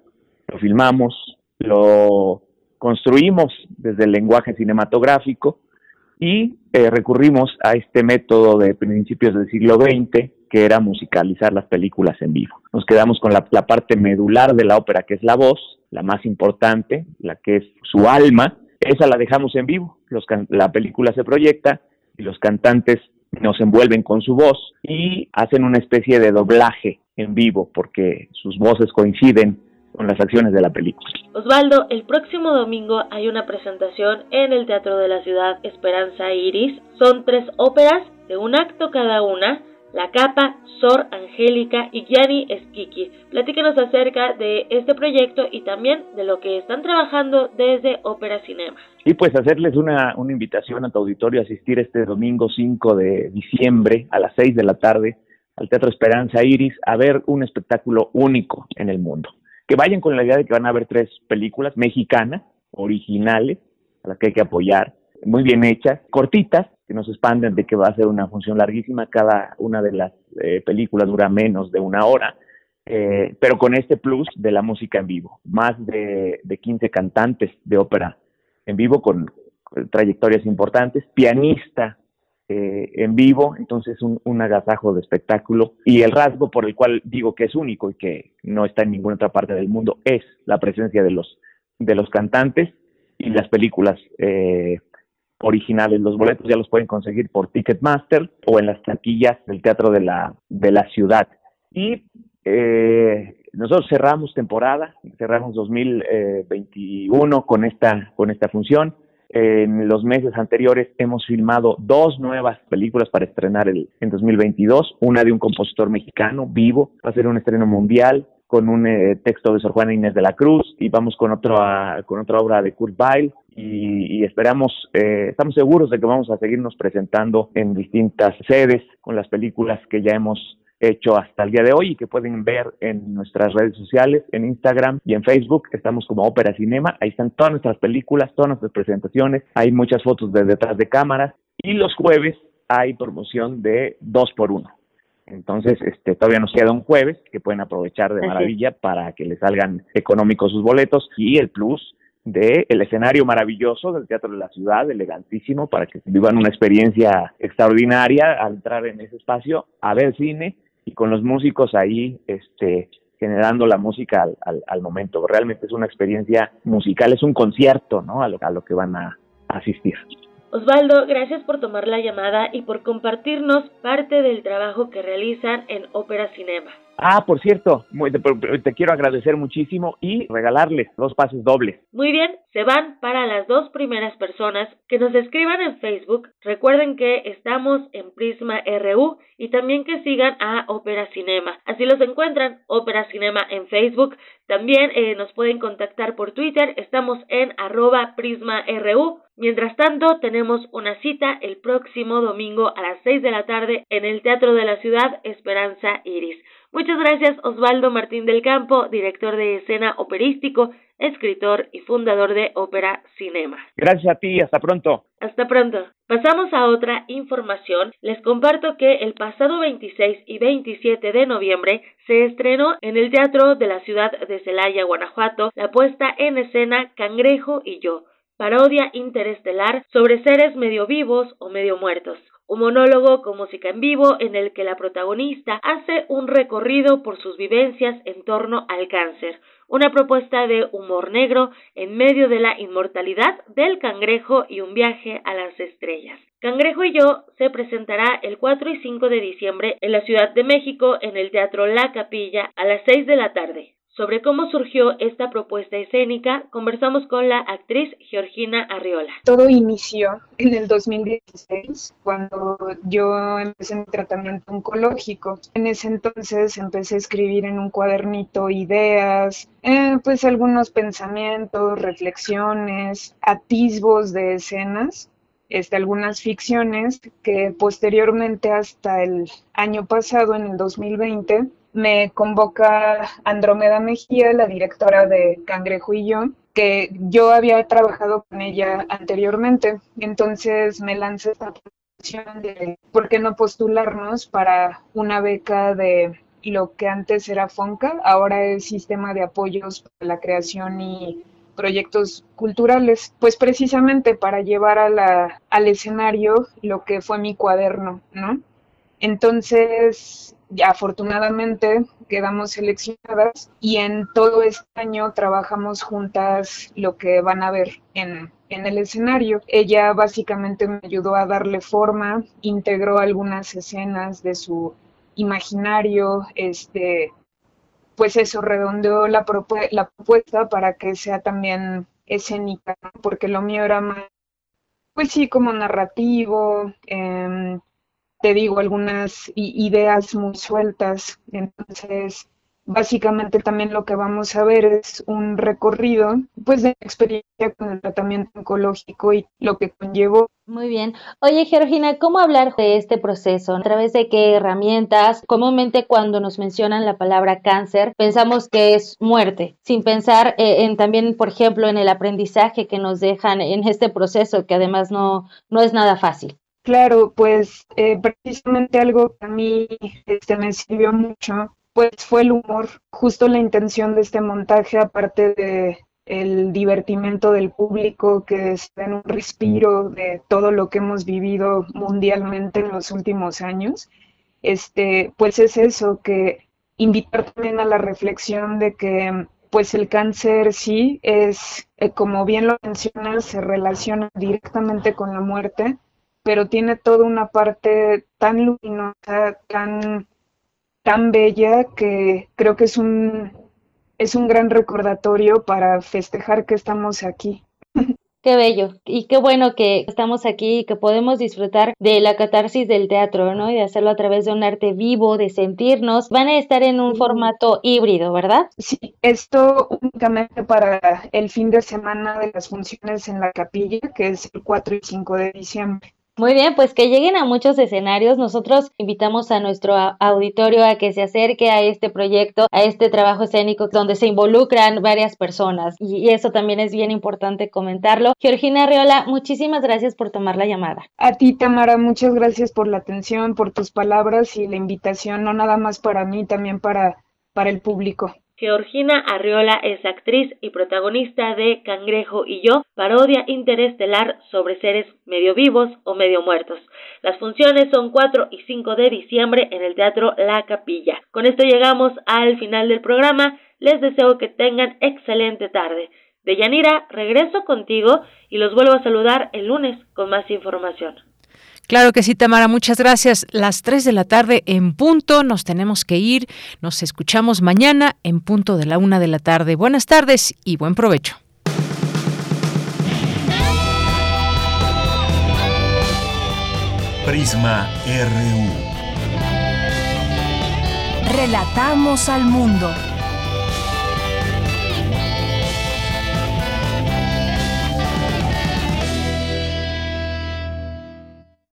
lo filmamos, lo construimos desde el lenguaje cinematográfico y eh, recurrimos a este método de principios del siglo XX que era musicalizar las películas en vivo. Nos quedamos con la, parte medular de la ópera, que es la voz, la más importante, la que es su alma, esa la dejamos en vivo. la película se proyecta y los cantantes nos envuelven con su voz y hacen una especie de doblaje en vivo porque sus voces coinciden con las acciones de la película. Osvaldo, el próximo domingo hay una presentación en el Teatro de la Ciudad Esperanza Iris. Son tres óperas de un acto cada una. La Capa, Sor Angélica y Gianni Esquiqui. Platíquenos acerca de este proyecto y también de lo que están trabajando desde Ópera Cinema. Y pues hacerles una, una invitación a tu auditorio a asistir este domingo 5 de diciembre a las 6 de la tarde al Teatro Esperanza Iris a ver un espectáculo único en el mundo que vayan con la idea de que van a ver tres películas mexicanas, originales, a las que hay que apoyar, muy bien hechas, cortitas, que no se expanden de que va a ser una función larguísima, cada una de las eh, películas dura menos de una hora, eh, pero con este plus de la música en vivo, más de, de 15 cantantes de ópera en vivo con trayectorias importantes, pianista eh, en vivo, entonces un, un, agasajo de espectáculo. Y el rasgo por el cual digo que es único y que no está en ninguna otra parte del mundo es la presencia de los, de los cantantes y las películas eh, originales. Los boletos ya los pueden conseguir por Ticketmaster o en las taquillas del Teatro de la, de la Ciudad. Y eh, nosotros cerramos temporada, cerramos 2021 con esta, con esta función. En los meses anteriores hemos filmado dos nuevas películas para estrenar el, en 2022, una de un compositor mexicano vivo, va a ser un estreno mundial con un eh, texto de Sor Juana Inés de la Cruz y vamos con otra con otra obra de Kurt Weill. Y, esperamos eh, estamos seguros de que vamos a seguirnos presentando en distintas sedes con las películas que ya hemos hecho hasta el día de hoy y que pueden ver en nuestras redes sociales, en Instagram y en Facebook. Estamos como Ópera Cinema. Ahí están todas nuestras películas, todas nuestras presentaciones. Hay muchas fotos de detrás de cámaras. Y los jueves hay promoción de dos por uno. Entonces, este, todavía nos queda un jueves que pueden aprovechar de maravilla para que les salgan económicos sus boletos y el plus de el escenario maravilloso del Teatro de la Ciudad, elegantísimo, para que vivan una experiencia extraordinaria al entrar en ese espacio, a ver cine y con los músicos ahí este, generando la música al, momento. Realmente es una experiencia musical, es un concierto ¿no? a, lo, a lo que van a, asistir. Osvaldo, gracias por tomar la llamada y por compartirnos parte del trabajo que realizan en Ópera Cinema. Ah, por cierto, te, quiero agradecer muchísimo y regalarles dos pases dobles. Muy bien, se van para las dos primeras personas que nos escriban en Facebook. Recuerden que estamos en Prisma RU y también que sigan a Ópera Cinema. Así los encuentran, Ópera Cinema en Facebook. También eh, nos pueden contactar por Twitter, estamos en arroba Prisma RU. Mientras tanto, tenemos una cita el próximo domingo a las 6 de la tarde en el Teatro de la Ciudad Esperanza Iris. Muchas gracias Osvaldo Martín del Campo, director de escena operístico, escritor y fundador de Ópera Cinema. Gracias a ti, hasta pronto. Hasta pronto. Pasamos a otra información. Les comparto que el pasado 26 y 27 de noviembre se estrenó en el Teatro de la ciudad de Celaya, Guanajuato, la puesta en escena Cangrejo y yo, parodia interestelar sobre seres medio vivos o medio muertos un monólogo con música en vivo en el que la protagonista hace un recorrido por sus vivencias en torno al cáncer, una propuesta de humor negro en medio de la inmortalidad del cangrejo y un viaje a las estrellas. Cangrejo y yo se presentará el 4 y 5 de diciembre en la Ciudad de México en el Teatro La Capilla a las 6 de la tarde. Sobre cómo surgió esta propuesta escénica, conversamos con la actriz Georgina Arriola. Todo inició en el 2016, cuando yo empecé mi tratamiento oncológico. En ese entonces empecé a escribir en un cuadernito ideas, eh, pues algunos pensamientos, reflexiones, atisbos de escenas este, algunas ficciones que posteriormente hasta el año pasado, en el 2020, me convoca Andrómeda Mejía, la directora de Cangrejo y yo, que yo había trabajado con ella anteriormente. Entonces me lancé esta proposición de por qué no postularnos para una beca de lo que antes era FONCA, ahora es Sistema de Apoyos para la Creación y Proyectos Culturales, pues precisamente para llevar a la, al escenario lo que fue mi cuaderno, ¿no? Entonces, afortunadamente quedamos seleccionadas y en todo este año trabajamos juntas lo que van a ver en, en el escenario. Ella básicamente me ayudó a darle forma, integró algunas escenas de su imaginario, este, pues eso, redondeó la, la propuesta para que sea también escénica, porque lo mío era más, pues sí, como narrativo, eh, te digo, algunas ideas muy sueltas. Entonces, básicamente también lo que vamos a ver es un recorrido, pues, de experiencia con el tratamiento oncológico y lo que conllevó. Muy bien. Oye, Georgina, ¿cómo hablar de este proceso? ¿A través de qué herramientas? Comúnmente cuando nos mencionan la palabra cáncer, pensamos que es muerte, sin pensar eh, en también, por ejemplo, en el aprendizaje que nos dejan en este proceso, que además no, no es nada fácil. Claro, pues eh, precisamente algo que a mí este, me sirvió mucho, pues fue el humor, justo la intención de este montaje, aparte de el divertimento del público, que es en un respiro de todo lo que hemos vivido mundialmente en los últimos años, este, pues es eso, que invitar también a la reflexión de que pues el cáncer sí es, eh, como bien lo mencionas, se relaciona directamente con la muerte, pero tiene toda una parte tan luminosa, tan, tan bella, que creo que es un, es un gran recordatorio para festejar que estamos aquí. Qué bello y qué bueno que estamos aquí y que podemos disfrutar de la catarsis del teatro, ¿no? Y de hacerlo a través de un arte vivo, de sentirnos. Van a estar en un formato híbrido, ¿verdad? Sí, esto únicamente para el fin de semana de las funciones en la capilla, que es el 4 y 5 de diciembre. Muy bien, pues que lleguen a muchos escenarios. Nosotros invitamos a nuestro auditorio a que se acerque a este proyecto, a este trabajo escénico donde se involucran varias personas y eso también es bien importante comentarlo. Georgina Riola, muchísimas gracias por tomar la llamada. A ti, Tamara, muchas gracias por la atención, por tus palabras y la invitación, no nada más para mí, también para, para el público. Georgina Arriola es actriz y protagonista de Cangrejo y yo, parodia interestelar sobre seres medio vivos o medio muertos. Las funciones son 4 y 5 de diciembre en el Teatro La Capilla. Con esto llegamos al final del programa. Les deseo que tengan excelente tarde. De Yanira, regreso contigo y los vuelvo a saludar el lunes con más información. Claro que sí, Tamara, muchas gracias. Las 3 de la tarde en punto, nos tenemos que ir. Nos escuchamos mañana en punto de la una de la tarde. Buenas tardes y buen provecho. Prisma RU. Relatamos al mundo.